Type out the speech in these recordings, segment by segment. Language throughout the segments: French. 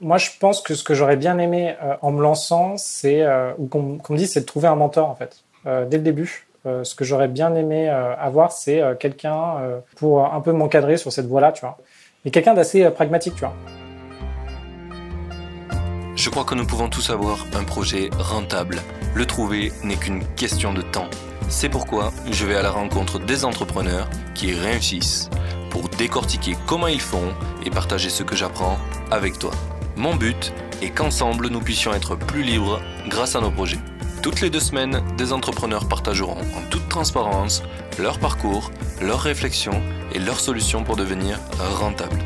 moi, je pense que ce que j'aurais bien aimé en me lançant, c'est, ou qu'on me dise, c'est de trouver un mentor, en fait, dès le début. ce que j'aurais bien aimé avoir, c'est quelqu'un pour un peu m'encadrer sur cette voie-là, tu vois. Et quelqu'un d'assez pragmatique, tu vois. Je crois que nous pouvons tous avoir un projet rentable. Le trouver n'est qu'une question de temps. C'est pourquoi je vais à la rencontre des entrepreneurs qui réussissent pour décortiquer comment ils font et partager ce que j'apprends avec toi. Mon but est qu'ensemble nous puissions être plus libres grâce à nos projets. Toutes les deux semaines, des entrepreneurs partageront en toute transparence leur parcours, leurs réflexions et leurs solutions pour devenir rentables.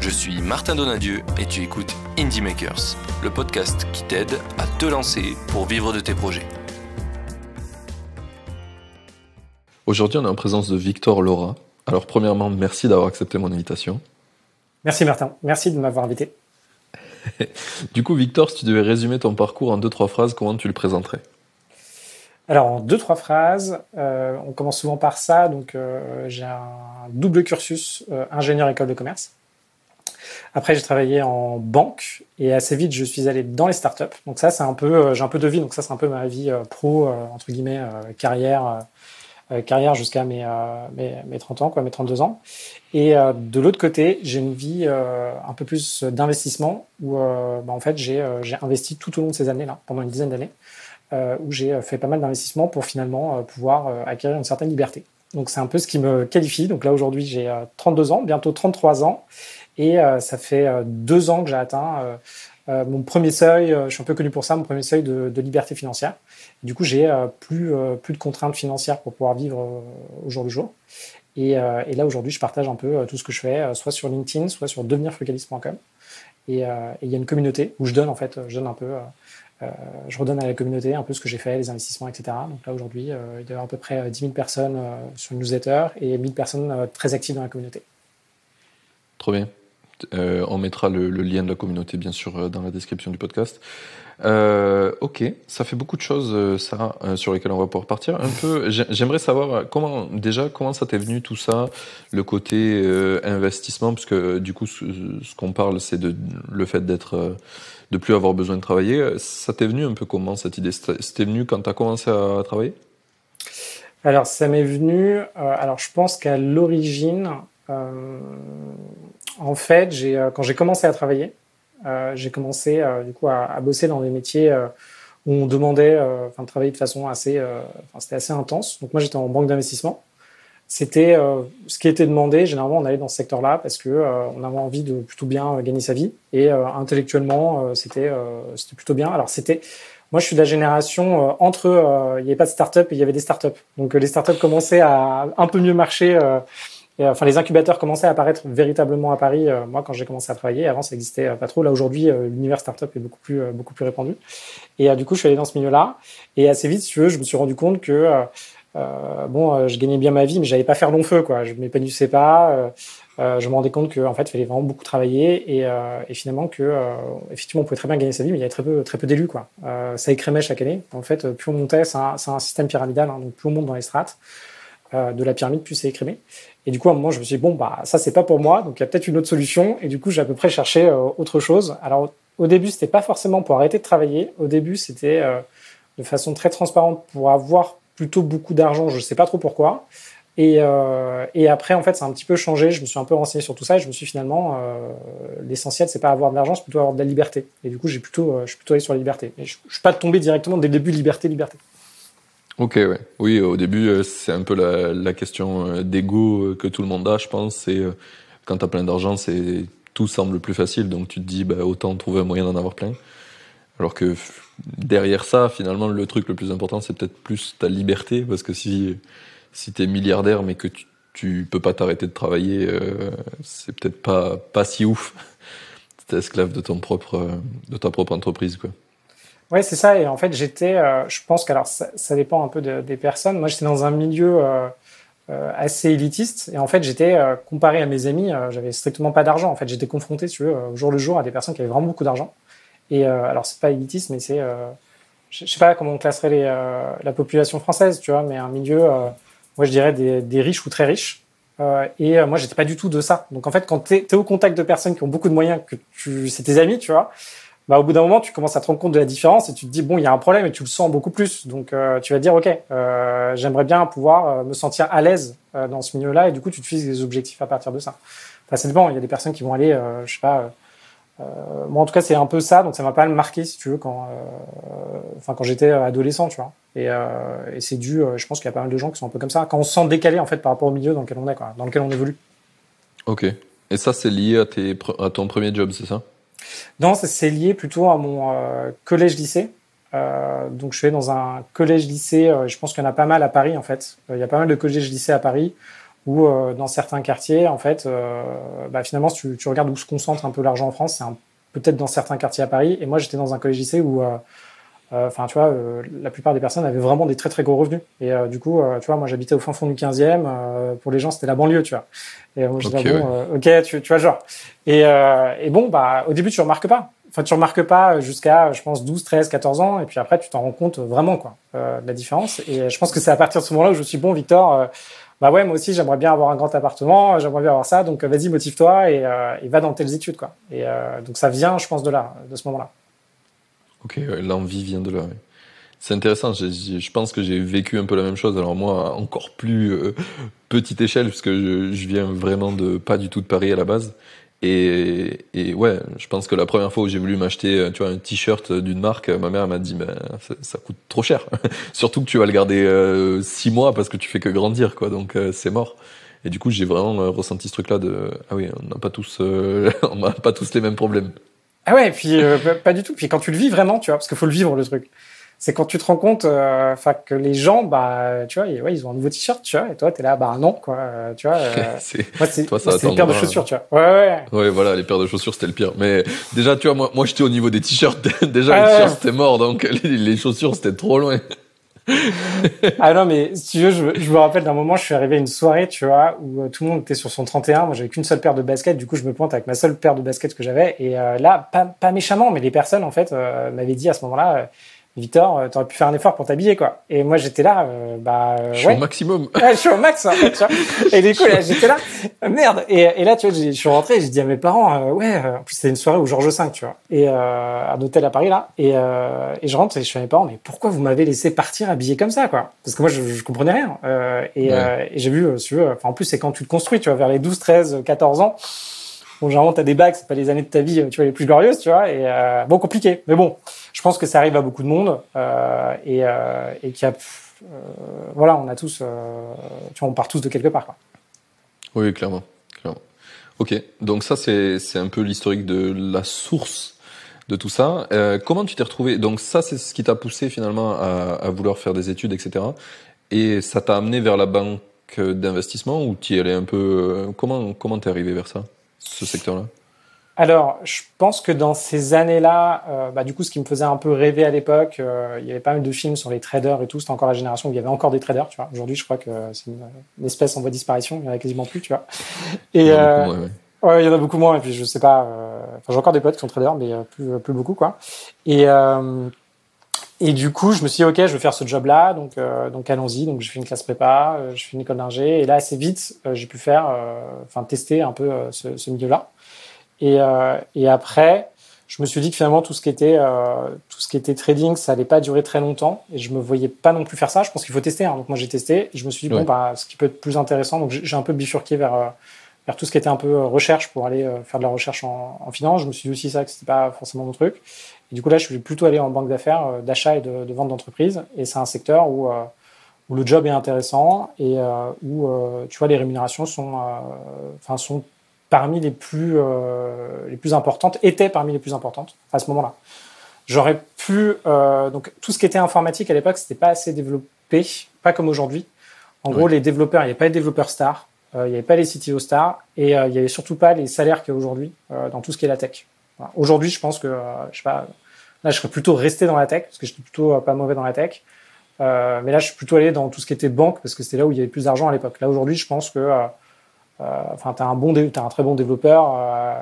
Je suis Martin Donadieu et tu écoutes Indie Makers, le podcast qui t'aide à te lancer pour vivre de tes projets. Aujourd'hui, on est en présence de Victor Laura. Alors, premièrement, merci d'avoir accepté mon invitation. Merci Martin, merci de m'avoir invité. du coup, Victor, si tu devais résumer ton parcours en deux, trois phrases, comment tu le présenterais? Alors, en deux, trois phrases, euh, on commence souvent par ça. Donc, euh, j'ai un double cursus euh, ingénieur école de commerce. Après, j'ai travaillé en banque et assez vite, je suis allé dans les startups. Donc ça, c'est un peu, j'ai un peu de vie. Donc ça, c'est un peu ma vie pro, entre guillemets, carrière, carrière jusqu'à mes, mes, mes, 30 ans, quoi, mes 32 ans. Et de l'autre côté, j'ai une vie un peu plus d'investissement où, bah, en fait, j'ai investi tout au long de ces années-là, pendant une dizaine d'années. Euh, où j'ai fait pas mal d'investissements pour finalement euh, pouvoir euh, acquérir une certaine liberté. Donc c'est un peu ce qui me qualifie. Donc là aujourd'hui j'ai 32 ans, bientôt 33 ans, et ça fait deux ans que j'ai atteint mon premier seuil. je suis un peu connu pour ça, mon premier seuil de, de liberté financière. Du coup j'ai plus plus de contraintes financières pour pouvoir vivre au jour le jour. Et, là aujourd'hui je partage un peu tout ce que je fais, soit sur LinkedIn, soit sur devenirfrugaliste.com. Et il y a une communauté où je donne en fait, je donne un peu euh, je redonne à la communauté un peu ce que j'ai fait, les investissements, etc. Donc là, aujourd'hui, euh, il y a à peu près 10 euh, 000 personnes sur le newsletter et 1000 personnes très actives dans la communauté. Trop bien. on mettra le, lien de la communauté, bien sûr, dans la description du podcast. Ok, ça fait beaucoup de choses, Sarah, sur lesquelles on va pouvoir partir. Un peu, j'aimerais savoir comment, déjà, comment ça t'est venu tout ça, le côté investissement, parce que du coup, ce, qu'on parle, c'est de le fait d'être de plus avoir besoin de travailler. Ça t'est venu un peu comment cette idée? C'était venu quand tu as commencé à travailler? Alors ça m'est venu, euh, alors je pense qu'à l'origine, euh, en fait, j'ai, euh, quand j'ai commencé à travailler, j'ai commencé du coup à, bosser dans des métiers où on demandait enfin, de travailler de façon assez, c'était assez intense. Donc moi j'étais en banque d'investissement c'était euh, ce qui était demandé. Généralement, on allait dans ce secteur-là parce que euh, on avait envie de plutôt bien gagner sa vie et euh, intellectuellement, c'était c'était plutôt bien. Alors c'était moi, je suis de la génération entre il n'y avait pas de start-up et il y avait des start-up. Donc les start-up commençaient à un peu mieux marcher. Et, enfin, les incubateurs commençaient à apparaître véritablement à Paris. moi, quand j'ai commencé à travailler, avant, ça n'existait pas trop. Là, aujourd'hui, l'univers startup est beaucoup plus, beaucoup plus répandu. Et du coup, je suis allé dans ce milieu-là. Et assez vite, si tu veux, je me suis rendu compte que euh, bon, euh, je gagnais bien ma vie, mais j'allais pas faire long feu, quoi. Je m'épanouissais pas. Euh, je me rendais compte qu'en fait, il fallait vraiment beaucoup travailler et, et finalement que effectivement, on pouvait très bien gagner sa vie, mais il y avait très peu, très peu d'élus, quoi. ça écrémait chaque année. En fait, plus on montait, c'est un, un, système pyramidal, hein, donc plus on monte dans les strates de la pyramide, plus c'est écrémé. Et du coup, à un moment, je me suis dit bon, bah ça c'est pas pour moi, donc il y a peut-être une autre solution. Et du coup, j'ai à peu près cherché autre chose. Alors, au début, c'était pas forcément pour arrêter de travailler. Au début, c'était de façon très transparente pour avoir plutôt beaucoup d'argent, je sais pas trop pourquoi. Et, euh, et, après, en fait, ça a un petit peu changé. Je me suis un peu renseigné sur tout ça et je me suis finalement, euh, l'essentiel, c'est pas avoir de l'argent, c'est plutôt avoir de la liberté. Et du coup, j'ai plutôt, euh, je suis plutôt allé sur la liberté. Et je, ne suis pas tombé directement dès le début liberté, liberté. Ok, ouais. Oui, au début, euh, c'est un peu la, la question euh, d'ego que tout le monde a, je pense. C'est quand tu as plein d'argent, c'est tout semble plus facile, donc tu te dis, bah, autant trouver un moyen d'en avoir plein. Alors que derrière ça, finalement, le truc le plus important, c'est peut-être plus ta liberté, parce que si, si tu es milliardaire, mais que tu, tu peux pas t'arrêter de travailler, euh, c'est peut-être pas, pas si ouf. es esclave de, ton propre, de ta propre entreprise, quoi. Ouais, c'est ça. Et en fait, j'étais, euh, je pense que alors ça, ça, dépend un peu des personnes. Moi, j'étais dans un milieu euh, assez élitiste, et en fait, j'étais comparé à mes amis, j'avais strictement pas d'argent. En fait, j'étais confronté, tu veux, au jour le jour à des personnes qui avaient vraiment beaucoup d'argent. Et euh, alors, c'est pas élitiste, mais c'est, euh, je sais pas comment on classerait les, euh, la population française, tu vois, mais un milieu, moi je dirais des, des, riches ou très riches. et moi, j'étais pas du tout de ça. Donc en fait, quand tu es, au contact de personnes qui ont beaucoup de moyens, que tu, c'est tes amis, tu vois, bah, au bout d'un moment, tu commences à te rendre compte de la différence et tu te dis, bon, il y a un problème et tu le sens beaucoup plus. Donc, euh, tu vas dire, OK, euh, j'aimerais bien pouvoir euh, me sentir à l'aise euh, dans ce milieu-là et du coup, tu te fixes des objectifs à partir de ça. Enfin, ça dépend. Il y a des personnes qui vont aller, je sais pas, moi, en tout cas, c'est un peu ça. Donc, ça m'a pas mal marqué, si tu veux, quand, enfin, quand j'étais adolescent, tu vois. Et, et c'est dû, je pense qu'il y a pas mal de gens qui sont un peu comme ça. Quand on se sent décalé, en fait, par rapport au milieu dans lequel on est, quoi, dans lequel on évolue. OK. Et ça, c'est lié à, tes, à ton premier job, c'est ça? Non, c'est lié plutôt à mon euh, collège-lycée. Euh, donc je suis dans un collège-lycée, euh, je pense qu'il y en a pas mal à Paris en fait. Il y a pas mal de collèges-lycées à Paris où dans certains quartiers, en fait, bah, finalement, si tu, tu, regardes où se concentre un peu l'argent en France, c'est peut-être dans certains quartiers à Paris. Et moi, j'étais dans un collège-lycée où enfin tu vois la plupart des personnes avaient vraiment des très très gros revenus. Et du coup tu vois moi j'habitais au fin fond du 15e pour les gens c'était la banlieue tu vois. Et moi je disais bon ok tu, tu vois genre. Et, et bon bah au début tu remarques pas. Enfin tu remarques pas jusqu'à je pense 12 13 14 ans. Et puis après tu t'en rends compte vraiment quoi euh, de la différence. Et je pense que c'est à partir de ce moment-là où je me suis bon Victor euh, bah ouais moi aussi j'aimerais bien avoir un grand appartement j'aimerais bien avoir ça. Donc vas-y motive-toi et, et, va dans telles études quoi. Et donc ça vient je pense de là de ce moment-là Ok, l'envie vient de là. C'est intéressant. Je, pense que j'ai vécu un peu la même chose. Alors moi, encore plus euh, petite échelle, puisque je, je, viens vraiment de pas du tout de Paris à la base. Et, et ouais, je pense que la première fois où j'ai voulu m'acheter, euh, tu vois, un t-shirt d'une marque, ma mère m'a dit, ben ça, coûte trop cher. Surtout que tu vas le garder euh, six mois parce que tu fais que grandir, quoi. Donc c'est mort. Et du coup, j'ai vraiment ressenti ce truc-là de, ah oui, on n'a pas tous, on n'a pas tous les mêmes problèmes. Ah ouais, puis euh, pas du tout. Puis quand tu le vis vraiment, tu vois, parce qu'il faut le vivre le truc. C'est quand tu te rends compte, euh, que les gens, bah, tu vois, ouais, ils ont un nouveau t-shirt, tu vois, et toi, t'es là, bah non, quoi, euh, tu vois. c'est une paire de chaussures, tu vois. Ouais, ouais. Ouais, voilà, les paires de chaussures, c'était le pire. Mais déjà, tu vois, moi, moi, j'étais au niveau des t-shirts. déjà, les t-shirts, c'était mort, donc les, les chaussures, c'était trop loin. ah non, mais si tu veux, je, je me rappelle d'un moment, je suis arrivé à une soirée, tu vois, où euh, tout le monde était sur son 31. Moi, j'avais qu'une seule paire de baskets. Du coup, je me pointe avec ma seule paire de baskets que j'avais. Et euh, là, pas, pas méchamment, mais les personnes, en fait, euh, m'avaient dit à ce moment-là, Victor, euh, t'aurais pu faire un effort pour t'habiller, quoi. Et moi, j'étais là, euh, bah, je suis au maximum. Ouais, je suis au max, fait, tu vois. Et du coup, là, j'étais là, merde. Et, et, là, tu vois, je suis rentré, j'ai dit à mes parents, euh, ouais, en plus, c'était une soirée au Georges V, tu vois. Et, euh, un hôtel à Paris, là. Et, et je rentre et je suis à mes parents, mais pourquoi vous m'avez laissé partir habillé comme ça, quoi? Parce que moi, je, je comprenais rien. et, et j'ai vu, si tu veux, enfin, en plus, c'est quand tu te construis, tu vois, vers les 12, 13, 14 ans. Bon, généralement, t'as des bacs, c'est pas les années de ta vie, tu vois, les plus glorieuses, tu vois. Et, bon, compliqué. Mais bon je pense que ça arrive à beaucoup de monde euh, et, euh, et qu'il y a, euh, voilà, on a tous, euh, tu vois, on part tous de quelque part. Quoi. Oui, clairement, clairement. Ok, donc ça c'est c'est un peu l'historique de la source de tout ça. Euh, comment tu t'es retrouvé? Donc ça c'est ce qui t'a poussé finalement à, à, vouloir faire des études, etc. Et ça t'a amené vers la banque d'investissement ou tu y allais un peu Comment comment t'es arrivé vers ça, ce secteur-là alors, je pense que dans ces années-là, euh, bah, du coup, ce qui me faisait un peu rêver à l'époque, euh, il y avait pas mal de films sur les traders et tout. C'était encore la génération où il y avait encore des traders, tu vois. Aujourd'hui, je crois que c'est une, espèce en voie de disparition. Il y en a quasiment plus, tu vois. Et il y, euh, ouais, il y en a beaucoup moins. Et puis, je sais pas. Enfin, j'ai encore des potes qui sont traders, mais plus, plus beaucoup, quoi. Et et du coup, je me suis dit, ok, je vais faire ce job-là, donc donc allons-y. Donc, je fais une classe prépa, je fais une école d'ingé, et là, assez vite, j'ai pu faire, enfin, tester un peu ce, ce milieu-là. Et, euh, et après, je me suis dit que finalement tout ce qui était euh, tout ce qui était trading, ça allait pas durer très longtemps et je me voyais pas non plus faire ça. Je pense qu'il faut tester. Hein. Donc moi j'ai testé et je me suis dit bon bah ce qui peut être plus intéressant. Donc j'ai un peu bifurqué vers euh, vers tout ce qui était un peu euh, recherche pour aller faire de la recherche en, en, finance. Je me suis dit aussi ça que c'était pas forcément mon truc. Et du coup là je suis plutôt allé en banque d'affaires, d'achat et de, de vente d'entreprise. Et c'est un secteur où où le job est intéressant et où tu vois les rémunérations sont enfin sont parmi les plus, euh, les plus importantes, étaient parmi les plus importantes à ce moment-là. J'aurais pu, euh, donc tout ce qui était informatique à l'époque, c'était pas assez développé, pas comme aujourd'hui. En gros, les développeurs, il n'y avait pas les développeurs stars, euh, il n'y avait pas les CTO stars, et euh, il n'y avait surtout pas les salaires qu'il y a aujourd'hui euh, dans tout ce qui est la tech. Voilà. Aujourd'hui, je pense que, euh, je sais pas, là, je serais plutôt resté dans la tech, parce que je suis plutôt pas mauvais dans la tech. mais là, je suis plutôt allé dans tout ce qui était banque, parce que c'était là où il y avait plus d'argent à l'époque. Là, aujourd'hui, je pense que euh, enfin, tu as un bon, as un très bon développeur. Euh,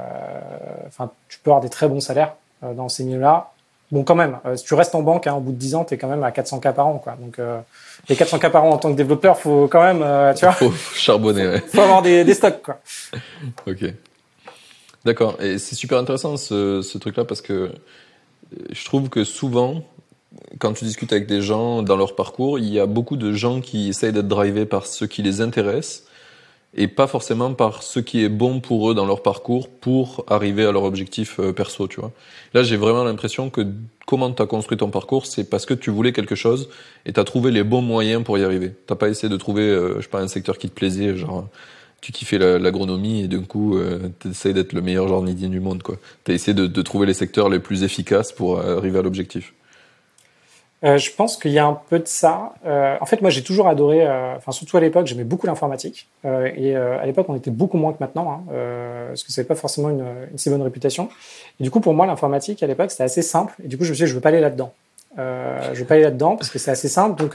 enfin, tu peux avoir des très bons salaires euh, dans ces milieux-là, bon, quand même, si tu restes en banque, hein, au bout de 10 ans, tu es quand même à 400 k par an, quoi. Donc, les 400 k par an en tant que développeur, faut quand même, tu vois. Faut charbonner, ouais. Faut avoir des, des stocks, quoi. ok. D'accord. Et c'est super intéressant ce, ce truc-là parce que je trouve que souvent, quand tu discutes avec des gens dans leur parcours, il y a beaucoup de gens qui essayent d'être drivés par ce qui les intéresse et pas forcément par ce qui est bon pour eux dans leur parcours pour arriver à leur objectif euh, perso, tu vois. Là, j'ai vraiment l'impression que comment tu as construit ton parcours, c'est parce que tu voulais quelque chose et tu as trouvé les bons moyens pour y arriver. T'as pas essayé de trouver, euh, je sais pas, un secteur qui te plaisait, genre tu kiffais l'agronomie et d'un coup, euh, tu essayes d'être le meilleur jardinier du monde. Tu as essayé de, trouver les secteurs les plus efficaces pour arriver à l'objectif. Euh, je pense qu'il y a un peu de ça. Euh, en fait, moi, j'ai toujours adoré, euh, enfin surtout à l'époque, j'aimais beaucoup l'informatique. Euh, et euh, à l'époque, on était beaucoup moins que maintenant, hein, parce que ça n'avait pas forcément une, si bonne réputation. Et du coup, pour moi, l'informatique à l'époque, c'était assez simple. Et du coup, je me suis dit, je veux pas aller là-dedans. Euh, je veux pas aller là-dedans parce que c'est assez simple. Donc,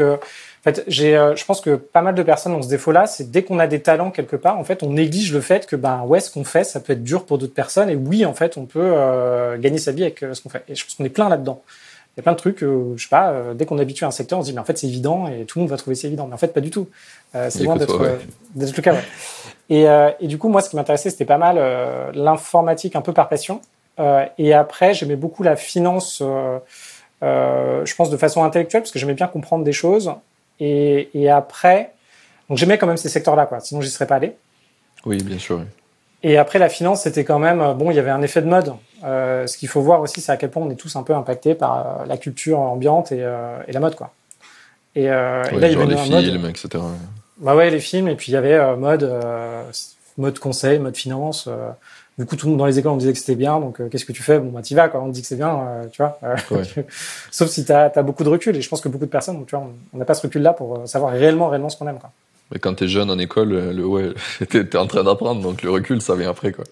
en fait, j'ai, je pense que pas mal de personnes ont ce défaut-là. C'est dès qu'on a des talents quelque part, en fait, on néglige le fait que ben ouais, ce qu'on fait, ça peut être dur pour d'autres personnes. Et oui, en fait, on peut gagner sa vie avec ce qu'on fait. Et je pense qu'on est plein là-dedans. Il y a plein de trucs, euh, je sais pas, euh, dès qu'on habitue à un secteur, on se dit, mais en fait, c'est évident et tout le monde va trouver c'est évident. Mais en fait, pas du tout. Euh, c'est loin d'être le cas. Ouais. Et, et, du coup, moi, ce qui m'intéressait, c'était pas mal l'informatique un peu par passion. et après, j'aimais beaucoup la finance, je pense, de façon intellectuelle, parce que j'aimais bien comprendre des choses. Et, et après, donc j'aimais quand même ces secteurs-là, quoi. Sinon, j'y serais pas allé. Oui, bien sûr. Et après, la finance, c'était quand même, bon, il y avait un effet de mode. Euh, ce qu'il faut voir aussi, c'est à quel point on est tous un peu impactés par euh, la culture ambiante et, euh, et, la mode, quoi. Et, euh, ouais, et là, il y avait les films, mode... etc. Bah ouais, les films, et puis il y avait mode, mode conseil, mode finance. Du coup, tout le monde dans les écoles, on disait que c'était bien, donc qu'est-ce que tu fais? Bon, bah, t'y vas, quoi. On dit que c'est bien, tu vois. Ouais. Sauf si t'as as beaucoup de recul, et je pense que beaucoup de personnes, tu vois, on n'a pas ce recul-là pour savoir réellement, réellement ce qu'on aime, quoi. Mais quand t'es jeune en école, le, ouais, t'es en train d'apprendre, donc le recul, ça vient après, quoi.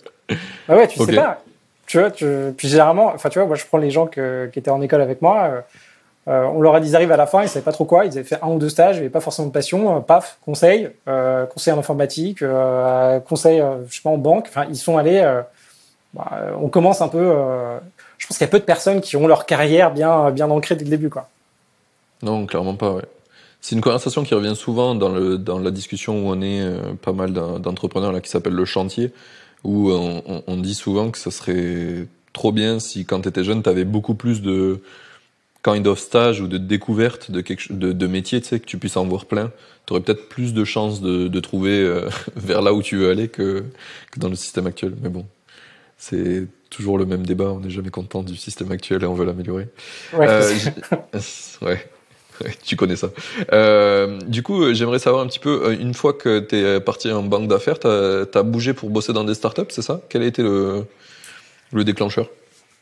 Bah ouais, tu okay. sais pas tu vois, tu... puis généralement, enfin, tu vois, moi, je prends les gens que, qui étaient en école avec moi. Euh, euh, on leur a dit, ils arrivent à la fin, ils savaient pas trop quoi, ils avaient fait un ou deux stages, ils n'avaient pas forcément de passion. Euh, paf, conseil, euh, conseil en informatique, conseil, je sais pas, en banque. Enfin, ils sont allés. Bah, on commence un peu. je pense qu'il y a peu de personnes qui ont leur carrière bien, ancrée dès le début, quoi. Non, clairement pas. Ouais. C'est une conversation qui revient souvent dans, la discussion où on est pas mal d'entrepreneurs là qui s'appelle le chantier où on, on, dit souvent que ce serait trop bien si quand tu étais jeune, tu avais beaucoup plus de kind of stage ou de découverte de, quelque, de, de métier, tu sais, que tu puisses en voir plein. Tu aurais peut-être plus de chances de, de trouver euh, vers là où tu veux aller que, que dans le système actuel. Mais bon, c'est toujours le même débat. On n'est jamais content du système actuel et on veut l'améliorer. Ouais. Euh, ouais tu connais ça. Euh, du coup, j'aimerais savoir un petit peu, une fois que tu es parti en banque d'affaires, tu as, bougé pour bosser dans des startups, c'est ça? Quel a été le, le déclencheur?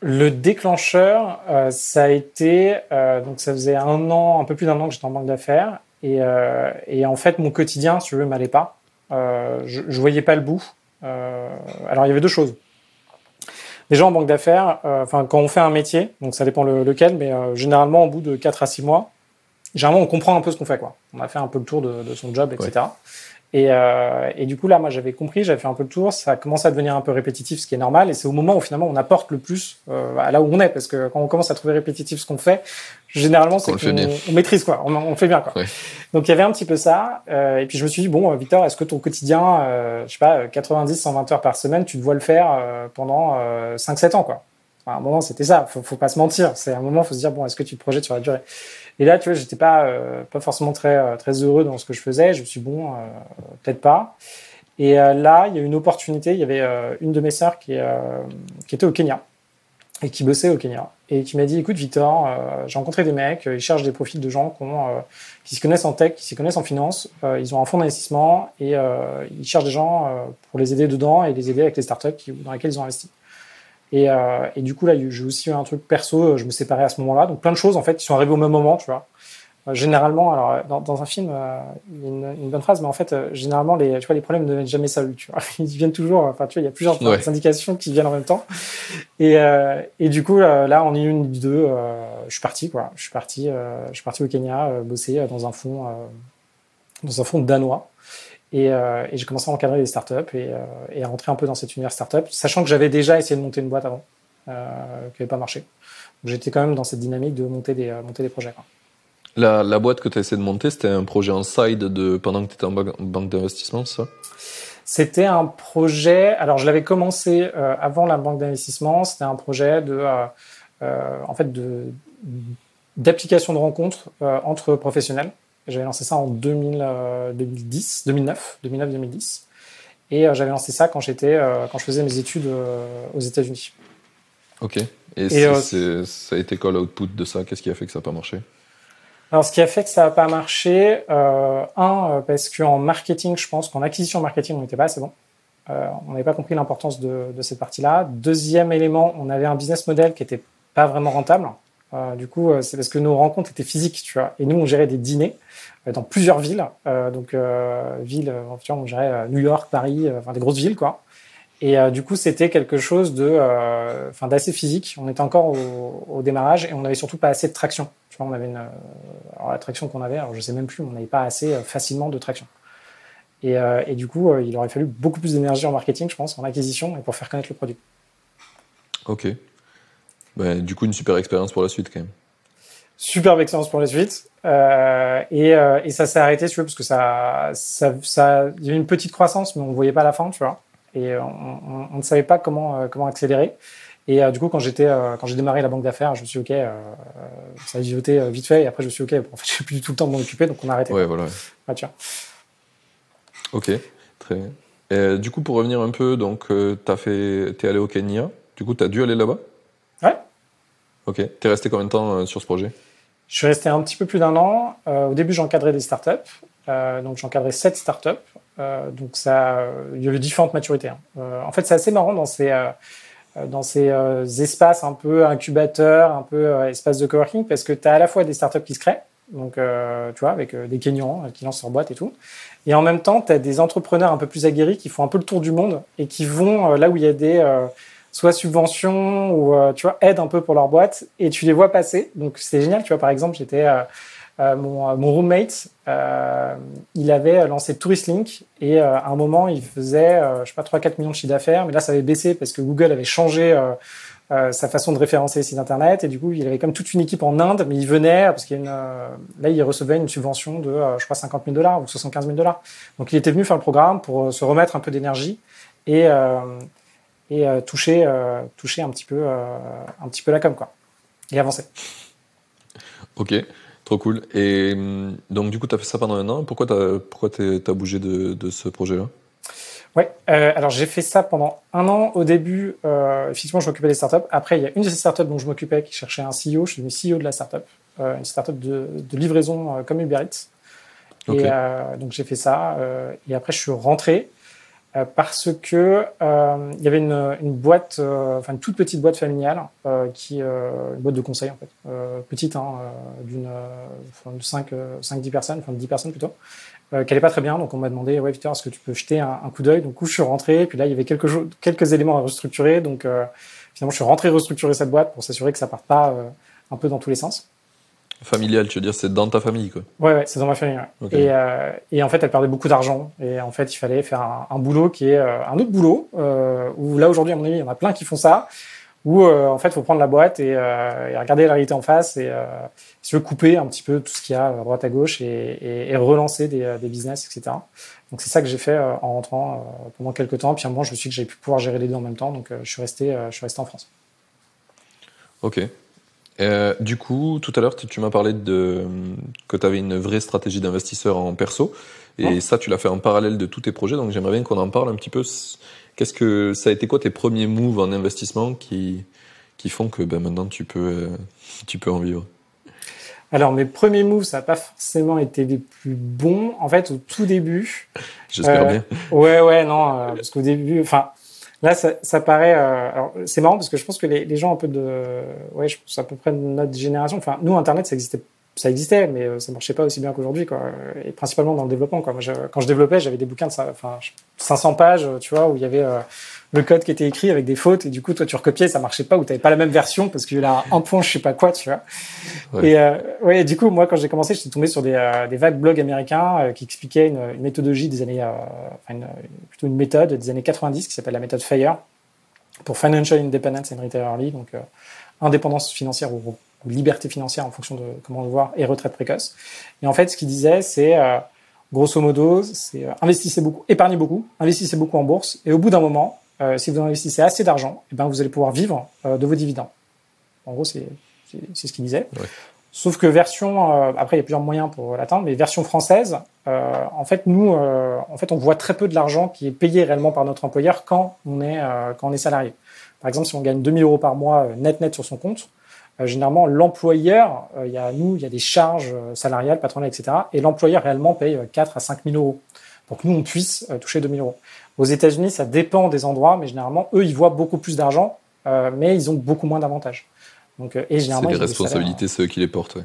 Le déclencheur, euh, ça a été, euh, donc ça faisait un an, un peu plus d'un an que j'étais en banque d'affaires. Et, euh, et, en fait, mon quotidien, si tu veux, m'allait pas. je, je voyais pas le bout. alors, il y avait deux choses. Déjà en banque d'affaires, enfin quand on fait un métier, donc ça dépend le, lequel, mais généralement au bout de 4 à 6 mois, généralement, on comprend un peu ce qu'on fait, quoi. On a fait un peu le tour de, de son job, etc. Et, euh, et, du coup, là, moi, j'avais compris, j'avais fait un peu le tour, ça a commencé à devenir un peu répétitif, ce qui est normal, et c'est au moment où finalement on apporte le plus euh, à là où on est, parce que quand on commence à trouver répétitif ce qu'on fait, généralement, c'est qu'on on maîtrise, quoi, on, on fait bien, quoi. Ouais. Donc il y avait un petit peu ça, euh, et puis je me suis dit, bon, Victor, est-ce que ton quotidien, euh, je sais pas, 90, 120 heures par semaine, tu dois le faire euh, pendant 5-7 ans, quoi. Enfin, à un moment, c'était ça, faut, faut pas se mentir, c'est un moment, faut se dire, bon, est-ce que tu te projettes sur la durée? Et là, tu vois, j'étais pas euh, pas forcément très euh, très heureux dans ce que je faisais. Je me suis dit, bon, euh, peut-être pas. Et euh, là, il y a une opportunité. Il y avait euh, une de mes sœurs qui qui était au Kenya et qui bossait au Kenya et qui m'a dit, écoute, Victor, j'ai rencontré des mecs, ils cherchent des profils de gens qui, ont, qui s'y connaissent en tech, qui s'y connaissent en finance. ils ont un fonds d'investissement et ils cherchent des gens pour les aider dedans et les aider avec les startups qui, dans lesquelles ils ont investi. Et, euh, et, du coup, là, j'ai aussi eu un truc perso, je me séparais à ce moment-là. Donc, plein de choses, en fait, qui sont arrivées au même moment, tu vois. Euh, généralement, alors, dans, dans un film, euh, il y a une, une, bonne phrase, mais en fait, euh, généralement, les, tu vois, les problèmes ne viennent jamais seuls, tu vois. Ils viennent toujours, enfin, tu vois, il y a plusieurs ouais. indications qui viennent en même temps. Et, euh, et du coup, là, en une deux, je suis parti, quoi. Je suis parti, je suis parti au Kenya, bosser dans un fonds, dans un fonds danois. Et, euh, et j'ai commencé à encadrer des startups et, euh, et à rentrer un peu dans cet univers startup, sachant que j'avais déjà essayé de monter une boîte avant. euh, qui n'avait pas marché. J'étais quand même dans cette dynamique de monter des, monter des projets. La, la, boîte que tu as essayé de monter, c'était un projet en side de, pendant que tu étais en banque d'investissement, ça? C'était un projet, alors je l'avais commencé avant la banque d'investissement, c'était un projet de, en fait, de, d'application de rencontres entre professionnels. J'avais lancé ça en 2000, 2010, 2009, 2009-2010. Et euh, j'avais lancé ça quand j'étais, euh, quand je faisais mes études euh, aux États-Unis. Ok. Et, ça a été quoi l'output de ça? Qu'est-ce qui a fait que ça n'a pas marché? Alors, ce qui a fait que ça n'a pas marché, un, parce qu'en marketing, je pense qu'en acquisition marketing, on n'était pas assez bon. on n'avait pas compris l'importance de, de, cette partie-là. Deuxième élément, on avait un business model qui n'était pas vraiment rentable. Du coup, c'est parce que nos rencontres étaient physiques, tu vois. Et nous, on gérait des dîners. Euh, dans plusieurs villes. Euh, donc, euh, villes, on dirait New York, Paris, enfin des grosses villes, quoi. Et du coup, c'était quelque chose de, enfin, d'assez physique. On était encore au, démarrage et on n'avait surtout pas assez de traction. Tu vois, on avait une, la traction qu'on avait, alors je sais même plus, on n'avait pas assez facilement de traction. Et, et du coup, il aurait fallu beaucoup plus d'énergie en marketing, je pense, en acquisition et pour faire connaître le produit. Ok. Ben, du coup, une super expérience pour la suite quand même. Superbe expérience pour la suite. Euh, et, euh, et, ça s'est arrêté, tu vois, parce que ça, ça, ça, il y avait une petite croissance, mais on ne voyait pas la fin, tu vois. Et on, on, on ne savait pas comment, euh, comment accélérer. Et du coup, quand j'étais, quand j'ai démarré la banque d'affaires, je me suis dit, ok, ça a vivoté vite fait. Et après, je me suis dit, ok, en fait, j'ai plus du tout le temps de m'en occuper, donc on a arrêté. Ouais, voilà. Ah, tu vois. Ok, très bien. Et, du coup, pour revenir un peu, donc, fait, t'es allé au Kenya. Du coup, t'as dû aller là-bas? Ok. T'es resté combien de temps sur ce projet? Je suis resté un petit peu plus d'un an. Euh, au début, j'encadrais des startups. Euh, donc, j'encadrais sept startups. Euh, donc, ça, il y avait différentes maturités. Hein. Euh, en fait, c'est assez marrant dans ces, euh, dans ces espaces un peu incubateurs, un peu espaces de coworking, parce que tu as à la fois des startups qui se créent, donc, tu vois, avec des Kenyans qui lancent leur boîte et tout. Et en même temps, tu as des entrepreneurs un peu plus aguerris qui font un peu le tour du monde et qui vont là où il y a des soit subvention ou euh, tu vois aide un peu pour leur boîte et tu les vois passer. Donc c'est génial. Tu vois par exemple j'étais euh, euh, mon, mon, roommate, il avait lancé TouristLink et à un moment il faisait je sais pas 3-4 millions de chiffre d'affaires, mais là ça avait baissé parce que Google avait changé sa façon de référencer les sites internet et du coup il avait comme toute une équipe en Inde, mais il venait parce qu'il y a une, là il recevait une subvention de je crois 50 000 dollars ou 75 000 dollars. Donc il était venu faire le programme pour se remettre un peu d'énergie et et euh, toucher, euh, toucher un petit peu, euh, un petit peu la com, quoi, et avancer. Ok, trop cool. Et hum, donc, du coup, tu as fait ça pendant un an. Pourquoi tu as, as bougé de, de ce projet-là? Ouais, alors j'ai fait ça pendant un an. Au début, euh, effectivement, je m'occupais des startups. Après, il y a une de ces startups dont je m'occupais qui cherchait un CEO. Je suis devenu CEO de la startup, euh, une startup de, de livraison comme Uber Eats. Et donc j'ai fait ça. et après, je suis rentré. Euh, parce que euh, il y avait une, une boîte, euh, enfin une toute petite boîte familiale, qui une boîte de conseil en fait, petite, hein, d'une 5 5-10 personnes, enfin 10 personnes plutôt, qui allait pas très bien. Donc on m'a demandé, ouais Victor, est-ce que tu peux jeter un, coup d'œil? Donc je suis rentré, puis là il y avait quelques quelques éléments à restructurer. Donc finalement je suis rentré restructurer cette boîte pour s'assurer que ça parte pas un peu dans tous les sens. Familial, tu veux dire, c'est dans ta famille, quoi. Ouais, ouais, c'est dans ma famille. Et, euh, et, en fait, elle perdait beaucoup d'argent. Et en fait, il fallait faire un, un boulot qui est euh, un autre boulot. Euh, où là, aujourd'hui, à mon avis, il y en a plein qui font ça. Où euh, en fait, il faut prendre la boîte et, euh, et, regarder la réalité en face et se couper un petit peu tout ce qu'il y a à droite à gauche et, et relancer des, des, business, etc. Donc c'est ça que j'ai fait en rentrant pendant quelques temps. Puis à un moment, je me suis dit que j'allais pu pouvoir gérer les deux en même temps. Donc je suis resté, je suis resté en France. Ok. Euh, du coup, tout à l'heure, tu, m'as parlé de que tu avais une vraie stratégie d'investisseur en perso, et ça, tu l'as fait en parallèle de tous tes projets. Donc, j'aimerais bien qu'on en parle un petit peu. Qu'est-ce que ça a été quoi tes premiers moves en investissement qui qui font que ben, maintenant tu peux euh, tu peux en vivre? Alors mes premiers moves, ça n'a pas forcément été les plus bons. En fait, au tout début. J'espère euh, bien. Ouais, ouais, non, parce qu'au début, enfin, Là, ça, ça paraît. Euh, alors, c'est marrant parce que je pense que les, les, gens un peu de, ouais, je pense à peu près de notre génération. Enfin, nous, Internet, ça existait, ça existait, mais euh, ça marchait pas aussi bien qu'aujourd'hui, quoi. Et principalement dans le développement, quoi. Moi, je, quand je développais, j'avais des bouquins de, enfin, 500 pages, tu vois, où il y avait euh, le code qui était écrit avec des fautes et du coup toi tu recopiais ça marchait pas ou t'avais pas la même version parce qu'il y a un point je sais pas quoi tu vois et euh, ouais du coup moi quand j'ai commencé j'étais tombé sur des, euh, des vagues blogs américains euh, qui expliquaient une, une, méthodologie des années euh, une, plutôt une méthode des années 90 qui s'appelle la méthode FIRE pour Financial Independence and Retire Early, donc indépendance financière ou, liberté financière en fonction de comment le voir, et retraite précoce. Et en fait, ce qu'il disait, c'est grosso modo, c'est investissez beaucoup, épargnez beaucoup, investissez beaucoup en bourse, et au bout d'un moment, si vous investissez assez d'argent, eh ben vous allez pouvoir vivre de vos dividendes. En gros, c'est ce qu'il disait. Sauf que version, euh, après il y a plusieurs moyens pour l'atteindre, mais version française, euh, en fait nous, euh, en fait on voit très peu de l'argent qui est payé réellement par notre employeur quand on est quand on est salarié. Par exemple, si on gagne 2000 euros par mois net net sur son compte, généralement l'employeur, il y a nous, il y a des charges salariales, patronales, etc. Et l'employeur réellement paye 4 à 5 000 euros pour que nous on puisse toucher 2000 euros. Aux États-Unis, ça dépend des endroits, mais généralement eux ils voient beaucoup plus d'argent, mais ils ont beaucoup moins d'avantages. Donc, euh, et généralement, c'est les responsabilités, c'est eux qui les portent.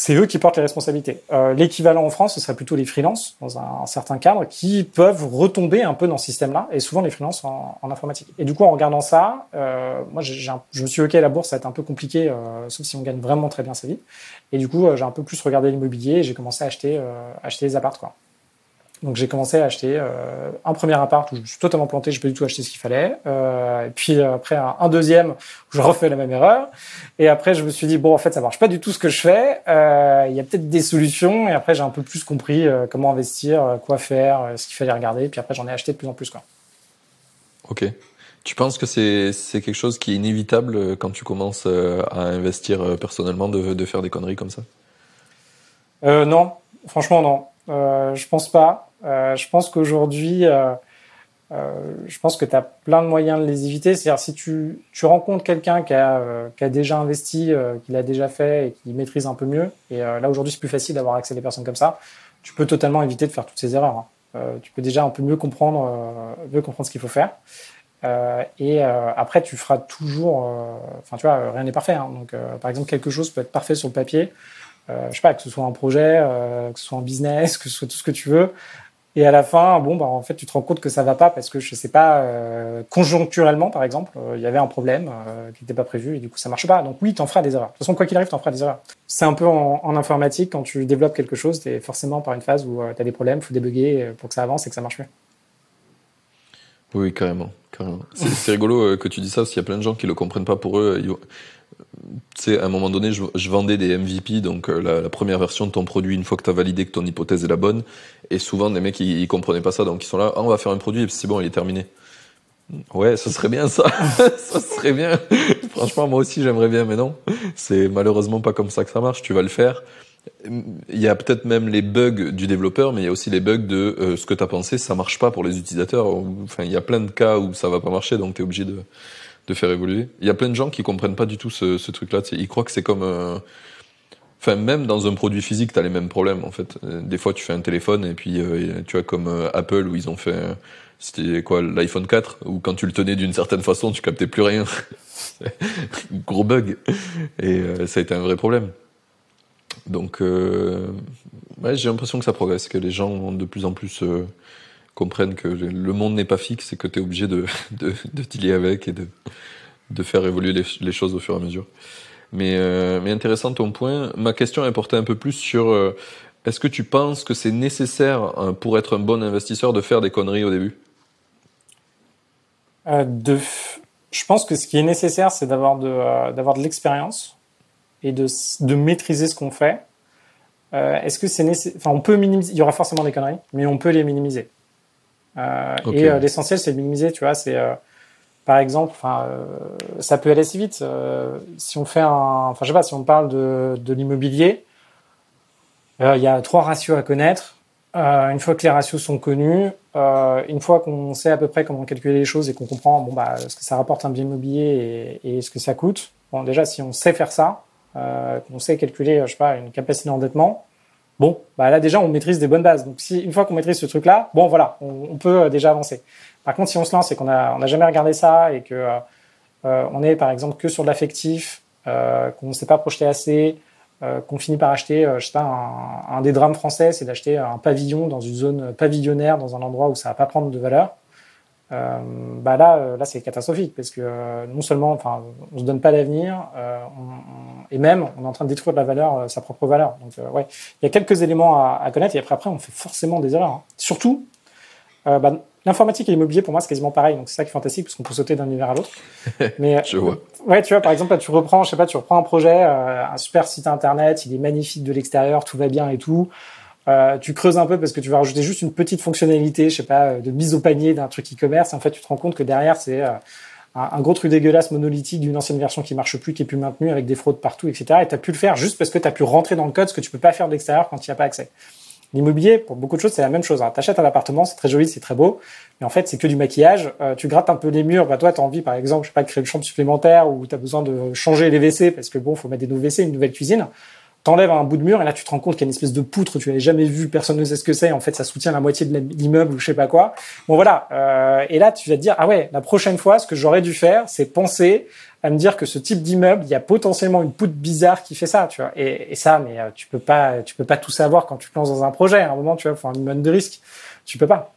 C'est eux qui portent les responsabilités. Euh, L'équivalent en France, ce serait plutôt les freelances, dans un, certain cadre, qui peuvent retomber un peu dans ce système-là, et souvent les freelances en, en, informatique. Et du coup, en regardant ça, euh, moi, je me suis OK, la bourse, ça va être un peu compliqué, euh, sauf si on gagne vraiment très bien sa vie. Et du coup, euh, j'ai un peu plus regardé l'immobilier, j'ai commencé à acheter, euh, acheter des apparts, quoi. Donc j'ai commencé à acheter euh, un premier appart où je me suis totalement planté, j'ai pas du tout acheté ce qu'il fallait. Euh, et puis après un, deuxième où je refais la même erreur. Et après je me suis dit bon en fait ça marche pas du tout ce que je fais. Euh, il y a peut-être des solutions. Et après j'ai un peu plus compris euh, comment investir, euh, quoi faire, ce qu'il fallait regarder. Et puis après j'en ai acheté de plus en plus quoi. Ok. Tu penses que c'est c'est quelque chose qui est inévitable quand tu commences à investir personnellement de, de faire des conneries comme ça? Non, franchement non. Euh, je pense pas. Euh, je pense qu'aujourd'hui, euh, euh, je pense que tu as plein de moyens de les éviter. C'est-à-dire si tu, tu rencontres quelqu'un qui a, qui a déjà investi, qui l'a déjà fait et qui maîtrise un peu mieux, et là aujourd'hui c'est plus facile d'avoir accès à des personnes comme ça, tu peux totalement éviter de faire toutes ces erreurs. Hein. tu peux déjà un peu mieux comprendre, mieux comprendre ce qu'il faut faire. Euh, et euh, après, tu feras toujours. Enfin, tu vois, rien n'est parfait. Hein. Donc, par exemple, quelque chose peut être parfait sur le papier. je sais pas, que ce soit un projet, que ce soit un business, que ce soit tout ce que tu veux. Et à la fin, bon, bah, en fait, tu te rends compte que ça va pas parce que, je sais pas, euh, conjoncturellement, par exemple, euh, il y avait un problème euh, qui n'était pas prévu et du coup, ça marche pas. Donc oui, tu en feras des erreurs. De toute façon, quoi qu'il arrive, tu en feras des erreurs. C'est un peu en, en, informatique, quand tu développes quelque chose, tu es forcément par une phase où tu as des problèmes, faut débugger pour que ça avance et que ça marche mieux. Oui, carrément. carrément. C'est rigolo que tu dis ça parce qu'il y a plein de gens qui le comprennent pas pour eux sais, à un moment donné, je, je, vendais des MVP, donc euh, la, la, première version de ton produit, une fois que tu as validé que ton hypothèse est la bonne. Et souvent, des mecs, ils, ils comprenaient pas ça, donc ils sont là, ah, on va faire un produit, et c'est bon, il est terminé. Ouais, ce serait bien ça. ça serait bien. Franchement, moi aussi, j'aimerais bien, mais non. C'est malheureusement pas comme ça que ça marche. Tu vas le faire. Il y a peut-être même les bugs du développeur, mais il y a aussi les bugs de euh, ce que tu as pensé, ça marche pas pour les utilisateurs. Enfin, il y a plein de cas où ça va pas marcher, donc tu es obligé de, faire évoluer. Il y a plein de gens qui comprennent pas du tout ce, truc-là. Ils croient que c'est comme... Euh... Enfin, même dans un produit physique, tu as les mêmes problèmes, en fait. Des fois, tu fais un téléphone et puis, euh, tu vois, comme euh, Apple, où ils ont fait... C'était quoi, l'iPhone 4 Où quand tu le tenais d'une certaine façon, tu captais plus rien. Gros bug. Et euh, ça a été un vrai problème. Donc, ouais, j'ai l'impression que ça progresse, que les gens de plus en plus comprennent que le monde n'est pas fixe et que tu es obligé de, de, de dealer avec et de, de faire évoluer les, choses au fur et à mesure. Mais, euh, mais intéressant ton point. Ma question est portée un peu plus sur euh, est-ce que tu penses que c'est nécessaire euh, pour être un bon investisseur de faire des conneries au début? Euh, de, Je pense que ce qui est nécessaire, c'est d'avoir de, euh, de l'expérience et de, de maîtriser ce qu'on fait. est-ce que c'est nécessaire Enfin, on peut minimiser. Il y aura forcément des conneries, mais on peut les minimiser. Euh, okay. Et euh, l'essentiel, c'est de minimiser, tu vois. C'est euh, par exemple, enfin, ça peut aller assez vite. si on fait un, enfin, je sais pas, si on parle de, de l'immobilier, il y a trois ratios à connaître. Euh, une fois que les ratios sont connus, euh, une fois qu'on sait à peu près comment calculer les choses et qu'on comprend bon, bah, ce que ça rapporte un bien immobilier et, et, ce que ça coûte, bon, déjà, si on sait faire ça, euh, qu'on sait calculer, je sais pas, une capacité d'endettement, Bon, bah là déjà on maîtrise des bonnes bases. Donc si une fois qu'on maîtrise ce truc-là, bon voilà, on, peut euh, déjà avancer. Par contre, si on se lance et qu'on a on n'a jamais regardé ça et que euh, euh, on est par exemple que sur de l'affectif, euh, qu'on ne s'est pas projeté assez, euh, qu'on finit par acheter, je sais pas, un, un des drames français, c'est d'acheter un pavillon dans une zone pavillonnaire, dans un endroit où ça va pas prendre de valeur. Euh, bah là, là c'est catastrophique parce que euh, non seulement, enfin, on se donne pas d'avenir, euh, et même on est en train de détruire de la valeur, sa propre valeur. Donc ouais, il y a quelques éléments à, à, connaître et après après on fait forcément des erreurs. Hein. Surtout, bah, l'informatique et l'immobilier, pour moi, c'est quasiment pareil. Donc, c'est ça qui est fantastique, parce qu'on peut sauter d'un univers à l'autre. Mais, je vois. Ouais, tu vois, par exemple, là, tu reprends, je sais pas, tu reprends un projet, un super site internet, il est magnifique de l'extérieur, tout va bien et tout. Euh, tu creuses un peu parce que tu vas rajouter juste une petite fonctionnalité, je sais pas, de mise au panier d'un truc e-commerce. En fait, tu te rends compte que derrière, c'est euh, un, gros truc dégueulasse monolithique d'une ancienne version qui marche plus, qui est plus maintenue avec des fraudes partout, etc. Et tu as pu le faire juste parce que tu as pu rentrer dans le code ce que tu peux pas faire de l'extérieur quand il n'y a pas accès. L'immobilier, pour beaucoup de choses, c'est la même chose. Tu achètes un appartement, c'est très joli, c'est très beau, mais en fait, c'est que du maquillage. Euh, tu grattes un peu les murs. Bah, toi, tu as envie, par exemple, je sais pas, de créer une chambre supplémentaire ou tu as besoin de changer les WC parce que bon, faut mettre des nouveaux WC, une nouvelle cuisine t'enlèves un bout de mur et là tu te rends compte qu'il y a une espèce de poutre, tu l'avais jamais vu, personne ne sait ce que c'est, en fait ça soutient la moitié de l'immeuble ou je sais pas quoi. Bon voilà, euh, et là tu vas te dire ah ouais, la prochaine fois ce que j'aurais dû faire, c'est penser à me dire que ce type d'immeuble, il y a potentiellement une poutre bizarre qui fait ça, tu vois. Et, ça, mais euh, tu peux pas, tu peux pas tout savoir quand tu te lances dans un projet. À un moment, tu vois, faut un minimum de risque. Tu peux pas.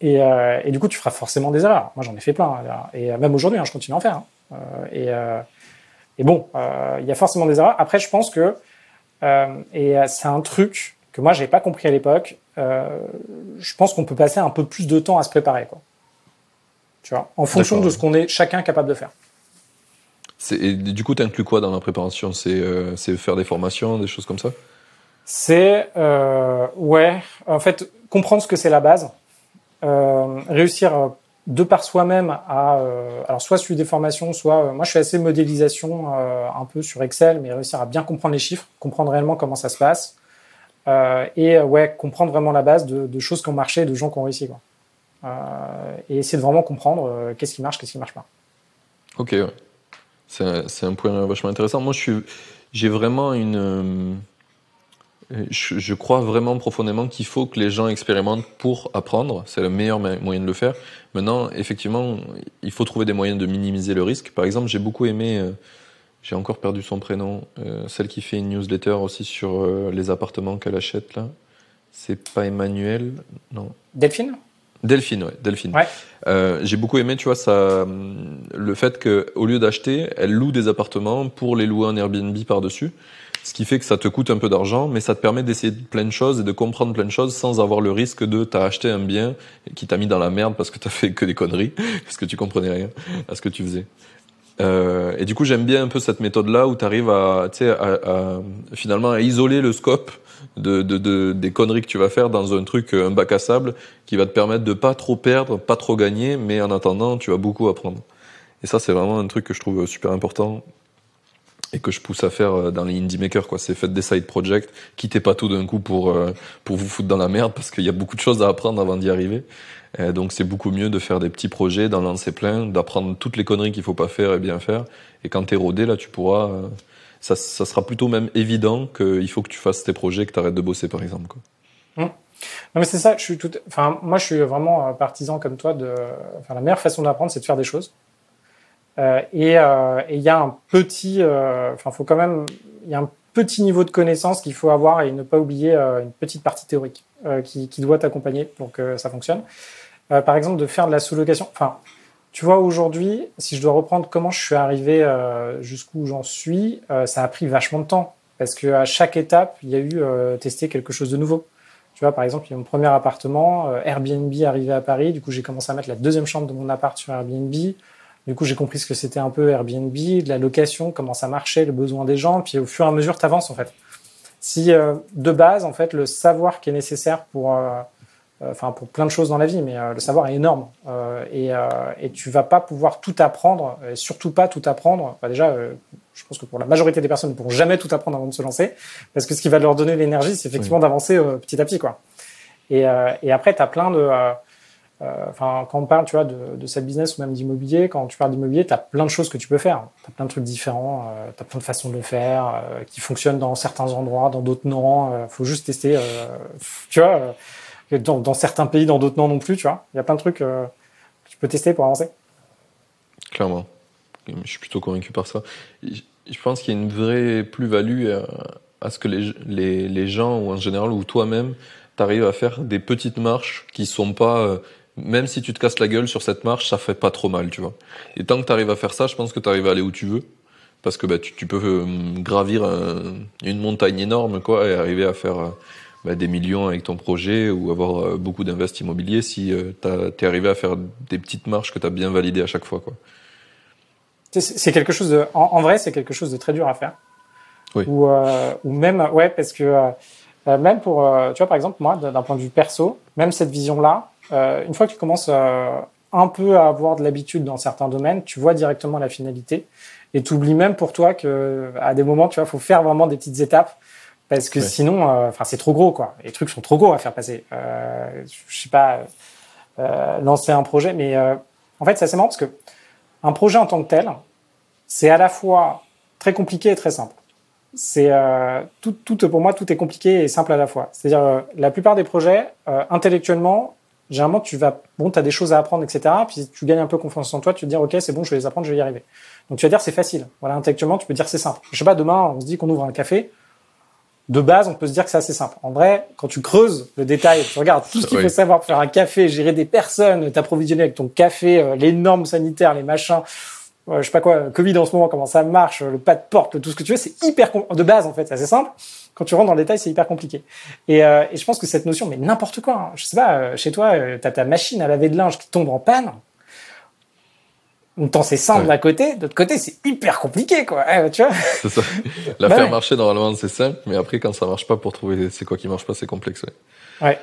Et, euh, et, du coup, tu feras forcément des erreurs. Moi, j'en ai fait plein. Hein, et même aujourd'hui, hein, je continue à en faire. Hein. et, et bon, il y a forcément des erreurs. Après, je pense que euh, et euh, c'est un truc que moi, j'avais pas compris à l'époque. Euh, je pense qu'on peut passer un peu plus de temps à se préparer, quoi. Tu vois, en fonction de ce qu'on est chacun capable de faire. Et du coup, tu inclus quoi dans la préparation? C'est faire des formations, des choses comme ça? C'est, euh, ouais, en fait, comprendre ce que c'est la base, euh, réussir de par soi-même à euh, alors soit suivre des formations, soit euh, moi je suis assez modélisation euh, un peu sur Excel, mais réussir à bien comprendre les chiffres, comprendre réellement comment ça se passe et ouais comprendre vraiment la base de, choses qui ont marché, de gens qui ont réussi quoi. et essayer de vraiment comprendre qu'est-ce qui marche, qu'est-ce qui marche pas. Ok, ouais. c'est un, point vachement intéressant. Moi je suis j'ai vraiment une je, crois vraiment profondément qu'il faut que les gens expérimentent pour apprendre. C'est le meilleur moyen de le faire. Maintenant, effectivement, il faut trouver des moyens de minimiser le risque. Par exemple, j'ai beaucoup aimé, euh, j'ai encore perdu son prénom, euh, celle qui fait une newsletter aussi sur euh, les appartements qu'elle achète là. C'est pas Emmanuel, non. Delphine? Delphine, ouais, Delphine. j'ai beaucoup aimé, tu vois, ça, le fait qu'au lieu d'acheter, elle loue des appartements pour les louer en Airbnb par-dessus ce qui fait que ça te coûte un peu d'argent, mais ça te permet d'essayer plein de choses et de comprendre plein de choses sans avoir le risque de t'as acheté un bien qui t'a mis dans la merde parce que t'as fait que des conneries, parce que tu comprenais rien à ce que tu faisais. Euh, et du coup, j'aime bien un peu cette méthode-là où tu arrives à, à, à, finalement à isoler le scope de, de, de, des conneries que tu vas faire dans un truc, un bac à sable, qui va te permettre de pas trop perdre, pas trop gagner, mais en attendant, tu vas beaucoup apprendre. Et ça, c'est vraiment un truc que je trouve super important et que je pousse à faire euh, dans les indie makers quoi c'est faites des side projects quittez pas tout d'un coup pour euh, pour vous foutre dans la merde parce qu'il y a beaucoup de choses à apprendre avant d'y arriver donc c'est beaucoup mieux de faire des petits projets d'en lancer plein d'apprendre toutes les conneries qu'il faut pas faire et bien faire et quand t'es rodé là tu pourras euh, ça, ça sera plutôt même évident qu'il faut que tu fasses tes projets que t'arrêtes de bosser par exemple quoi mmh. Non mais c'est ça, je suis tout, enfin moi je suis vraiment partisan comme toi de, enfin la meilleure façon d'apprendre c'est de faire des choses. Euh, euh, et il y a un petit, euh, enfin, faut quand même, il y a un petit niveau de connaissance qu'il faut avoir et ne pas oublier une petite partie théorique qui, qui, doit t'accompagner pour que ça fonctionne. par exemple, de faire de la sous-location. Enfin, tu vois, aujourd'hui, si je dois reprendre comment je suis arrivé jusqu'où j'en suis, ça a pris vachement de temps parce qu'à chaque étape, il y a eu tester quelque chose de nouveau. Tu vois, par exemple, il y a mon premier appartement, Airbnb arrivé à Paris, du coup, j'ai commencé à mettre la deuxième chambre de mon appart sur Airbnb. Du coup, j'ai compris ce que c'était un peu Airbnb, de la location, comment ça marchait, le besoin des gens. Puis au fur et à mesure, tu avances en fait. Si euh, de base, en fait, le savoir qui est nécessaire pour, euh, euh, enfin pour plein de choses dans la vie, mais le savoir est énorme et, et tu vas pas pouvoir tout apprendre, et surtout pas tout apprendre. Bah, déjà, je pense que pour la majorité des personnes, ils ne pourront jamais tout apprendre avant de se lancer, parce que ce qui va leur donner l'énergie, c'est effectivement d'avancer petit à petit, quoi. Et, et après, tu as plein de euh, enfin, quand on parle, tu vois, de, de business ou même d'immobilier, quand tu parles d'immobilier, tu as plein de choses que tu peux faire. Tu as plein de trucs différents, euh, tu as plein de façons de le faire, euh, qui fonctionnent dans certains endroits, dans d'autres non. Il faut juste tester, tu vois, dans, certains pays, dans d'autres non non plus, tu vois. Il y a plein de trucs que tu peux tester pour avancer. Clairement. Je suis plutôt convaincu par ça. Je pense qu'il y a une vraie plus-value à, ce que les, les, les, gens, ou en général, ou toi-même, tu arrives à faire des petites marches qui sont pas même si tu te casses la gueule sur cette marche, ça fait pas trop mal, tu vois. Et tant que tu arrives à faire ça, je pense que tu arrives à aller où tu veux. Parce que bah, tu, tu peux euh, gravir une montagne énorme, quoi, et arriver à faire euh, bah, des millions avec ton projet ou avoir beaucoup d'investissements immobiliers si tu es arrivé à faire des petites marches que tu as bien validées à chaque fois. Quoi. C'est quelque chose de, en, vrai, c'est quelque chose de très dur à faire. Oui. Ou, ou même, ouais, parce que même pour, tu vois, par exemple, moi, d'un point de vue perso, même cette vision-là, une fois que tu commences un peu à avoir de l'habitude dans certains domaines, tu vois directement la finalité et tu oublies même pour toi que à des moments, tu vois, faut faire vraiment des petites étapes parce que sinon, euh, enfin, c'est trop gros, quoi. Les trucs sont trop gros à faire passer. Euh, je sais pas, euh, lancer un projet, mais euh, en fait, c'est assez marrant parce que un projet en tant que tel, c'est à la fois très compliqué et très simple. C'est tout, tout, pour moi, tout est compliqué et simple à la fois. C'est-à-dire, la plupart des projets, intellectuellement, généralement, tu vas, bon, tu as des choses à apprendre, etc. Puis tu gagnes un peu confiance en toi, tu te dis, OK, c'est bon, je vais les apprendre, je vais y arriver. Donc tu vas dire, c'est facile. Voilà, intellectuellement, tu peux dire, c'est simple. Je sais pas, demain, on se dit qu'on ouvre un café. De base, on peut se dire que c'est assez simple. En vrai, quand tu creuses le détail, tu regardes tout ce qu'il faut savoir pour faire un café, gérer des personnes, t'approvisionner avec ton café, euh, les normes sanitaires, les machins, je sais pas quoi, Covid en ce moment, comment ça marche, le pas de porte, tout ce que tu veux, c'est hyper de base en fait, c'est assez simple. Quand tu rentres dans le détail, c'est hyper compliqué. Et, euh, et, je pense que cette notion, mais n'importe quoi, hein. je sais pas, euh, chez toi, euh, tu as ta machine à laver de linge qui tombe en panne. Tant c'est simple d'un côté, d'autre côté c'est hyper compliqué quoi. Eh, tu vois C'est ça. La bah faire marcher normalement c'est simple, mais après quand ça marche pas pour trouver c'est quoi qui marche pas c'est complexe. Ouais. ouais.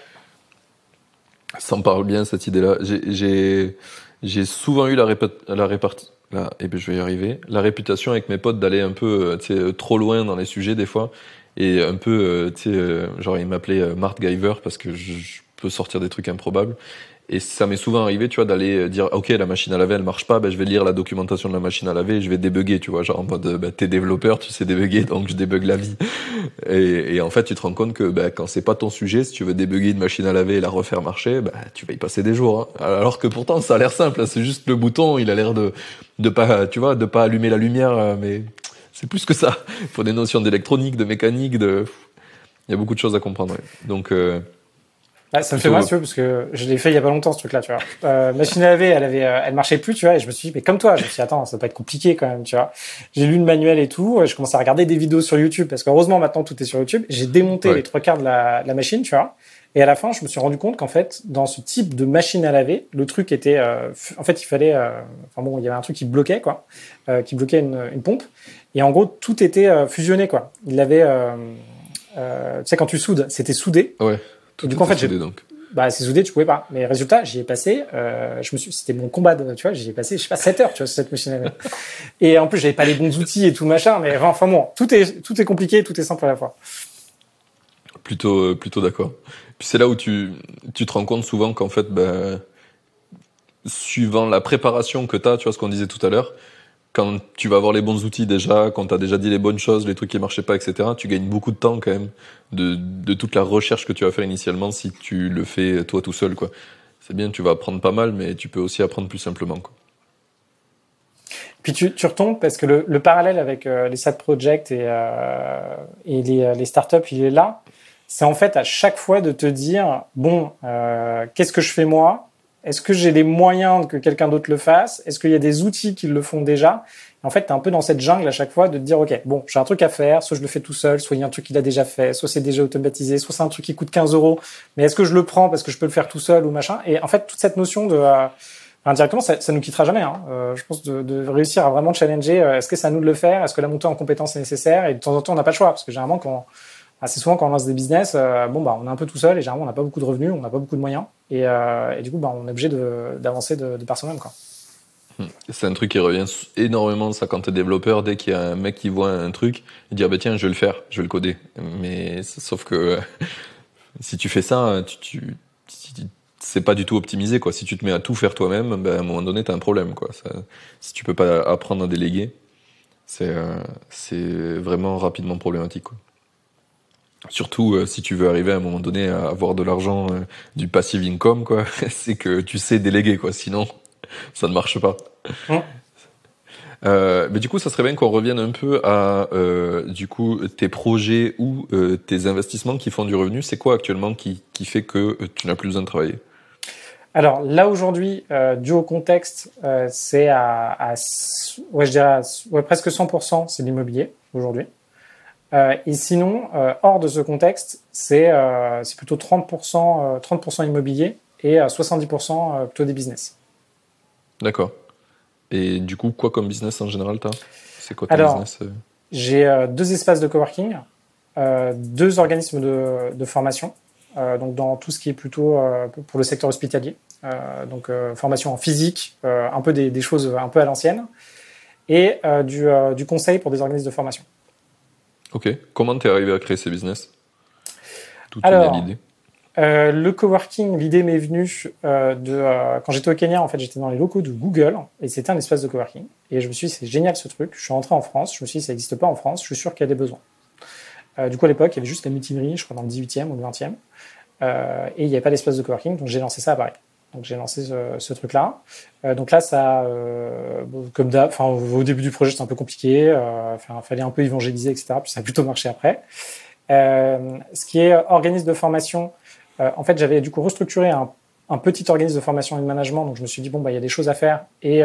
Ça me parle bien cette idée-là. J'ai j'ai souvent eu la, la répartie Là, et ben je vais y arriver. La réputation avec mes potes d'aller un peu, euh, euh, trop loin dans les sujets des fois, et un peu, euh, tu sais, genre ils m'appelaient Mart Giver parce que je, peux sortir des trucs improbables. Et ça m'est souvent arrivé, tu vois, d'aller dire, ok, la machine à laver, elle marche pas, ben, je vais lire la documentation de la machine à laver je vais débugger, tu vois, genre en mode, ben, t'es développeur, tu sais débugger, donc je débug la vie. Et, et en fait, tu te rends compte que ben, quand c'est pas ton sujet, si tu veux débugger une machine à laver et la refaire marcher, ben, tu vas y passer des jours. Hein. Alors que pourtant, ça a l'air simple, hein, c'est juste le bouton, il a l'air de, de pas, tu vois, de pas allumer la lumière, euh, mais c'est plus que ça. Il faut des notions d'électronique, de mécanique, de, il y a beaucoup de choses à comprendre. Donc, euh, ça me fait mal, tu vois, parce que je l'ai fait il y a pas longtemps, ce truc-là, tu vois. Euh, machine à laver, elle avait, euh, elle marchait plus, tu vois, et je me suis dit, mais comme toi, je me suis dit, attends, ça va pas être compliqué quand même, tu vois. J'ai lu le manuel et tout, je commençais à regarder des vidéos sur YouTube, parce qu'heureusement, maintenant, tout est sur YouTube. J'ai démonté les trois quarts de la, de la, machine, tu vois. Et à la fin, je me suis rendu compte qu'en fait, dans ce type de machine à laver, le truc était, euh, en fait, il fallait, euh, enfin bon, il y avait un truc qui bloquait, quoi, qui bloquait une, une, pompe. Et en gros, tout était fusionné, quoi. Il avait, tu sais, quand tu soudes, c'était soudé. Ouais. Tout du coup, en fait, soudé, donc bah c'est soudé tu pouvais pas mais résultat j'y ai passé euh, je me suis c'était mon combat de, tu vois j'y ai passé je sais pas 7 heures tu vois sur cette machine et en plus j'avais pas les bons outils et tout machin mais enfin bon tout est tout est compliqué tout est simple à la fois plutôt euh, plutôt d'accord puis c'est là où tu tu te rends compte souvent qu'en fait ben suivant la préparation que tu as tu vois ce qu'on disait tout à l'heure quand tu vas avoir les bons outils déjà, quand tu as déjà dit les bonnes choses, les trucs qui marchaient pas, etc., tu gagnes beaucoup de temps quand même de, toute la recherche que tu vas faire initialement si tu le fais toi tout seul. C'est bien, tu vas apprendre pas mal, mais tu peux aussi apprendre plus simplement. Puis tu, retombes parce que le, le parallèle avec euh, les SAT Project et, euh, les startups, il est là. C'est en fait à chaque fois de te dire, bon, euh, qu'est-ce que je fais moi? Est-ce que j'ai les moyens que quelqu'un d'autre le fasse? Est-ce qu'il y a des outils qui le font déjà? En fait, tu es un peu dans cette jungle à chaque fois de te dire, OK, bon, j'ai un truc à faire, soit je le fais tout seul, soit il y a un truc qu'il a déjà fait, soit c'est déjà automatisé, soit c'est un truc qui coûte 15 euros, mais est-ce que je le prends parce que je peux le faire tout seul ou machin? Et en fait, toute cette notion de... Euh, indirectement, ça, ça nous quittera jamais. Hein. Euh, je pense de, de, réussir à vraiment challenger. Euh, est-ce que c'est à nous de le faire? Est-ce que la montée en compétence est nécessaire? Et de temps en temps, on n'a pas le choix parce que généralement, quand assez souvent quand on lance des business, euh, bon bah on est un peu tout seul et généralement on n'a pas beaucoup de revenus, on n'a pas beaucoup de moyens et, euh, du coup bah on est obligé d'avancer de, de, de, par soi-même quoi. Hmm. C'est un truc qui revient énormément ça quand t'es développeur, dès qu'il y a un mec qui voit un truc, il dit ah bah tiens je vais le faire, je vais le coder. Mais sauf que si tu fais ça, tu, tu, c'est pas du tout optimisé quoi. Si tu te mets à tout faire toi-même, ben, à un moment donné t'as un problème quoi. Si tu peux pas apprendre à déléguer, c'est euh, c'est vraiment rapidement problématique quoi. Surtout euh, si tu veux arriver à un moment donné à avoir de l'argent, euh, du passive income, quoi, c'est que tu sais déléguer, quoi. Sinon, ça ne marche pas. Euh, mais du coup, ça serait bien qu'on revienne un peu à du coup tes projets ou tes investissements qui font du revenu. C'est quoi actuellement qui, qui fait que tu n'as plus besoin de travailler? Alors là aujourd'hui, dû au contexte, c'est à, à, ouais, je dirais ouais, presque 100%, c'est l'immobilier aujourd'hui. Et sinon, hors de ce contexte, c'est c'est plutôt 30%, 30% immobilier et 70% plutôt des business. D'accord. Et du coup, quoi comme business en général, t'as C'est quoi ton Alors, business J'ai deux espaces de coworking, deux organismes de, de formation, donc dans tout ce qui est plutôt pour le secteur hospitalier. Euh, donc euh, formation en physique, euh, un peu des, des, choses un peu à l'ancienne, et du, du, conseil pour des organismes de formation. Ok. Comment tu es arrivé à créer ces business? Tout Alors, l'idée? euh, le coworking, l'idée m'est venue euh, de euh, quand j'étais au Kenya. En fait, j'étais dans les locaux de Google et c'était un espace de coworking. Et je me suis dit c'est génial ce truc. Je suis rentré en France. Je me suis dit ça n'existe pas en France. Je suis sûr qu'il y a des besoins. du coup, à l'époque, il y avait juste la mutinerie, je crois dans le 18e ou le 20e, et il n'y avait pas d'espace de coworking. Donc j'ai lancé ça à Paris. Donc j'ai lancé ce, ce truc-là. Euh, donc là, ça, euh, comme d'hab, au début du projet, c'était un peu compliqué. Euh, enfin, fallait un peu évangéliser, etc. Puis ça a plutôt marché après. Euh, ce qui est organisme de formation, euh, en fait, j'avais du coup restructuré un, un, petit organisme de formation et de management. Donc je me suis dit bon bah il y a des choses à faire et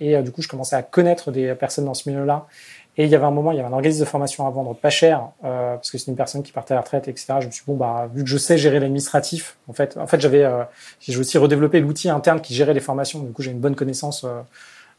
et du coup je commençais à connaître des personnes dans ce milieu-là et il y avait un moment, il y avait un organisme de formation à vendre pas cher, euh, parce que c'est une personne qui partait à la retraite, etc. Je me suis dit, bon, bah, vu que je sais gérer l'administratif, en fait, en fait, j'avais, euh, j'ai aussi redéveloppé l'outil interne qui gérait les formations. Du coup, j'ai une bonne connaissance, euh,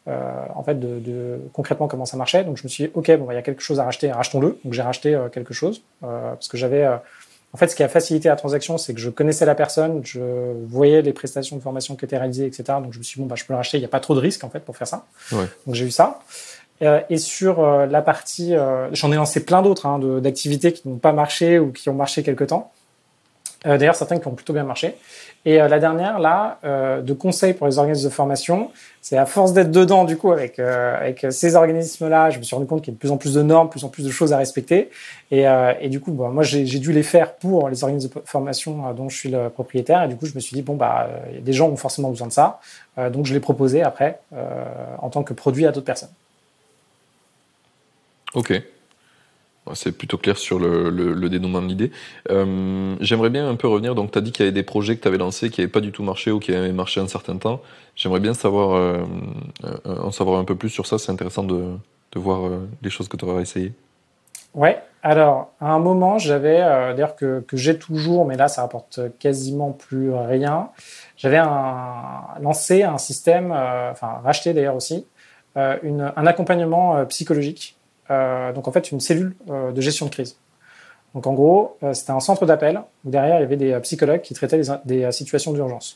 euh, en fait, de, de, concrètement comment ça marchait. Donc, je me suis dit, ok, bon, bah, il y a quelque chose à racheter, rachetons-le. Donc, j'ai racheté euh, quelque chose, euh, parce que j'avais, en fait, ce qui a facilité la transaction, c'est que je connaissais la personne, je voyais les prestations de formation qui étaient réalisées, etc. Donc, je me suis dit, bon, bah, je peux le racheter. Il n'y a pas trop de risques, en fait, pour faire ça. Ouais. Donc, j'ai eu ça. Euh, et sur euh, la partie, euh, j'en ai lancé plein d'autres hein, d'activités qui n'ont pas marché ou qui ont marché quelque temps. D'ailleurs, certaines qui ont plutôt bien marché. Et la dernière, là, de conseils pour les organismes de formation, c'est à force d'être dedans, du coup, avec, avec ces organismes-là, je me suis rendu compte qu'il y a de plus en plus de normes, de plus en plus de choses à respecter. Et, et du coup, moi, j'ai dû les faire pour les organismes de formation dont je suis le propriétaire. Et du coup, je me suis dit, bon, bah, des gens ont forcément besoin de ça. donc, je l'ai proposé après en tant que produit à d'autres personnes. Ok. C'est plutôt clair sur le, le, dénouement de l'idée. Euh, J'aimerais bien un peu revenir. Donc, tu as dit qu'il y avait des projets que tu avais lancés qui n'avaient pas du tout marché ou qui avaient marché un certain temps. J'aimerais bien savoir, euh, euh, en savoir un peu plus sur ça. C'est intéressant de, voir les choses que tu auras essayé. Ouais. Alors, à un moment, j'avais, d'ailleurs que, j'ai toujours, mais là, ça rapporte quasiment plus rien. J'avais lancé un système, enfin racheté d'ailleurs aussi, un accompagnement psychologique donc en fait une cellule euh, de gestion de crise. Donc en gros, euh, c'était un centre d'appel où derrière il y avait des psychologues qui traitaient des situations d'urgence.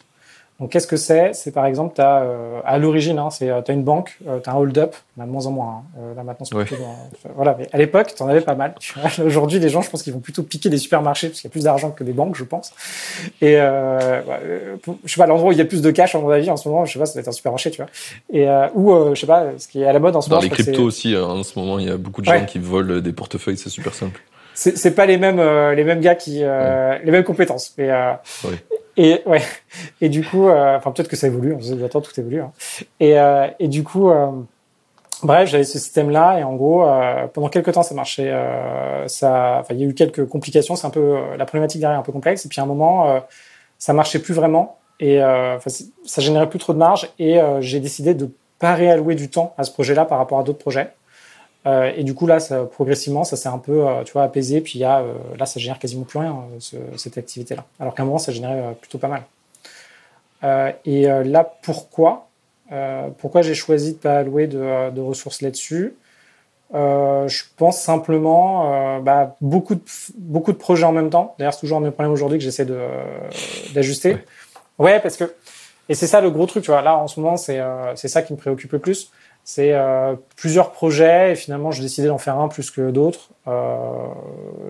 Donc, qu'est-ce que c'est? C'est par exemple, as, euh, à l'origine, hein, c'est tu as une banque, euh, tu as un hold-up, de moins en moins. Hein. Euh, là maintenant, c'est plutôt voilà. Mais à l'époque, tu en avais pas mal. Aujourd'hui, les gens, je pense qu'ils vont plutôt piquer des supermarchés parce qu'il y a plus d'argent que des banques, je pense. Et euh, bah, je sais pas l'endroit où il y a plus de cash, à mon avis, en ce moment, je sais pas, ça va être un supermarché, tu vois. Et ou je sais pas, ce qui est à la mode en ce moment. Dans les cryptos aussi, en ce moment, il y a beaucoup de gens qui volent des portefeuilles, c'est super simple c'est pas les mêmes les mêmes gars qui euh, les mêmes compétences mais euh, ouais. Et ouais. Et du coup, euh, enfin peut-être que ça évolue. On se dit attends, tout évolue. Hein. Et euh, et du coup, euh, bref, j'avais ce système-là et en gros, euh, pendant quelques temps, ça marchait. Euh, ça, enfin, il y a eu quelques complications. C'est un peu la problématique derrière un peu complexe. Et puis à un moment, ça marchait plus vraiment et ça générait plus trop de marge. Et j'ai décidé de pas réallouer du temps à ce projet-là par rapport à d'autres projets. Euh, et du coup là, ça, progressivement, ça s'est un peu, euh, tu vois, apaisé. Puis y a, euh, là, ça génère quasiment plus rien ce, cette activité-là. Alors qu'à un moment, ça générait plutôt pas mal. et là, pourquoi Pourquoi j'ai choisi de pas allouer de, de ressources là-dessus? Je pense simplement, bah, beaucoup de beaucoup de projets en même temps. D'ailleurs, c'est toujours un problème aujourd'hui que j'essaie de d'ajuster. Ouais. ouais. parce que et c'est ça le gros truc, tu vois. Là, en ce moment, c'est c'est ça qui me préoccupe le plus c'est euh, plusieurs projets et finalement j'ai décidé d'en faire un plus que d'autres. Euh,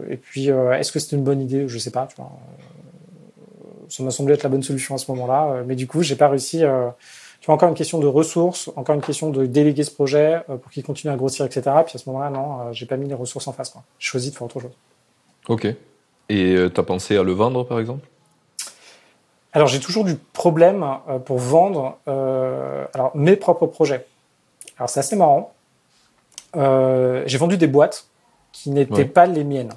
et puis euh, est-ce que c'était une bonne idée? Je sais pas. Tu vois. Ça m'a semblé être la bonne solution à ce moment-là, mais du coup j'ai pas réussi. tu vois encore une question de ressources, encore une question de déléguer ce projet pour qu'il continue à grossir, etc. Puis à ce moment-là, non, j'ai pas mis les ressources en face. J'ai choisi de faire autre chose. Ok. Et tu as pensé à le vendre par exemple? Alors j'ai toujours du problème pour vendre euh, alors mes propres projets. Alors c'est assez marrant. Euh, j'ai vendu des boîtes qui n'étaient ouais. pas les miennes.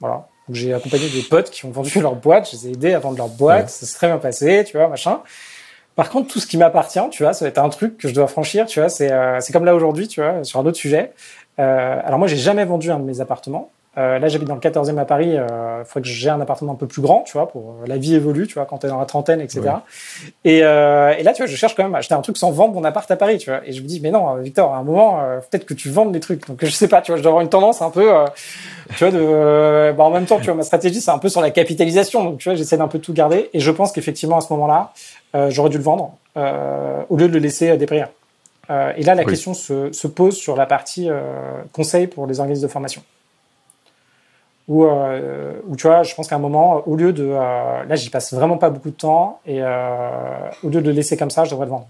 Voilà. J'ai accompagné des potes qui ont vendu leur boîte, je les ai aidés à vendre leur boîte, ouais. ça s'est très bien passé, tu vois, machin. Par contre, tout ce qui m'appartient, tu vois, ça va être un truc que je dois franchir, tu vois, c'est euh, c'est comme là aujourd'hui, tu vois, sur un autre sujet. alors moi, j'ai jamais vendu un de mes appartements. Euh, là, j'habite dans le 14e à Paris. Il euh, faudrait que j'ai un appartement un peu plus grand, tu vois, pour euh, la vie évolue, tu vois, quand t'es dans la trentaine, etc. Et, euh, et, là, tu vois, je cherche quand même à acheter un truc sans vendre mon appart à Paris, tu vois. Et je me dis, mais non, Victor, à un moment, peut-être que tu vendes des trucs. Donc, je sais pas, tu vois, je dois avoir une tendance un peu, tu vois, de. bah, en même temps, tu vois, ma stratégie, c'est un peu sur la capitalisation. Donc, tu vois, j'essaie d'un peu tout garder. Et je pense qu'effectivement, à ce moment-là, j'aurais dû le vendre au lieu de le laisser dépérir. et là, la question se, se, pose sur la partie conseil pour les organismes de formation. Où, euh, où tu vois, je pense qu'à un moment, au lieu de, euh, là, j'y passe vraiment pas beaucoup de temps, et euh, au lieu de le laisser comme ça, je devrais le vendre.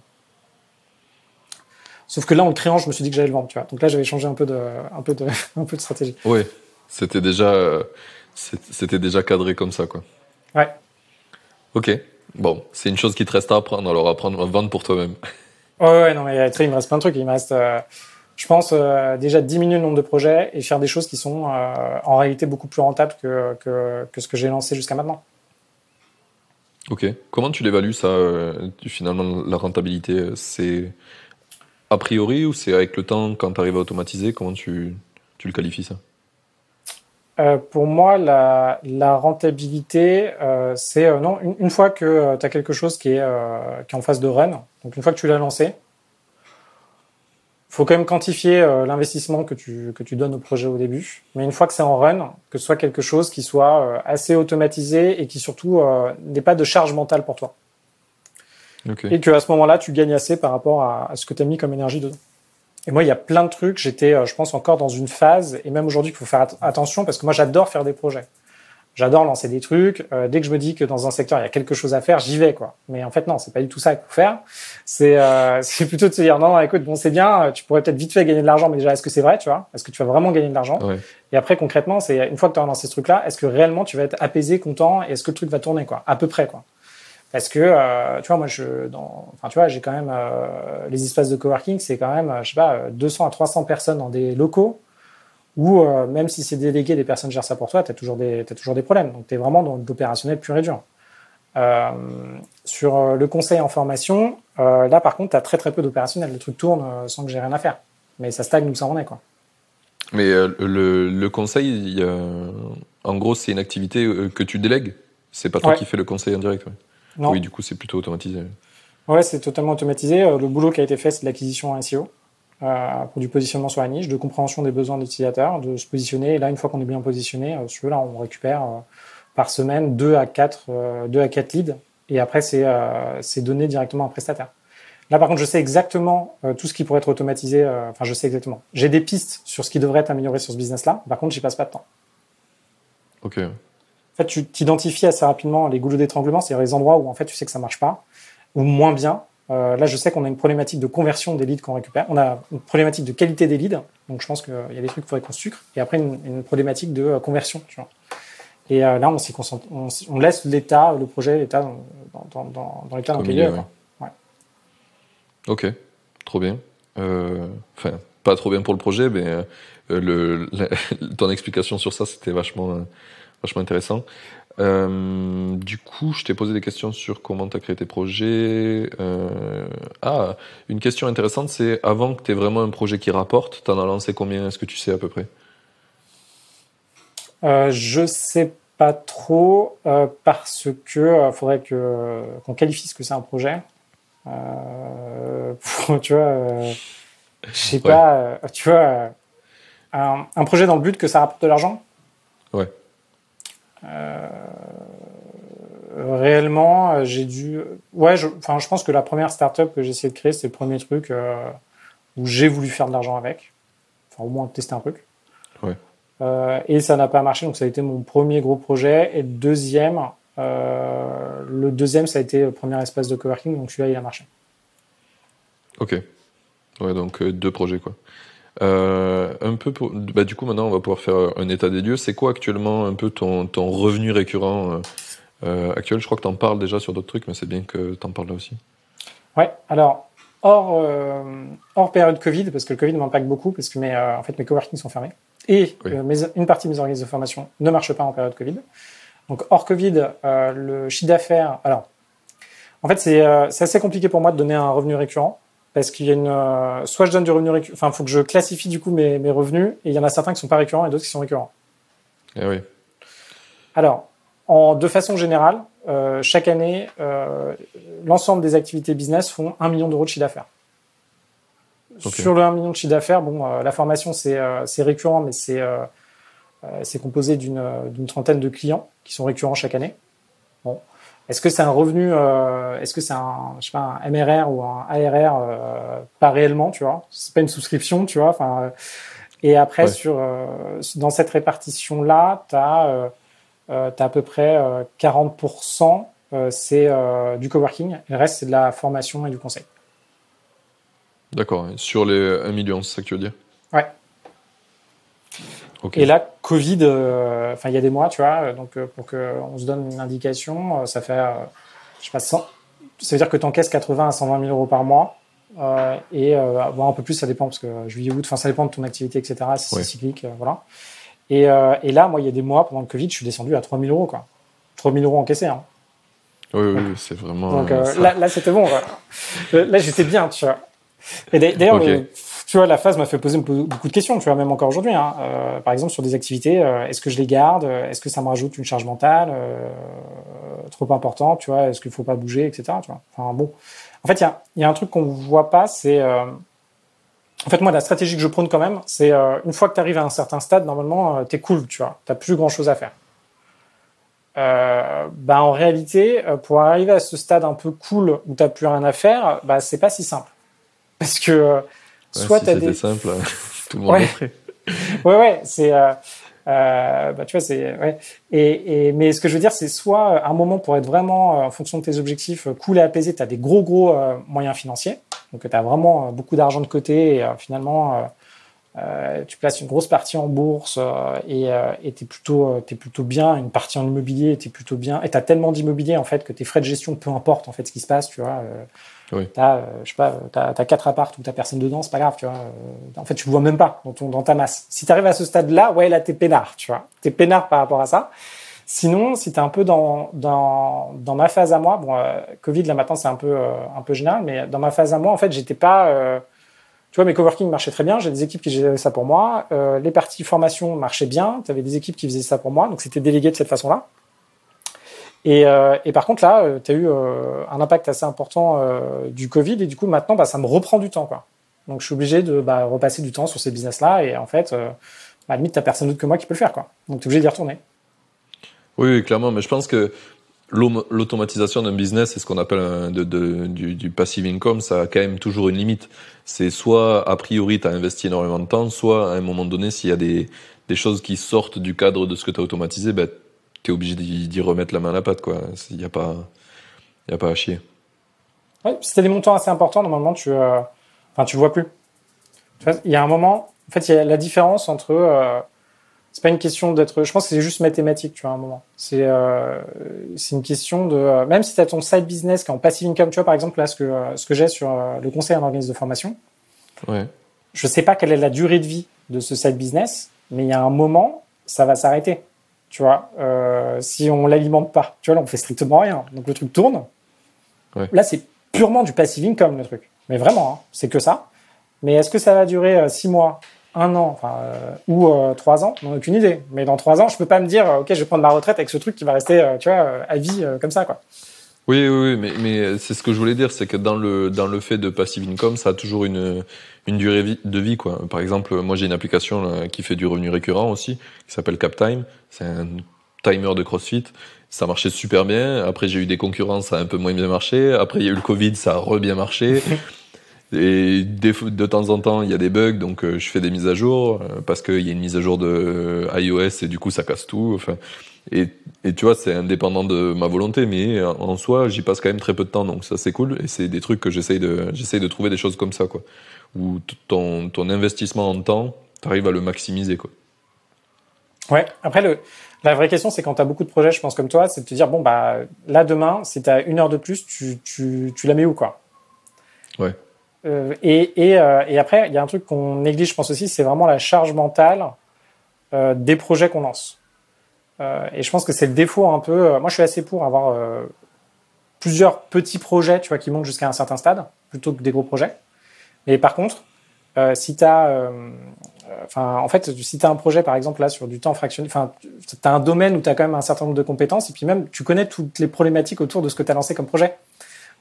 Sauf que là, en le créant, je me suis dit que j'allais le vendre, tu vois. Donc là, j'avais changé un peu de, un peu de, un peu de stratégie. Oui, c'était déjà, c'était déjà cadré comme ça, quoi. Ouais. Ok. Bon, c'est une chose qui te reste à apprendre, alors apprendre à vendre pour toi-même. Ouais, ouais, non, mais il me reste plein de trucs. Il me reste, je pense, euh, déjà diminuer le nombre de projets et faire des choses qui sont euh, en réalité beaucoup plus rentables que, que, que ce que j'ai lancé jusqu'à maintenant. Ok. Comment tu l'évalues, ça, euh, finalement, la rentabilité C'est a priori ou c'est avec le temps, quand tu arrives à automatiser Comment tu, tu le qualifies, ça? Pour moi, la, la rentabilité, c'est non une, une, fois que tu as quelque chose qui est, qui est en phase de run, donc une fois que tu l'as lancé, faut quand même quantifier euh, l'investissement que tu, que tu donnes au projet au début. Mais une fois que c'est en run, que ce soit quelque chose qui soit euh, assez automatisé et qui surtout euh, n'ait pas de charge mentale pour toi. Okay. Et que à ce moment-là, tu gagnes assez par rapport à, à ce que tu as mis comme énergie dedans. Et moi, il y a plein de trucs. J'étais, je pense, encore dans une phase, et même aujourd'hui, il faut faire attention parce que moi, j'adore faire des projets j'adore lancer des trucs. Euh, dès que je me dis que dans un secteur il y a quelque chose à faire, j'y vais quoi. Mais en fait non, c'est pas du tout ça qu'il faut faire. C'est euh, c'est plutôt de se dire non, non écoute bon c'est bien, tu pourrais peut-être vite fait gagner de l'argent, mais déjà est-ce que c'est vrai, tu vois? Est-ce que tu vas vraiment gagner de l'argent? Ouais. Et après concrètement, c'est une fois que tu as lancé ce truc-là, est-ce que réellement tu vas être apaisé, content, et est-ce que le truc va tourner quoi? À peu près quoi. Parce que euh, tu vois moi je dans enfin tu vois j'ai quand même euh, les espaces de coworking c'est quand même je sais pas 200 à 300 personnes dans des locaux ou euh, même si c'est délégué, des personnes gèrent ça pour toi, tu as toujours des, as toujours des problèmes. Donc tu es vraiment dans l'opérationnel pur et dur. Euh, sur euh, le conseil en formation, euh, là par contre, tu as très très peu d'opérationnel. Le truc tourne sans que j'ai rien à faire. Mais ça stagne où ça en est. Quoi. Mais le, le, conseil, en gros, c'est une activité que tu délègues C'est pas toi ouais. qui fais le conseil en direct ouais. Non. Oui, du coup, c'est plutôt automatisé. Ouais, c'est totalement automatisé. Le boulot qui a été fait, c'est de l'acquisition en SEO. Euh, pour du positionnement sur la niche, de compréhension des besoins de l'utilisateur, de se positionner. Et là, une fois qu'on est bien positionné, euh, sur là, on récupère euh, par semaine 2 à 4, 2 à 4 leads. Et après, c'est c'est donné directement à un prestataire. Là, par contre, je sais exactement tout ce qui pourrait être automatisé. Enfin, je sais exactement. J'ai des pistes sur ce qui devrait être amélioré sur ce business-là. Par contre, j'y passe pas de temps. Ok. En fait, tu t'identifies assez rapidement les goulots d'étranglement, c'est-à-dire les endroits où en fait tu sais que ça marche pas ou moins bien, euh, là, je sais qu'on a une problématique de conversion des leads qu'on récupère. On a une problématique de qualité des leads. Donc, je pense qu'il y a des trucs qu'il faudrait qu'on sucre. Et après, une, une problématique de euh, conversion. Tu vois. Et euh, là, on, s'y concentre, on, on laisse l'État, le projet, l'État dans, dans, dans, dans l'état dans lequel il est. Ouais. Ouais. Ok, trop bien. Euh, enfin, pas trop bien pour le projet, mais euh, le, la, ton explication sur ça, c'était vachement, vachement intéressant. Euh, du coup, je t'ai posé des questions sur comment tu as créé tes projets. Euh... Ah, une question intéressante, c'est avant que tu aies vraiment un projet qui rapporte, tu en as lancé combien? Est-ce que tu sais à peu près? Euh, Je sais pas trop euh, parce que faudrait que qu'on qualifie ce que c'est un projet. Pour, tu vois, je sais ouais. pas, tu vois, un, un projet dans le but que ça rapporte de l'argent? Ouais. Euh, réellement, j'ai dû. Ouais, je, enfin, je pense que la première startup que j'ai essayé de créer, c'est le premier truc euh, où j'ai voulu faire de l'argent avec. Enfin, au moins tester un truc. Ouais. Euh, et ça n'a pas marché, donc ça a été mon premier gros projet. Et le deuxième, euh, le deuxième, ça a été le premier espace de coworking, donc celui-là, il a marché. Ok. Ouais, donc deux projets, quoi. Euh, un peu pour, bah, du coup, maintenant, on va pouvoir faire un état des lieux. C'est quoi actuellement un peu ton, ton revenu récurrent euh, actuel? Je crois que tu en parles déjà sur d'autres trucs, mais c'est bien que tu en parles là aussi. Ouais, alors, hors, euh, hors période Covid, parce que le Covid m'impacte beaucoup, parce que mes, en fait, mes coworking sont fermés. Et oui. mes, une partie de mes organismes de formation ne marche pas en période Covid. Donc, hors Covid, le chiffre d'affaires. Alors, en fait, c'est assez compliqué pour moi de donner un revenu récurrent. Parce qu'il y a une, soit je donne du revenu récurrent, enfin, faut que je classifie du coup mes, mes revenus, et il y en a certains qui sont pas récurrents et d'autres qui sont récurrents. Eh oui. Alors, en, de façon générale, euh, chaque année, euh, l'ensemble des activités business font 1 million d'euros de chiffre d'affaires. Sur le 1 million de chiffre d'affaires, bon, euh, la formation, c'est euh, c'est récurrent, mais c'est euh, euh, c'est composé d'une euh, d'une trentaine de clients qui sont récurrents chaque année. Bon. Est-ce que c'est un revenu, euh, est-ce que c'est un, je sais pas, un MRR ou un ARR euh, Pas réellement, tu vois? C'est pas une souscription, tu vois. Enfin, euh, et après, Ouais. sur, dans cette répartition-là, tu as, t'as à peu près euh, 40%, euh, c'est du coworking, et le reste, c'est de la formation et du conseil. D'accord. Sur les 1 million, c'est ça que tu veux dire? Ouais. Et là, Covid, euh, enfin, il y a des mois, tu vois, euh, donc euh, pour qu'on se donne une indication, euh, ça fait, euh, je sais pas, 100, ça veut dire que tu encaisses 80 à 120 000 euros par mois. Euh, et euh, bon, un peu plus, ça dépend, parce que juillet, août, enfin, ça dépend de ton activité, etc. Si c'est cyclique, euh, voilà. Et, euh, et là, moi, il y a des mois, pendant le Covid, je suis descendu à 3 000 euros, quoi. 3 000 euros encaissés, hein. Oui, oui, oui, c'est vraiment. Donc euh, là, là c'était bon. quoi. Euh, Là, j'étais bien, tu vois. Et d'a- d'ailleurs. Tu vois, la phase m'a fait poser beaucoup de questions, tu vois, même encore aujourd'hui. Hein. Euh, par exemple, sur des activités, euh, est-ce que je les garde? Est-ce que ça me rajoute une charge mentale euh, trop importante, tu vois? Est-ce qu'il faut pas bouger, etc. Tu vois? Enfin bon. En fait, il y a, y a un truc qu'on voit pas, c'est euh, en fait moi la stratégie que je prône quand même, c'est euh, une fois que tu arrives à un certain stade, normalement, euh, t'es cool, tu vois? T'as plus grand chose à faire. Euh, bah en réalité, euh, pour arriver à ce stade un peu cool où t'as plus rien à faire, bah c'est pas si simple. Parce que euh, soit si des, simple, tout le monde Ouais. ferait. ouais ouais, c'est, euh, euh, bah tu vois c'est, ouais. Et, et mais ce que je veux dire, c'est soit euh, à un moment pour être vraiment euh, en fonction de tes objectifs cool et apaisé, t'as des gros gros euh, moyens financiers, donc t'as vraiment euh, beaucoup d'argent de côté et finalement tu places une grosse partie en bourse et et t'es plutôt t'es plutôt bien une partie en immobilier t'es plutôt bien et t'as tellement d'immobilier en fait que tes frais de gestion peu importe en fait ce qui se passe tu vois Oui. t'as euh, je sais pas t'as t'as quatre apparts où t'as personne dedans c'est pas grave tu vois euh, en fait tu le vois même pas dans ton dans ta masse si t'arrives à ce stade là ouais là t'es peinard tu vois t'es peinard par rapport à ça Sinon, si tu es un peu dans, dans, dans ma phase à moi, bon, euh, Covid, là maintenant, c'est un peu, euh, un peu général, mais dans ma phase à moi, en fait, j'étais pas. euh, tu vois, mes coworking marchaient très bien, j'ai des équipes qui géraient ça pour moi. Euh, les parties formation marchaient bien, tu avais des équipes qui faisaient ça pour moi, donc c'était délégué de cette façon-là. Et, euh, et par contre, là, tu as eu euh, un impact assez important euh, du Covid, et du coup, maintenant, bah, ça me reprend du temps. Quoi. Donc, je suis obligé de bah, repasser du temps sur ces business-là, et en fait, euh, bah, à la limite, tu personne d'autre que moi qui peut le faire. Quoi. Donc, tu es obligé d'y retourner. Oui, clairement, mais je pense que l'autom- l'automatisation d'un business et ce qu'on appelle du, du passive income, ça a quand même toujours une limite. C'est soit, a priori, tu as investi énormément de temps, soit à un moment donné, s'il y a des, des choses qui sortent du cadre de ce que tu as automatisé, ben, tu es obligé d'y remettre la main à la pâte. quoi. Il n'y a, pas- y a pas à chier. Ouais, si tu as des montants assez importants, normalement, tu euh, enfin, tu vois plus. Il y a un moment, en fait, il y a la différence entre. Euh, c'est pas une question d'être. Je pense que c'est juste mathématique, tu vois, à un moment. C'est euh, c'est une question de. euh, même si tu as ton side business qui est en passive income, tu vois, par exemple, là, ce que, euh, ce que j'ai sur le conseil en organisme de formation, Ouais. je sais pas quelle est la durée de vie de ce side business, mais il y a un moment, ça va s'arrêter. Tu vois, euh, si on l'alimente pas, tu vois, là, on fait strictement rien. Donc le truc tourne. Ouais. Là, c'est purement du passive income, le truc. Mais vraiment, hein, c'est que ça. Mais est-ce que ça va durer euh, six mois, un an, enfin, euh, ou euh, trois ans? On n'a aucune idée. Mais dans trois ans, je peux pas me dire, euh, ok, je vais prendre ma retraite avec ce truc qui va rester, tu vois, à vie comme ça, quoi. Oui, oui, oui, mais, mais c'est ce que je voulais dire, c'est que dans le, dans le fait de passive income, ça a toujours une, une durée de vie. Quoi. Par exemple, moi j'ai une application là, qui fait du revenu récurrent aussi, qui s'appelle CapTime. C'est un timer de CrossFit. Ça marchait super bien. Après, j'ai eu des concurrents, ça a un peu moins bien marché. Après, il y a eu le Covid, ça a re bien marché. Et de temps en temps, il y a des bugs, donc euh, je fais des mises à jour euh, parce qu'il y a une mise à jour de euh, iOS et du coup ça casse tout. Enfin, et, et tu vois, c'est indépendant de ma volonté, mais en en soi, j'y passe quand même très peu de temps, donc ça c'est cool. Et c'est des trucs que j'essaye de, j'essaye de trouver des choses comme ça, quoi, où ton, ton investissement en temps, t'arrives à le maximiser, quoi. Ouais. Après, le, la vraie question, c'est quand tu as beaucoup de projets, je pense comme toi, c'est de te dire, bon, bah, là, demain, si tu as une heure de plus, tu, tu, tu la mets où, quoi? Ouais. Euh, et, et, euh, et après, il y a un truc qu'on néglige, je pense aussi, c'est vraiment la charge mentale euh, des projets qu'on lance. Et je pense que c'est le défaut un peu. moi, je suis assez pour avoir plusieurs petits projets, tu vois, qui montent jusqu'à un certain stade, plutôt que des gros projets. Mais par contre, euh, si tu as, euh, enfin, en fait, si tu as un projet, par exemple, là, sur du temps fractionné, enfin, tu as un domaine où tu as quand même un certain nombre de compétences, et puis même, tu connais toutes les problématiques autour de ce que tu as lancé comme projet.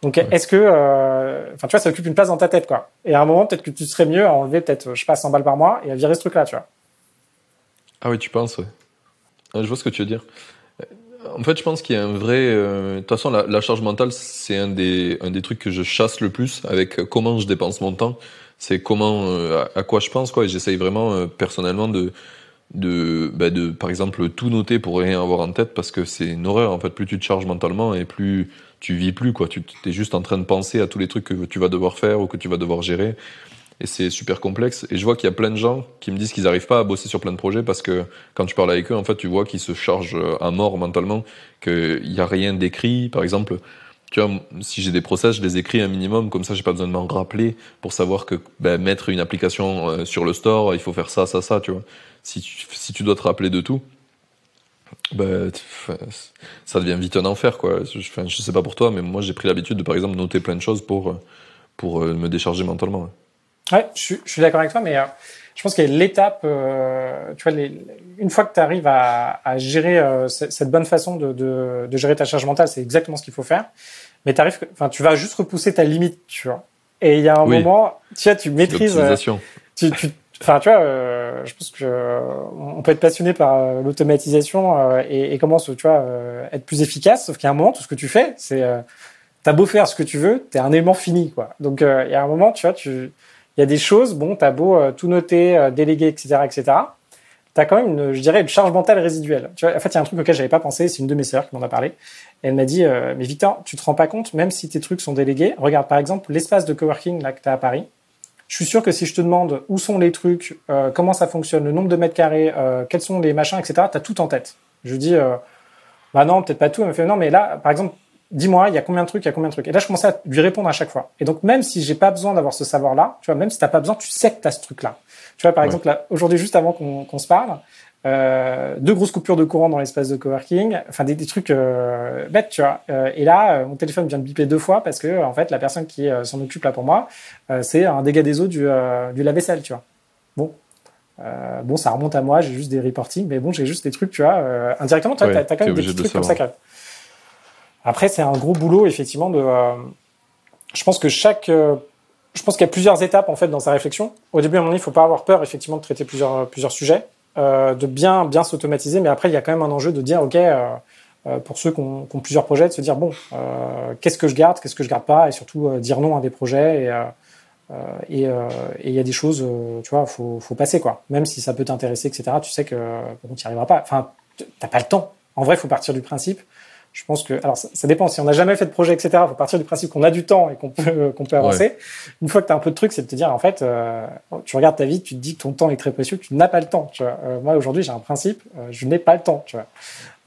Donc, est-ce que, enfin, tu vois, ça occupe une place dans ta tête, quoi. Et à un moment, peut-être que tu serais mieux à enlever peut-être, je sais pas, 100 balles par mois et à virer ce truc-là, tu vois. Ah oui, tu penses, ouais. Je vois ce que tu veux dire. En fait, je pense qu'il y a un vrai. De toute façon, la, charge mentale, c'est un des, un des trucs que je chasse le plus avec comment je dépense mon temps c'est comment, euh, à, quoi je pense, quoi. Et j'essaye vraiment euh, personnellement de, de, bah de, par exemple, tout noter pour rien avoir en tête parce que c'est une horreur. En fait, plus tu te charges mentalement et plus tu vis plus, quoi. Tu es juste en train de penser à tous les trucs que tu vas devoir faire ou que tu vas devoir gérer. Et c'est super complexe. Et je vois qu'il y a plein de gens qui me disent qu'ils n'arrivent pas à bosser sur plein de projets parce que quand tu parles avec eux, en fait, tu vois qu'ils se chargent à mort mentalement, qu'il n'y a rien d'écrit. Par exemple, tu vois, si j'ai des process, je les écris un minimum, comme ça j'ai pas besoin de m'en rappeler pour savoir que ben, mettre une application euh, sur le store, il faut faire ça, ça, ça, tu vois. Si tu, si tu dois te rappeler de tout, ben, ça devient vite un enfer, quoi. Je, je sais pas pour toi, mais moi j'ai pris l'habitude de par exemple noter plein de choses pour, pour euh, me décharger mentalement. Je, je suis d'accord avec toi, mais euh, je pense a l'étape, euh, tu vois, les, une fois que tu arrives à, à gérer euh, cette bonne façon de, de, de, gérer ta charge mentale, c'est exactement ce qu'il faut faire. Mais t'arrives, enfin, tu vas juste repousser ta limite, tu vois. Et il y a un moment, tu vois, tu maîtrises. Euh, tu, tu, enfin, tu vois, euh, je pense que on peut être passionné par l'automatisation et, et, comment, tu vois, être plus efficace. Sauf qu'il y a un moment, tout ce que tu fais, c'est, t'as beau faire ce que tu veux, t'es un élément fini, quoi. Donc, il y a un moment, tu vois, tu il y a des choses, bon, t'as beau euh, tout noter, euh, déléguer, etc., etc. T'as quand même, une, je dirais, une charge mentale résiduelle. Tu vois, en fait, il y a un truc auquel j'avais pas pensé. C'est une de mes sœurs qui m'en a parlé. Elle m'a dit, euh, mais Victor, tu te rends pas compte, même si tes trucs sont délégués. Regarde, par exemple, l'espace de coworking là que t'as à Paris. Je suis sûr que si je te demande où sont les trucs, euh, comment ça fonctionne, le nombre de mètres carrés, euh, quels sont les machins, etc. T'as tout en tête. Je dis, bah non, peut-être pas tout. Elle me fait non, mais là, par exemple, dis-moi, il y a combien de trucs, il y a combien de trucs. Et là, je commençais à lui répondre à chaque fois. Et donc, même si j'ai pas besoin d'avoir ce savoir-là, tu vois, même si t'as pas besoin, tu sais que t'as ce truc-là. Tu vois, par exemple, là, aujourd'hui, juste avant qu'on se parle, euh, deux grosses coupures de courant dans l'espace de coworking, enfin des, des trucs euh, bêtes, tu vois. Euh, et là, euh, mon téléphone vient de biper deux fois parce que, en fait, la personne qui euh, s'en occupe là pour moi, c'est un dégât des eaux du, du lave-vaisselle, tu vois. Bon. bon, ça remonte à moi, j'ai juste des reportings, mais bon, j'ai juste des trucs, tu vois. indirectement, tu ouais, as, quand même des petits trucs comme ça. Après, c'est un gros boulot, effectivement, de. Euh, je pense que chaque. Euh, je pense qu'il y a plusieurs étapes en fait dans sa réflexion. Au début, à mon avis, il faut pas avoir peur, effectivement, de traiter plusieurs plusieurs sujets, euh, de bien bien s'automatiser. Mais après, il y a quand même un enjeu de dire, ok, euh, euh pour ceux qui ont, qui ont, plusieurs projets, de se dire bon, qu'est-ce que je garde, qu'est-ce que je garde pas, et surtout dire non à des projets. Et et il y a des choses, tu vois, faut faut passer quoi. Même si ça peut t'intéresser, etc. Tu sais que bon, tu n'y arriveras pas. Enfin, t'as pas le temps. En vrai, faut partir du principe je pense que, alors ça, ça dépend. Si on n'a jamais fait de projet, etc., il faut partir du principe qu'on a du temps et qu'on peut qu'on peut avancer. Ouais. Une fois que tu as un peu de truc, c'est de te dire en fait, euh, tu regardes ta vie, tu te dis que ton temps est très précieux, tu n'as pas le temps. Tu vois. Euh, moi aujourd'hui, j'ai un principe, euh, je n'ai pas le temps. Tu vois.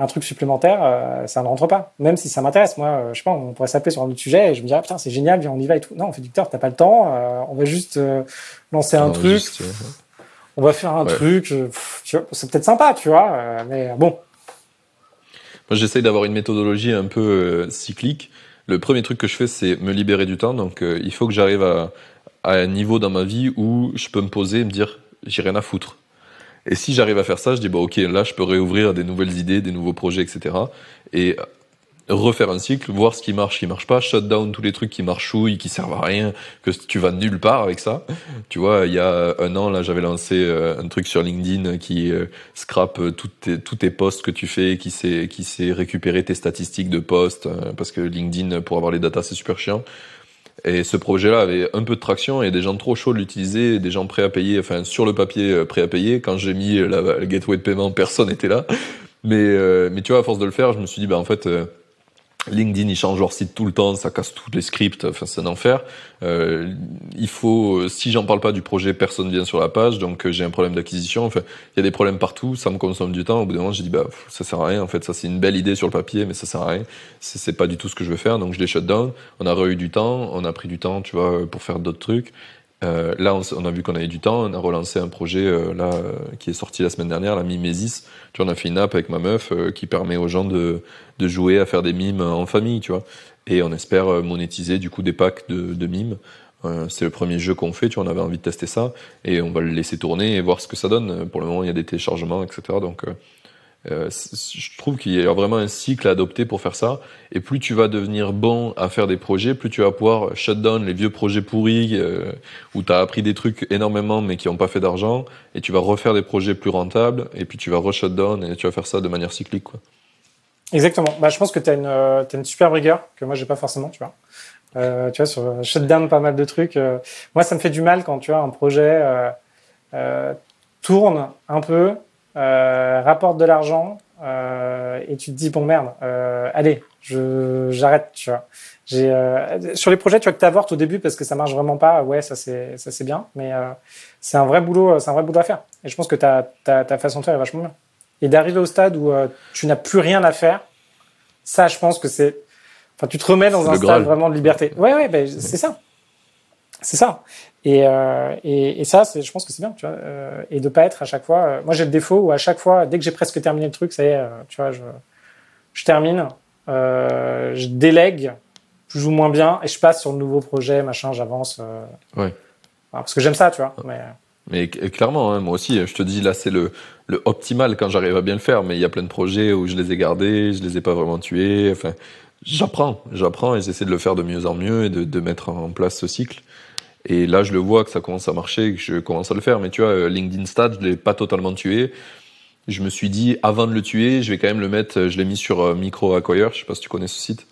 Un truc supplémentaire, euh, ça ne rentre pas. Même si ça m'intéresse, moi, euh, je sais pas, on pourrait s'appeler sur un autre sujet et je me dirais putain, c'est génial, viens, on y va et tout. Non, on fait Victor, t'as pas le temps. on va juste lancer un truc. Juste, on va faire un ouais. truc. c'est peut-être sympa, tu vois, mais bon, moi, j'essaye d'avoir une méthodologie un peu euh, cyclique. Le premier truc que je fais, c'est me libérer du temps. Donc, euh, il faut que j'arrive à, un niveau dans ma vie où je peux me poser et me dire, j'ai rien à foutre. Et si j'arrive à faire ça, je dis, bah, ok, là, je peux réouvrir des nouvelles idées, des nouveaux projets, etc. Et refaire un cycle, voir ce qui marche, ce qui marche pas, shut down tous les trucs qui marchouillent, qui servent à rien, que tu vas nulle part avec ça. Tu vois, il y a un an, là, j'avais lancé euh, un truc sur LinkedIn qui euh, scrape euh, tous tes, tes posts que tu fais, qui sait, qui sait récupérer tes statistiques de posts, parce que LinkedIn, pour avoir les datas, c'est super chiant. Et ce projet-là avait un peu de traction et des gens trop chauds de l'utiliser, des gens prêts à payer, enfin sur le papier prêts à payer. Quand j'ai mis la, le gateway de paiement, personne n'était là. Mais mais tu vois, à force de le faire, je me suis dit bah en fait LinkedIn, ils changent leur site tout le temps, ça casse tous les scripts, enfin c'est un enfer. Euh, il faut, si j'en parle pas du projet, personne vient sur la page, donc euh, j'ai un problème d'acquisition. Enfin, il y a des problèmes partout, ça me consomme du temps. Au bout d'un moment, j'ai dit bah ça sert à rien. En fait, ça c'est une belle idée sur le papier, mais ça sert à rien. C'est pas du tout ce que je veux faire, donc je l'ai shut down. On a eu du temps, on a pris du temps, tu vois, pour faire d'autres trucs. Euh, là, on, on, a vu qu'on avait du temps. On a relancé un projet euh, là euh, qui est sorti la semaine dernière, la Mimesis. Tu vois, on a fait une app avec ma meuf euh, qui permet aux gens de, de jouer à faire des mimes en famille, tu vois. Et on espère monétiser du coup des packs de, de mimes c'est le premier jeu qu'on fait, tu vois, on avait envie de tester ça, et on va le laisser tourner et voir ce que ça donne. Pour le moment, il y a des téléchargements, etc. Donc, euh, je trouve qu'il y a vraiment un cycle à adopter pour faire ça. Et plus tu vas devenir bon à faire des projets, plus tu vas pouvoir shut down les vieux projets pourris euh, où tu as appris des trucs énormément mais qui n'ont pas fait d'argent. Et tu vas refaire des projets plus rentables. Et puis tu vas re-shut down et tu vas faire ça de manière cyclique. Quoi. Exactement. Bah, je pense que tu as, une, euh, as une super rigueur que moi j'ai pas forcément, tu vois. Euh, tu vois, sur shutdown pas mal de trucs. Euh, moi, ça me fait du mal quand tu vois un projet euh, tourne un peu, euh, rapporte de l'argent euh, et tu te dis bon merde, euh, allez, je j'arrête, tu vois. J'ai euh, sur les projets, tu vois que t'avortes au début parce que ça marche vraiment pas. Ouais, ça c'est ça c'est bien, mais euh, c'est un vrai boulot, c'est un vrai boulot à faire. Et je pense que ta ta, ta façon de faire est vachement bien. Et d'arriver au stade où tu n'as plus rien à faire, ça, je pense que c'est, enfin, tu te remets dans un stade vraiment de liberté. Ouais, ouais, ben, c'est ça. C'est ça. Et, euh, et, et, ça, je pense que c'est bien, tu vois. Euh, et de pas être à chaque fois. Euh, moi, j'ai le défaut où à chaque fois, dès que j'ai presque terminé le truc, ça y est, tu vois, je, je termine, je délègue plus ou moins bien et je passe sur le nouveau projet, machin, j'avance. ouais. parce que j'aime ça, tu vois. Mais, mais clairement, hein, moi aussi, je te dis là, c'est le, le optimal quand j'arrive à bien le faire. Mais il y a plein de projets où je les ai gardés, je les ai pas vraiment tués. Enfin, j'apprends, j'apprends et j'essaie de le faire de mieux en mieux et de, de mettre en place ce cycle. Et là, je le vois que ça commence à marcher, que je commence à le faire. Mais tu vois, euh, LinkedIn Stats, je l'ai pas totalement tué. Je me suis dit, avant de le tuer, je vais quand même le mettre. Euh, je l'ai mis sur euh, Micro Acquire. Je sais pas si tu connais ce site.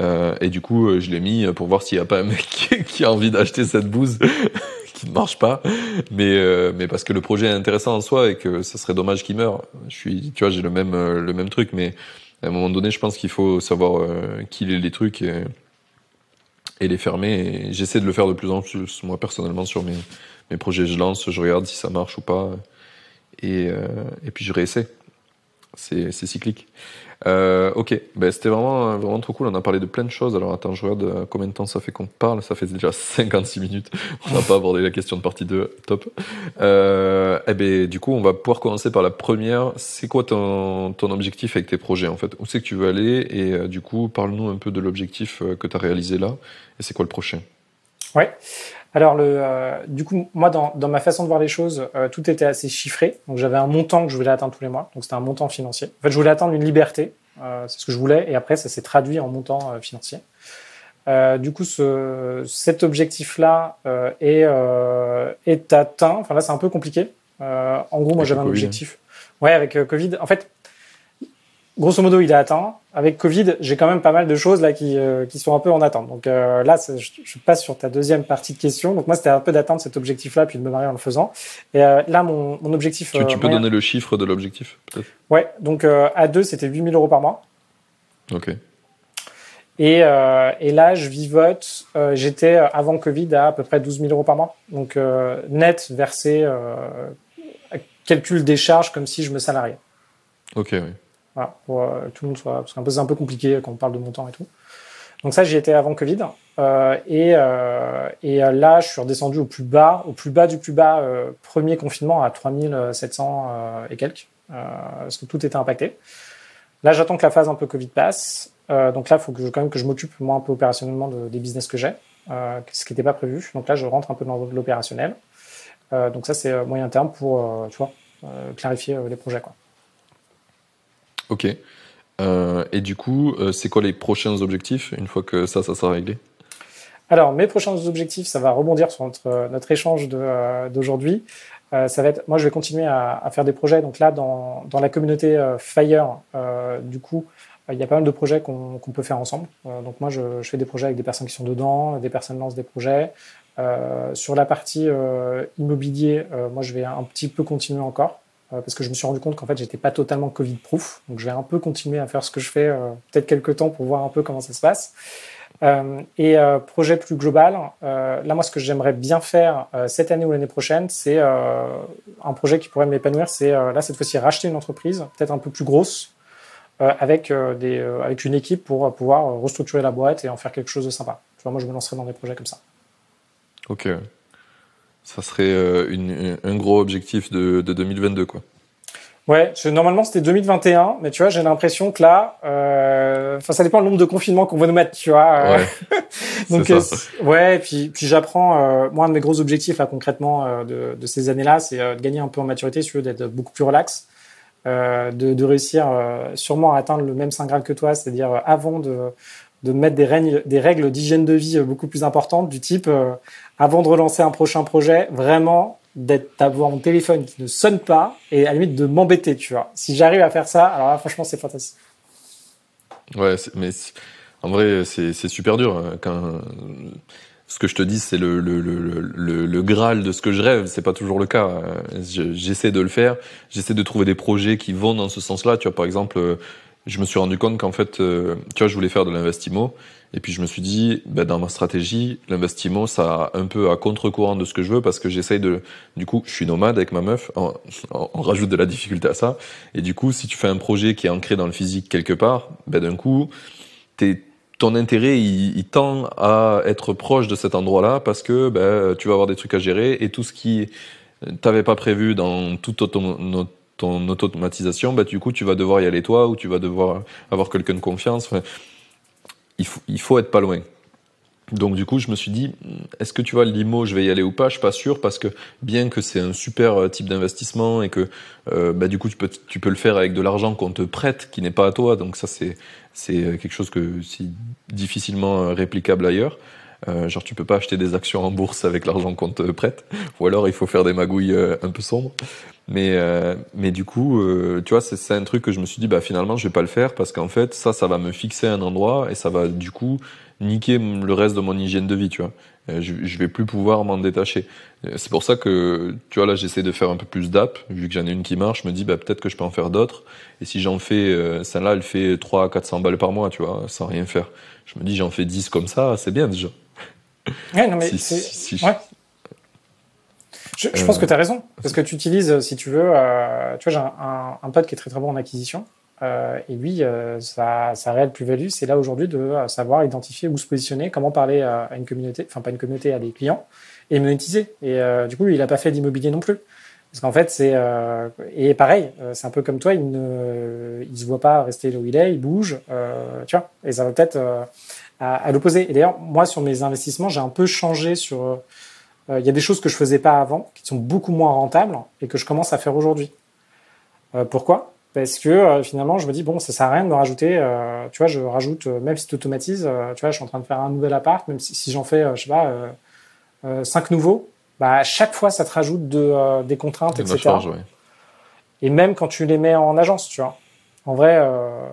Euh, et du coup, je l'ai mis pour voir s'il y a pas un mec qui a envie d'acheter cette bouse qui ne marche pas. Mais euh, mais parce que le projet est intéressant en soi et que ça serait dommage qu'il meure. Je suis, tu vois, j'ai le même le même truc, mais à un moment donné, je pense qu'il faut savoir euh, qu'il est les trucs. Et, et les fermer. Et j'essaie de le faire de plus en plus, moi personnellement, sur mes, mes projets. Je lance, je regarde si ça marche ou pas. Et, euh, et puis je réessaie. C'est cyclique. Euh, ok, ben, c'était vraiment, vraiment trop cool. On a parlé de plein de choses. Alors attends, je regarde euh, combien de temps ça fait qu'on parle. Ça fait déjà 56 minutes. On n'a pas abordé la question de partie 2. Top. Euh, eh ben, du coup, on va pouvoir commencer par la première. C'est quoi ton, ton objectif avec tes projets en fait? Où c'est que tu veux aller? Et euh, du coup, parle-nous un peu de l'objectif euh, que tu as réalisé là. Et c'est quoi le prochain? Ouais. Alors, le, euh, du coup, moi, dans, dans, ma façon de voir les choses, euh, tout était assez chiffré. Donc, j'avais un montant que je voulais atteindre tous les mois. Donc, c'était un montant financier. En fait, je voulais atteindre une liberté. Euh, c'est ce que je voulais. Et après, ça s'est traduit en montant euh, financier. Euh, du coup, ce, cet objectif-là est, est atteint. Enfin, là, c'est un peu compliqué. en gros, moi, j'avais un objectif. Ouais, avec Covid. En fait, grosso modo, il est atteint. Avec Covid, j'ai quand même pas mal de choses là qui, euh, qui sont un peu en attente. Donc euh, là, je, je, passe sur ta deuxième partie de question. Donc moi, c'était un peu d'atteindre cet objectif-là, puis de me marier en le faisant. Et euh, là, mon, mon objectif. Tu, tu peux donner le chiffre de l'objectif, peut-être? Ouais. Donc à deux, c'était 8000 euros par mois. Ok. Et, et là, je vivote. J'étais avant Covid à à peu près 12 000 euros par mois. Donc net versé, calcul des charges comme si je me salariais. Ok. Oui. Voilà, pour euh, tout le monde soit. Parce que c'est un peu compliqué quand on parle de montant et tout. Donc ça, j'y étais avant Covid. Euh, et, euh, et là, je suis redescendu au plus bas, au plus bas du plus bas, euh, premier confinement à 3700 euh, et quelques, parce que tout était impacté. Là, j'attends que la phase un peu Covid passe. donc là, il faut que je, quand même que je m'occupe moi un peu opérationnellement de, des business que j'ai, ce qui n'était pas prévu. Donc là, je rentre un peu dans l'opérationnel. donc ça, c'est moyen terme pour, tu vois, clarifier les projets, quoi. Ok. Euh, et du coup, euh, c'est quoi les prochains objectifs une fois que ça, sera réglé? Alors, mes prochains objectifs, ça va rebondir sur notre, échange d'aujourd'hui. Euh, ça va être, moi, je vais continuer à, faire des projets. Donc là, dans, la communauté Fire, du coup, il y a pas mal de projets qu'on qu peut faire ensemble. donc moi, je, fais des projets avec des personnes qui sont dedans, des personnes lancent des projets. sur la partie immobilier, moi, je vais un petit peu continuer encore. Euh, parce que je me suis rendu compte qu'en fait, j'étais pas totalement Covid-proof. Donc, je vais un peu continuer à faire ce que je fais, euh, peut-être quelques temps pour voir un peu comment ça se passe. Euh, et projet plus global, là, moi, ce que j'aimerais bien faire cette année ou l'année prochaine, c'est un projet qui pourrait m'épanouir. C'est là, cette fois-ci, racheter une entreprise, peut-être un peu plus grosse, avec, des, avec une équipe pour pouvoir restructurer la boîte et en faire quelque chose de sympa. Tu vois, moi, je me lancerai dans des projets comme ça. Ok. Ça serait euh, une, un gros objectif de, de 2022, quoi. Ouais, normalement c'était 2021, mais tu vois, j'ai l'impression que là, euh, enfin ça dépend du nombre de confinements qu'on va nous mettre, tu vois. Ouais. Donc euh, ouais, puis puis j'apprends. Euh, moi, un de mes gros objectifs là concrètement euh, de, de ces années-là, c'est euh, de gagner un peu en maturité, si tu veux, d'être beaucoup plus relax, euh, de, de réussir euh, sûrement à atteindre le même saint graal que toi, c'est-à-dire euh, avant de de mettre des règles, des règles d'hygiène de vie euh, beaucoup plus importantes, du type euh, avant de relancer un prochain projet, vraiment d'être d'avoir mon téléphone qui ne sonne pas et à la limite de m'embêter, tu vois. Si j'arrive à faire ça, alors là, franchement, c'est fantastique. Ouais, mais en vrai, c'est super dur. hein, Quand ce que je te dis, c'est le, le, le, le, graal de ce que je rêve. C'est pas toujours le cas. Je- J'essaie de le faire. J'essaie de trouver des projets qui vont dans ce sens-là. Tu vois, par exemple, euh, je me suis rendu compte qu'en fait, euh, tu vois, je voulais faire de l'investimo. Et puis je me suis dit, ben, dans ma stratégie, l'investimo, ça a un peu à contre-courant de ce que je veux parce que j'essaye de, du coup, je suis nomade avec ma meuf, on, rajoute de la difficulté à ça. Et du coup, si tu fais un projet qui est ancré dans le physique quelque part, ben, d'un coup, t'es, ton intérêt, il, tend à être proche de cet endroit-là parce que ben, tu vas avoir des trucs à gérer et tout ce qui t'avais pas prévu dans toute autom- ton automatisation, ben, du coup, tu vas devoir y aller toi ou tu vas devoir avoir quelqu'un de confiance. Il faut, il faut être pas loin. Donc du coup, je me suis dit, est-ce que tu vois limo, je vais y aller ou pas? Je suis pas sûr parce que bien que c'est un super euh, type d'investissement et que euh, bah, du coup tu peux tu peux le faire avec de l'argent qu'on te prête qui n'est pas à toi, donc ça c'est euh, quelque chose que c'est difficilement réplicable ailleurs. Euh, genre tu peux pas acheter des actions en bourse avec l'argent qu'on te prête, ou alors il faut faire des magouilles euh, un peu sombres. Mais euh, mais du coup, euh, tu vois, c'est un truc que je me suis dit, bah finalement je vais pas le faire parce qu'en fait ça, ça va me fixer un endroit et ça va du coup niquer le reste de mon hygiène de vie, tu vois. Euh, je, je vais plus pouvoir m'en détacher. Euh, C'est pour ça que, tu vois, là, j'essaie de faire un peu plus d'app. Vu que j'en ai une qui marche, je me dis, bah, peut-être que je peux en faire d'autres. Et si j'en fais, euh, celle-là, elle fait 300 à 400 balles par mois, tu vois, sans rien faire. Je me dis, j'en fais 10 comme ça, c'est bien déjà. Ouais, non, mais Si- c'est. si- si- ouais. Je, je Euh, pense que tu as raison. Parce que tu utilises, si tu veux, euh, tu vois, j'ai un, un, un pote qui est très très bon en acquisition. Euh, et lui, euh, sa, sa réelle plus-value, c'est là aujourd'hui de euh, savoir identifier où se positionner, comment parler à, une communauté, enfin pas une communauté, à des clients, et monétiser. Et euh, du coup, lui, il n'a pas fait d'immobilier non plus. Parce qu'en fait, c'est. Euh, et pareil, euh, c'est un peu comme toi, il ne il se voit pas rester là où il est, il bouge, euh, tu vois. Et ça va peut-être euh, à, à l'opposé. Et d'ailleurs, moi, sur mes investissements, j'ai un peu changé sur. euh, Il y a des choses que je faisais pas avant, qui sont beaucoup moins rentables, et que je commence à faire aujourd'hui. Euh, pourquoi? Parce que euh, finalement, je me dis, bon, ça sert à rien de me rajouter. euh, tu vois, je rajoute, euh, même si tu automatises, euh, tu vois, je suis en train de faire un nouvel appart, même si, si j'en fais, euh, je sais pas, euh, euh, cinq nouveaux, bah, à chaque fois, ça te rajoute de, euh, des contraintes, de etc. charge, ouais. Et même quand tu les mets en agence, tu vois. En vrai, euh,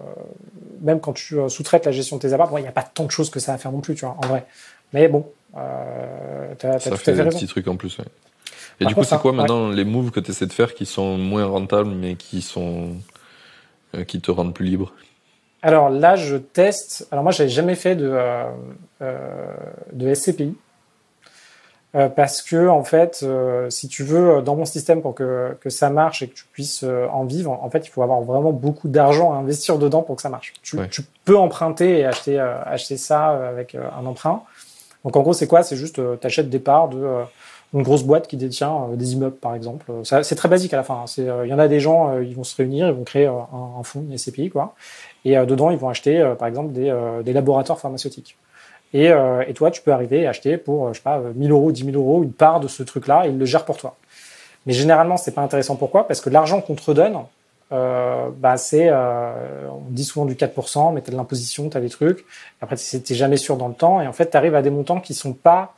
même quand tu euh, sous-traites la gestion de tes apparts, il n'y a pas tant de choses que ça à faire non plus, tu vois, en vrai. Mais bon, euh, tu as, Ça tout à fait des petits trucs en plus, ouais. Et Par du coup, c'est quoi ouais. maintenant les moves que tu essaies de faire qui sont moins rentables mais qui sont euh, qui te rendent plus libre? Alors là, je teste. Alors moi, j'avais jamais fait de, euh, de SCPI. Euh, parce que en fait, euh, si tu veux, dans mon système, pour que, que ça marche et que tu puisses euh, en vivre, en fait, il faut avoir vraiment beaucoup d'argent à investir dedans pour que ça marche. Tu, Ouais. tu peux emprunter et acheter, euh, acheter ça euh, avec euh, un emprunt. Donc en gros, c'est quoi? C'est juste, tu achètes des parts de euh, une grosse boîte qui détient euh, des immeubles, par exemple. Euh, ça- C'est très basique à la fin. hein. C'est, euh, Il y en a des gens, euh, ils vont se réunir, ils vont créer euh, un, un fonds, une SCPI, quoi. Et euh, dedans, ils vont acheter, euh, par exemple, des, euh, des laboratoires pharmaceutiques. Et, euh, et toi, tu peux arriver et acheter pour, euh, je sais pas, euh, 1000 euros, 10 000 euros, une part de ce truc-là, et ils le gèrent pour toi. Mais généralement, c'est pas intéressant. Pourquoi? Parce que l'argent qu'on te redonne, euh, bah, c'est, euh, on dit souvent du 4%, mais tu as de l'imposition, tu as des trucs. Après, tu jamais sûr dans le temps. Et en fait, tu arrives à des montants qui sont pas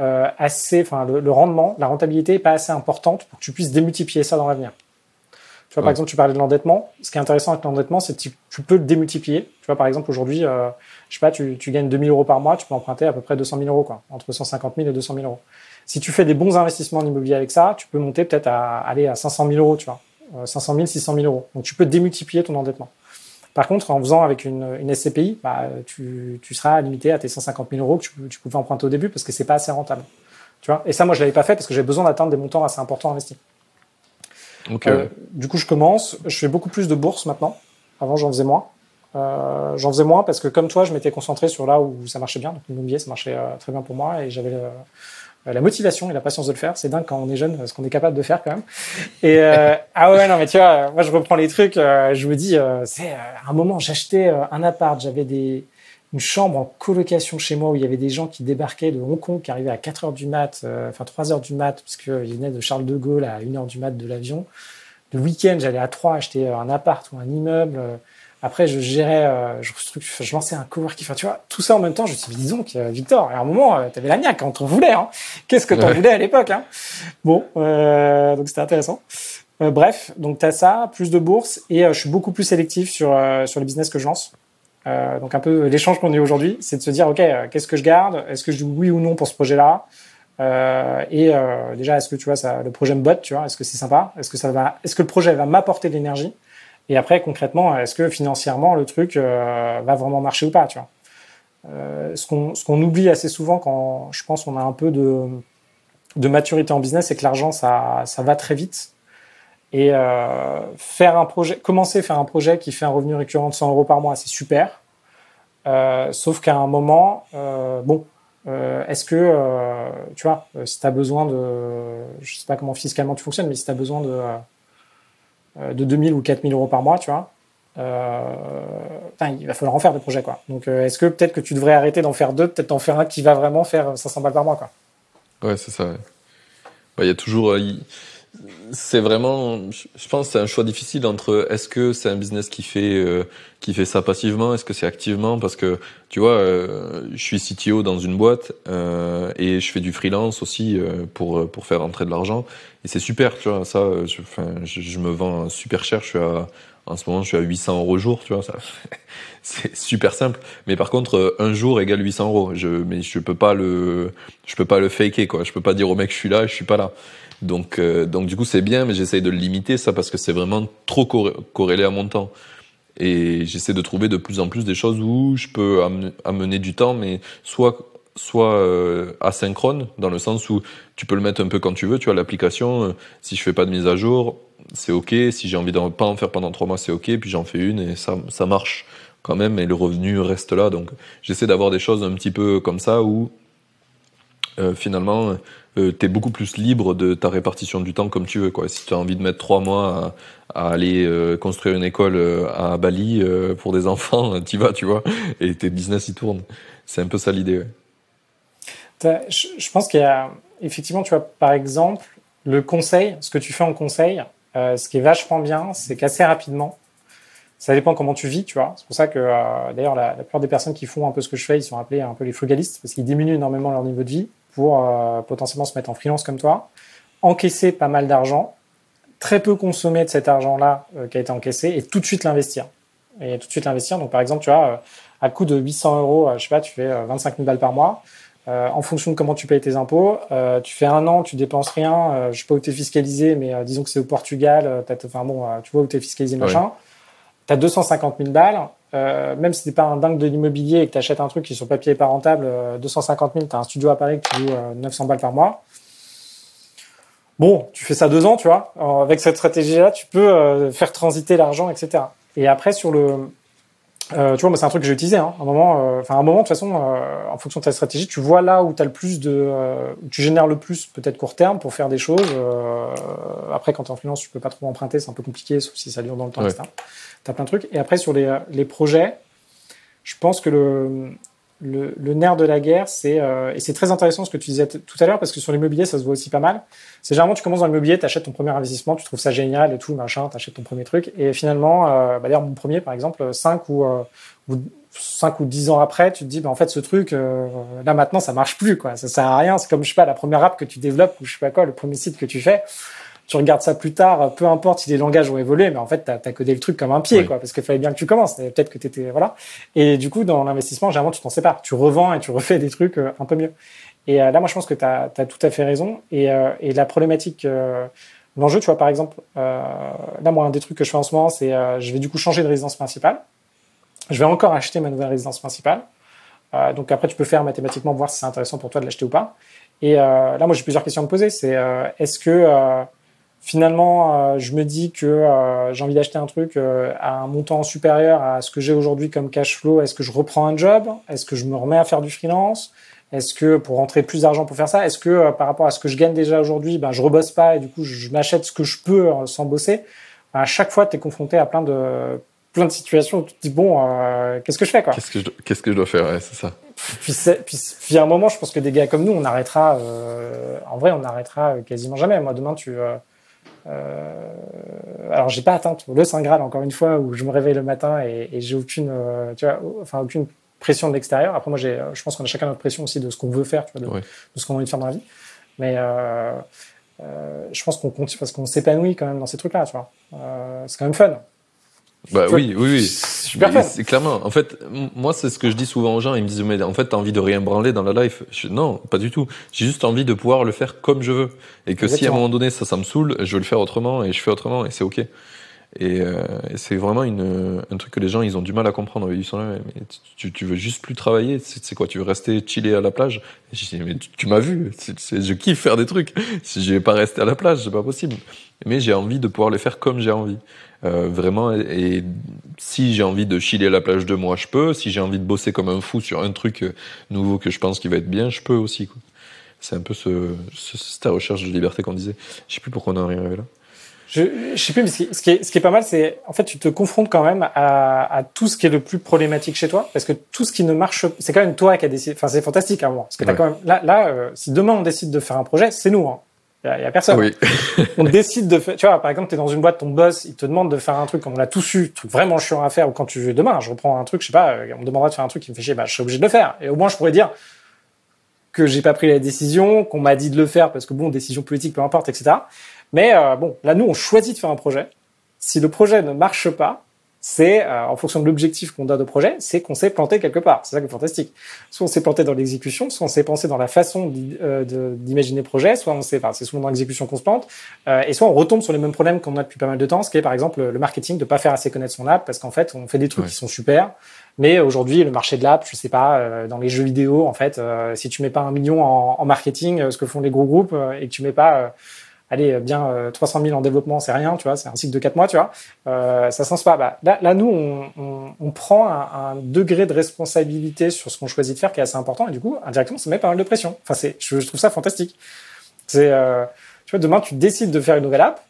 euh, assez, enfin, le, le rendement, la rentabilité est pas assez importante pour que tu puisses démultiplier ça dans l'avenir. Tu vois, par exemple, tu parlais de l'endettement. Ce qui est intéressant avec l'endettement, c'est que tu, tu peux le démultiplier. Tu vois, par exemple, aujourd'hui, euh, je sais pas, tu, tu gagnes 2000 euros par mois, tu peux emprunter à peu près 200 000 euros, quoi, entre 150 000 et 200 000 euros. Si tu fais des bons investissements en immobilier avec ça, tu peux monter peut-être à aller à 500 000 euros, tu vois, Euh, 500 000, 600 000 euros. Donc tu peux démultiplier ton endettement. Par contre, en faisant avec une, une SCPI, bah, tu, tu seras limité à tes 150 000 euros que tu, tu pouvais emprunter au début parce que c'est pas assez rentable. Tu vois? Et ça, moi, je l'avais pas fait parce que j'avais besoin d'atteindre des montants assez importants investis. Ok. Euh, du coup, je commence. Je fais beaucoup plus de bourses maintenant. Avant, j'en faisais moins. Euh, j'en faisais moins parce que, comme toi, je m'étais concentré sur là où ça marchait bien. Donc, l'immobilier, ça marchait euh, très bien pour moi et j'avais le, la motivation et la patience de le faire. C'est dingue quand on est jeune, ce qu'on est capable de faire quand même. Et ah ouais, non, mais tu vois, moi je reprends les trucs. je me dis, c'est à un moment, j'achetais un appart, j'avais des une chambre en colocation chez moi où il y avait des gens qui débarquaient de Hong Kong, qui arrivaient à 4 heures du mat, enfin 3 heures du mat, parce qu'ils venaient de Charles de Gaulle à 1 heure du mat de l'avion. Le week-end, j'allais à 3 acheter un appart ou un immeuble. Après, je gérais, euh, je, je lançais un coworking. Enfin, tu vois, tout ça en même temps, je me suis dit, disons que Victor, à un moment, euh, tu avais la niaque quand on voulait. Hein. Qu'est-ce que tu voulais à l'époque hein Bon, euh, donc c'était intéressant. Euh, bref, donc tu as ça, plus de bourse, et je suis beaucoup plus sélectif sur, sur les business que je lance. Donc un peu l'échange qu'on a aujourd'hui, c'est de se dire, OK, qu'est-ce que je garde? Est-ce que je dis oui ou non pour ce projet-là? Et déjà, est-ce que tu vois, ça, le projet me botte, tu vois? Est-ce que c'est sympa? Est-ce que ça va Est-ce que le projet va m'apporter de l'énergie? Et après, concrètement, est-ce que financièrement, le truc euh, va vraiment marcher ou pas, tu vois? Euh, Ce qu'on oublie assez souvent quand je pense qu'on a un peu de, de maturité en business, c'est que l'argent, ça, ça va très vite. Et euh, faire un projet, commencer à faire un projet qui fait un revenu récurrent de 100 euros par mois, c'est super. Euh, sauf qu'à un moment, euh, bon, est-ce que, tu vois, si tu as besoin de, je sais pas comment fiscalement tu fonctionnes, mais si tu as besoin de de 2000 ou 4000 euros par mois, tu vois, il va falloir en faire des projets, quoi. Donc, est-ce que peut-être que tu devrais arrêter d'en faire deux, peut-être en faire un qui va vraiment faire 500 balles par mois, quoi? Ouais, c'est ça. Bah, il y a toujours, c'est vraiment, je pense, c'est un choix difficile entre est-ce que c'est un business qui fait qui fait ça passivement, est-ce que c'est activement, parce que tu vois, je suis CTO dans une boîte et je fais du freelance aussi pour pour faire rentrer de l'argent et c'est super, tu vois. Ça, je, enfin, je, me vends super cher. Je suis à, en ce moment, je suis à 800 euros jour, tu vois. Ça, c'est super simple. Mais par contre, un jour égale 800 euros. Je, mais je peux pas le, je peux pas le faker, quoi. Je peux pas dire au mec, je suis là, je suis pas là. Donc, euh, donc du coup, c'est bien, mais j'essaye de le limiter, ça, parce que c'est vraiment trop corrélé à mon temps. Et j'essaie de trouver de plus en plus des choses où je peux amener du temps, mais soit soit euh, asynchrone, dans le sens où tu peux le mettre un peu quand tu veux. Tu vois, l'application, euh, si je fais pas de mise à jour, c'est OK. Si j'ai envie de pas en faire pendant trois mois, c'est OK. Puis j'en fais une et ça, ça marche quand même et le revenu reste là. Donc j'essaie d'avoir des choses un petit peu comme ça où finalement euh, tu es beaucoup plus libre de ta répartition du temps comme tu veux. Si tu as envie de mettre trois mois à, aller construire une école à Bali pour des enfants, tu vas, tu vois, et tes business y tournent. C'est un peu ça l'idée. Je pense qu'il y a effectivement, tu vois, par exemple, le conseil, ce que tu fais en conseil, euh, ce qui est vachement bien, c'est qu'assez rapidement, ça dépend comment tu vis, tu vois. C'est pour ça que, euh, d'ailleurs, la, la, plupart des personnes qui font un peu ce que je fais, ils sont appelés un peu les frugalistes, parce qu'ils diminuent énormément leur niveau de vie pour euh, potentiellement se mettre en freelance comme toi, encaisser pas mal d'argent, très peu consommer de cet argent-là qui a été encaissé, et tout de suite l'investir. Et tout de suite l'investir. Donc, par exemple, tu vois, à coût de 800 euros, je sais pas, tu fais 25 000 balles par mois euh, en fonction de comment tu payes tes impôts, euh, tu fais un an, tu dépenses rien, euh, je sais pas où tu es fiscalisé, mais euh, disons que c'est au Portugal, enfin bon, tu vois où tu es fiscalisé, machin. Tu as 250 000 balles, même si t'es pas un dingue de l'immobilier et que tu achètes un truc qui sur papier est pas rentable, 250 000, tu as un studio à Paris que tu loues 900 balles par mois. Bon, tu fais ça deux ans, tu vois. avec cette stratégie-là, tu peux faire transiter l'argent, etc. Et après, sur le, euh, tu vois, moi, c'est un truc que j'ai utilisé. Hein. Un moment, euh, enfin, un moment, de toute façon, euh, en fonction de ta stratégie, tu vois là où tu as le plus de, euh, où tu génères le plus, peut-être court terme, pour faire des choses. après, quand tu es en freelance, tu peux pas trop emprunter, c'est un peu compliqué, sauf si ça dure dans le temps, ouais. etc. Tu as plein de trucs. Et après, sur les, les projets, je pense que le, le, le, nerf de la guerre, c'est euh, et c'est très intéressant ce que tu disais tout à l'heure parce que sur l'immobilier, ça se voit aussi pas mal. C'est généralement tu commences dans l'immobilier, tu achètes ton premier investissement, tu trouves ça génial et tout machin, tu achètes ton premier truc et finalement, euh, bah, d'ailleurs mon premier par exemple, 5 ou, euh, ou 5 ou 10 ans après, tu te dis bah en fait ce truc euh, là maintenant ça marche plus quoi, ça sert à rien. C'est comme je sais pas la première app que tu développes ou je sais pas quoi, le premier site que tu fais tu regardes ça plus tard, peu importe si les langages ont évolué, mais en fait, tu as, codé le truc comme un pied, quoi, parce qu'il fallait bien que tu commences. Peut-être que tu étais. Voilà. Et du coup, dans l'investissement, généralement, tu t'en sépares. Tu revends et tu refais des trucs euh, un peu mieux. Et euh, là, moi, je pense que tu as, tout à fait raison. Et, euh, et la problématique. L'enjeu, tu vois, par exemple, là, moi, un des trucs que je fais en ce moment, c'est je vais du coup changer de résidence principale. Je vais encore acheter ma nouvelle résidence principale. donc après, tu peux faire mathématiquement voir si c'est intéressant pour toi de l'acheter ou pas. Et là, moi, j'ai plusieurs questions à me poser. C'est est-ce que finalement, euh, je me dis que euh, j'ai envie d'acheter un truc euh, à un montant supérieur à ce que j'ai aujourd'hui comme cash flow. Est-ce que je reprends un job? Est-ce que je me remets à faire du freelance? Est-ce que pour rentrer plus d'argent pour faire ça Est-ce que par rapport à ce que je gagne déjà aujourd'hui, ben, je rebosse pas et du coup, je, m'achète ce que je peux sans bosser? À chaque fois, tu es confronté à plein de, plein de situations où tu te dis, bon, qu'est-ce que je fais quoi? Qu'est-ce que je, qu'est-ce que je dois faire? C'est ça. Puis, puis, puis, à un moment, je pense que des gars comme nous, on arrêtera. en vrai, on arrêtera quasiment jamais. Moi, demain, tu euh, alors j'ai pas atteint le saint graal encore une fois où je me réveille le matin et, et j'ai aucune, euh, tu vois, enfin aucune pression de l'extérieur. Après moi j'ai, je pense qu'on a chacun notre pression aussi de ce qu'on veut faire, tu vois, de, ce qu'on a envie de faire dans la vie. Mais euh, euh, je pense qu'on continue parce qu'on s'épanouit quand même dans ces trucs-là, tu vois. Euh, c'est quand même fun. Bah oui, oui, oui. Super C'est clairement. En fait, moi, c'est ce que je dis souvent aux gens. Ils me disent, mais en fait, t'as envie de rien branler dans la life. non, pas du tout. J'ai juste envie de pouvoir le faire comme je veux. Et que si à un moment donné, ça, ça me saoule, je vais le faire autrement et je fais autrement et c'est ok. Et, euh, c'est vraiment une, un truc que les gens, ils ont du mal à comprendre. Ils sont là, mais tu, tu veux juste plus travailler. C'est quoi Tu veux rester chiller à la plage? Et Je dis, mais tu, m'as vu. je kiffe faire des trucs. Si je vais pas rester à la plage, c'est pas possible. Mais j'ai envie de pouvoir le faire comme j'ai envie. Euh, vraiment, et, si j'ai envie de chiller à la plage de moi, je peux. Si j'ai envie de bosser comme un fou sur un truc euh, nouveau que je pense qui va être bien, je peux aussi. C'est un peu ce, ce, cette recherche de liberté qu'on disait. Je sais plus pourquoi on en est arrivé là. Je, je sais plus, mais ce qui, ce qui, est, ce qui est pas mal, c'est en fait tu te confrontes quand même à, à, tout ce qui est le plus problématique chez toi, parce que tout ce qui ne marche, c'est quand même toi qui a décidé. Enfin, c'est fantastique à moi, parce que as quand même là, là, euh, si demain on décide de faire un projet, c'est nous. Hein. Il y, a personne. Oui. on décide de faire, tu vois, par exemple, tu es dans une boîte, ton boss, il te demande de faire un truc, comme on l'a tous eu, truc vraiment chiant à faire, ou quand tu veux, demain, je reprends un truc, je sais pas, euh, on me demandera de faire un truc qui me fait chier, bah, je suis obligé de le faire. Et au moins, je pourrais dire que j'ai pas pris la décision, qu'on m'a dit de le faire, parce que bon, décision politique, peu importe, etc. Mais euh, bon, là, nous, on choisit de faire un projet. Si le projet ne marche pas, c'est euh, en fonction de l'objectif qu'on donne au projet, c'est qu'on s'est planté quelque part. C'est ça qui est fantastique. Soit on s'est planté dans l'exécution, soit on s'est pensé dans la façon euh, d'imaginer le projet, soit on s'est, enfin, c'est souvent dans l'exécution qu'on se plante, euh, et soit on retombe sur les mêmes problèmes qu'on a depuis pas mal de temps, ce qui est par exemple le marketing, de pas faire assez connaître son app, parce qu'en fait on fait des trucs qui sont super, mais aujourd'hui le marché de l'app, je sais pas, dans les jeux vidéo, en fait, si tu mets pas un million en, en marketing, ce que font les gros groupes, et que tu mets pas allez, euh, bien 300 euh, 000 en développement, c'est rien, tu vois, c'est un cycle de 4 mois, tu vois, euh, ça sens pas. Bah, là, là, nous, on, on, on prend un, un, degré de responsabilité sur ce qu'on choisit de faire qui est assez important, et du coup, indirectement, ça met pas mal de pression. Enfin, c'est, je, trouve ça fantastique. C'est, euh, tu vois, demain, tu décides de faire une nouvelle app,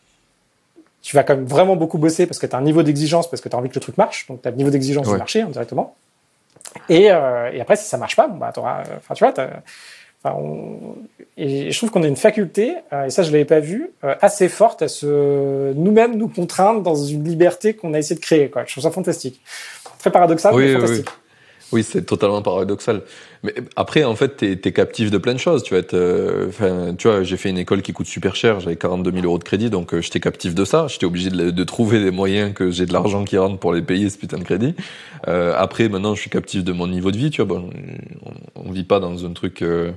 tu vas quand même vraiment beaucoup bosser parce que tu as un niveau d'exigence, parce que tu as envie que le truc marche, donc tu as le niveau d'exigence du marché indirectement. Et, euh, et après, si ça marche pas, bon, bah, enfin, tu vois, et je trouve qu'on a une faculté, euh, et ça je l'avais pas vu, euh, assez forte à se nous-mêmes nous contraindre dans une liberté qu'on a essayé de créer. Quoi. Je trouve ça fantastique. Très paradoxal, mais fantastique. Oui. Oui, c'est totalement paradoxal. Mais après, en fait, t'es es captif de plein de choses. Tu vas être, euh, vois, j'ai fait une école qui coûte super cher. J'avais 42 000 euros de crédit, donc euh, j'étais captif de ça. J'étais obligé de, de, trouver des moyens que j'ai de l'argent qui rentre pour les payer ce putain de crédit. Euh, après, maintenant, je suis captif de mon niveau de vie. Tu vois, bon, on, on vit pas dans un truc. Euh,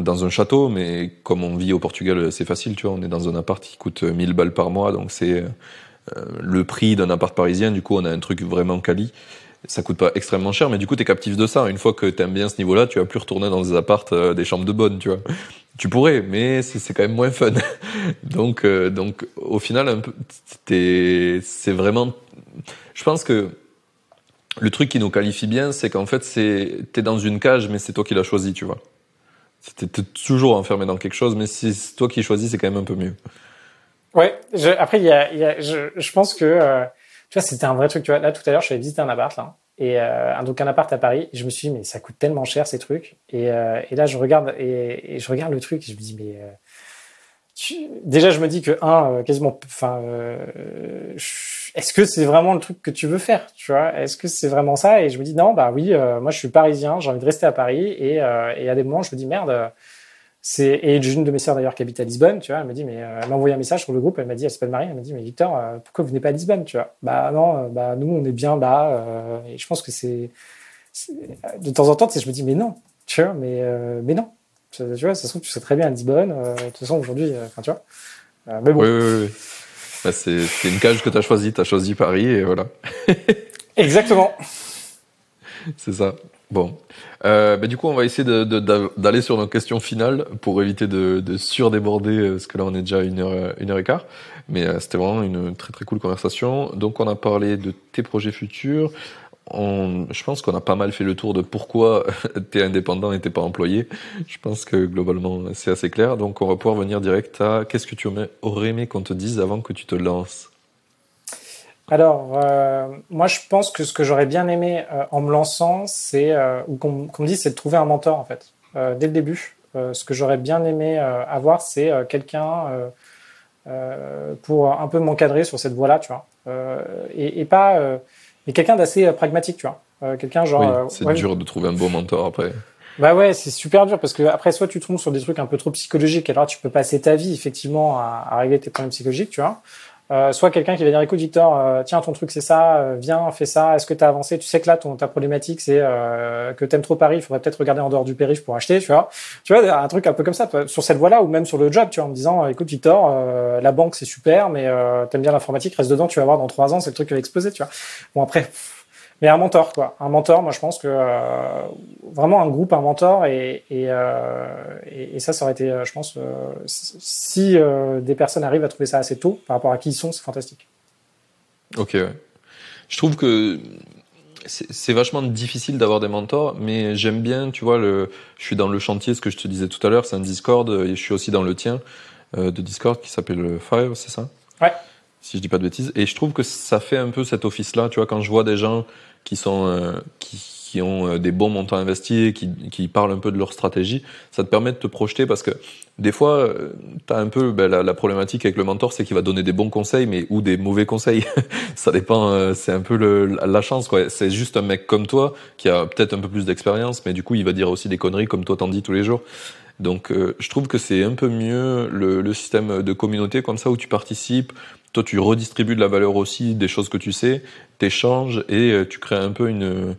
dans un château, mais comme on vit au Portugal, c'est facile, tu vois. On est dans un appart qui coûte 1000 balles par mois, donc c'est euh, le prix d'un appart parisien. Du coup, on a un truc vraiment quali ça coûte pas extrêmement cher, mais du coup, t'es captif de ça. Une fois que t'aimes bien ce niveau-là, tu vas plus retourner dans des appartes, euh, des chambres de bonne, tu vois. Tu pourrais, mais c'est quand même moins fun. donc, euh, donc, au final, un c'est vraiment, je pense que le truc qui nous qualifie bien, c'est qu'en fait, c'est, t'es dans une cage, mais c'est toi qui l'as choisi, tu vois. T'es toujours enfermé dans quelque chose, mais si c'est toi qui choisis, c'est quand même un peu mieux. Ouais. Je, après, il y a, y a je, je, pense que euh, tu vois, c'était un vrai truc. Tu vois, là, tout à l'heure, je suis allé visiter un appart, là. Et euh, donc un appart à Paris. Et je me suis dit, mais ça coûte tellement cher ces trucs. Et, euh, et là, je regarde et, je regarde le truc et je me dis, mais euh, tu... déjà, je me dis que un, euh, quasiment, enfin, euh, est-ce que c'est vraiment le truc que tu veux faire Tu vois? Est-ce que c'est vraiment ça? Et je me dis, non, bah oui, moi, je suis parisien, j'ai envie de rester à Paris. Et, et à des moments, je me dis, merde c'est et une de mes sœurs d'ailleurs qui habite à Lisbonne, tu vois, elle m'a dit mais euh, elle m'a envoyé un message sur le groupe, elle m'a dit elle s'appelle Marie, elle m'a dit mais Victor, euh, pourquoi vous venez pas à Lisbonne, tu vois? Bah non, euh, bah nous on est bien là et je pense que c'est de temps en temps, je me dis mais non, tu vois, mais mais non, tu vois, ça se trouve tu sais très bien à Lisbonne, de toute façon aujourd'hui, enfin tu vois, mais bon. Oui oui oui. Bah, c'est une cage que tu as choisi, tu as choisi Paris et voilà. Exactement. c'est ça. Bon, euh, bah, du coup, on va essayer d'aller sur nos questions finales pour éviter de, de surdéborder, euh, parce que là, on est déjà une heure, une heure et quart. Mais euh, c'était vraiment une très très cool conversation. Donc, on a parlé de tes projets futurs. je pense qu'on a pas mal fait le tour de pourquoi tu es indépendant et t'es pas employé. Je pense que globalement, c'est assez clair. Donc, on va pouvoir venir direct à qu'est-ce que tu aurais aimé qu'on te dise avant que tu te lances? Alors, euh, moi, je pense que ce que j'aurais bien aimé euh, en me lançant, c'est, euh, ou qu'on me dise, c'est de trouver un mentor, en fait, dès le début. ce que j'aurais bien aimé avoir, c'est quelqu'un pour un peu m'encadrer sur cette voie-là, tu vois. Et, et, pas, mais quelqu'un d'assez pragmatique, tu vois. quelqu'un genre. Oui, c'est dur de trouver un bon mentor après. Bah ouais, c'est super dur parce que après, soit tu tombes sur des trucs un peu trop psychologiques, alors tu peux passer ta vie effectivement à, à régler tes problèmes psychologiques, tu vois. Euh, soit quelqu'un qui va dire écoute Victor, euh, tiens ton truc c'est ça, euh, viens fais ça, est-ce que tu as avancé? Tu sais que là ton, ta problématique c'est que t'aimes trop Paris, il faudrait peut-être regarder en dehors du périph pour acheter, tu vois. Tu vois un truc un peu comme ça sur cette voie-là ou même sur le job, tu vois, en me disant écoute Victor, la banque c'est super, mais t'aimes bien l'informatique, reste dedans, tu vas voir dans trois ans c'est le truc qui va exploser, tu vois. Bon après mais un mentor quoi un mentor moi je pense que euh, vraiment un groupe un mentor et et, euh, et, ça ça aurait été euh, je pense si des personnes arrivent à trouver ça assez tôt par rapport à qui ils sont c'est fantastique ok ouais. je trouve que c'est vachement difficile d'avoir des mentors, mais j'aime bien, tu vois, le, je suis dans le chantier, ce que je te disais tout à l'heure, c'est un Discord, et je suis aussi dans le tien de Discord qui s'appelle Fire, c'est ça? Ouais. Si je dis pas de bêtises. Et je trouve que ça fait un peu cet office-là, tu vois, quand je vois des gens qui sont euh, qui, qui, ont euh, des bons montants investis, qui, qui parlent un peu de leur stratégie, ça te permet de te projeter parce que des fois, euh, tu un peu ben, la, la, problématique avec le mentor, c'est qu'il va donner des bons conseils, mais ou des mauvais conseils. ça dépend, c'est un peu le, la chance. quoi. C'est juste un mec comme toi qui a peut-être un peu plus d'expérience, mais du coup, il va dire aussi des conneries comme toi t'en dis tous les jours. Donc, je trouve que c'est un peu mieux le, le système de communauté comme ça où tu participes, toi, tu redistribues de la valeur aussi, des choses que tu sais, t'échanges et euh, tu crées un peu une,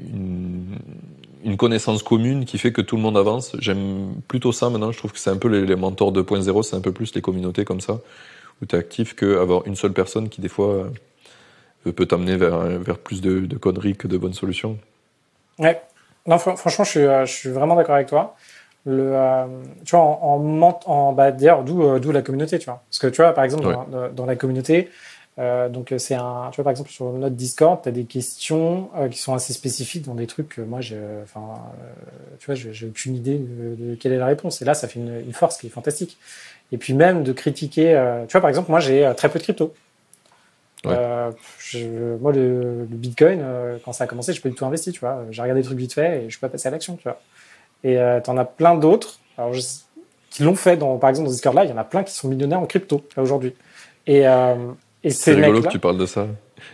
une, connaissance commune qui fait que tout le monde avance. J'aime plutôt ça maintenant. Je trouve que c'est un peu les, mentors 2.0, c'est un peu plus les communautés comme ça, où tu es actif qu'avoir une seule personne qui, des fois, euh, peut t'amener vers, vers plus de, conneries que de bonnes solutions. Ouais. Non, franchement, je suis, euh, je suis vraiment d'accord avec toi le euh, tu vois en, en, bah, d'ailleurs d'où euh, d'où la communauté tu vois. Parce que tu vois par exemple dans, la communauté euh, donc c'est un tu vois par exemple sur notre Discord tu as des questions qui sont assez spécifiques dans des trucs que moi j'ai enfin tu vois j'ai aucune idée de, quelle est la réponse. Et là ça fait une, une, force qui est fantastique. Et puis même de critiquer tu vois par exemple moi j'ai très peu de crypto. Je, moi le, le Bitcoin quand ça a commencé je pas du tout investi tu vois. J'ai regardé des trucs vite fait et je suis pas passé à l'action tu vois et euh, tu en as plein d'autres qui l'ont fait. Dans, par exemple, dans Discord là, il y en a plein qui sont millionnaires en crypto aujourd'hui. Et, euh, et c'est rigolo que tu parles de ça.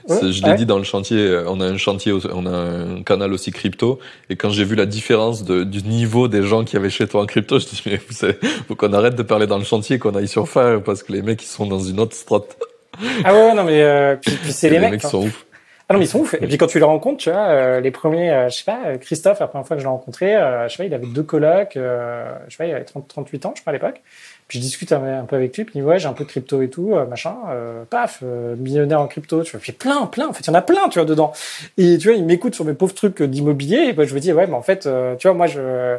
je l'ai dit dans le chantier, euh, on a un chantier, on a un canal aussi crypto, et quand j'ai vu la différence de, du niveau des gens qui avaient chez toi en crypto, je dis mais vous savez, faut qu'on arrête de parler dans le chantier, qu'on aille sur Fire, parce que les mecs ils sont dans une autre strate. Ah ouais, non mais euh, puis, c'est les, les, mecs, mecs sont ouf. Ah non, mais ils sont ouf. Et puis quand tu les rencontres, tu vois, euh, les premiers, euh, je sais pas, euh, Christophe, la première fois que je l'ai rencontré, je sais pas, il avait deux colocs, je sais pas, il avait 30, 38 ans, je crois, à l'époque. Puis je discute un, peu avec lui, puis il dit, ouais, j'ai un peu de crypto et tout, machin, paf, millionnaire en crypto, tu vois, puis plein, plein, en fait, il y en a plein, tu vois, dedans. Et tu vois, il m'écoute sur mes pauvres trucs d'immobilier, et bah, je me dis, ouais, mais en fait, tu vois, moi, je,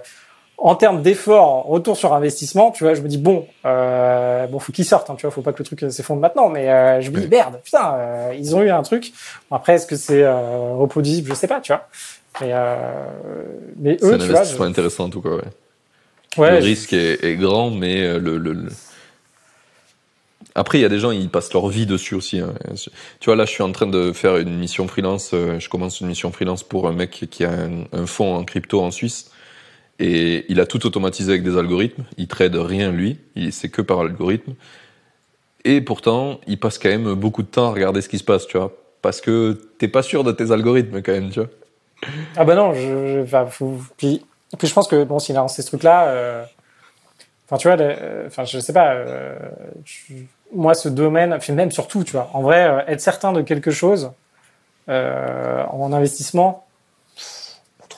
en termes d'effort, retour sur investissement, tu vois, je me dis bon, euh, bon, faut qu'ils sortent, hein, tu vois, faut pas que le truc s'effondre maintenant, mais euh, je me dis merde, putain, euh, ils ont eu un truc. après, est-ce que c'est euh, reproduisible, je sais pas, tu vois. Mais, euh, mais eux, c'est un investissement intéressant en tout cas, ouais. ouais le risque est, est, grand, mais euh, le, le, le... Après, il y a des gens, ils passent leur vie dessus aussi. Hein. Tu vois, là, je suis en train de faire une mission freelance. Je commence une mission freelance pour un mec qui a un, un fonds en crypto en Suisse. Et il a tout automatisé avec des algorithmes. Il trade rien lui. C'est que par algorithme. Et pourtant, il passe quand même beaucoup de temps à regarder ce qui se passe, tu vois. Parce que t'es pas sûr de tes algorithmes quand même, tu vois. Ah bah non, je, faut, puis, puis je pense que bon, s'il a lancé ce truc-là, euh, enfin tu vois, euh, enfin je sais pas, euh, moi ce domaine, même surtout, tu vois, en vrai, euh, être certain de quelque chose euh, en investissement,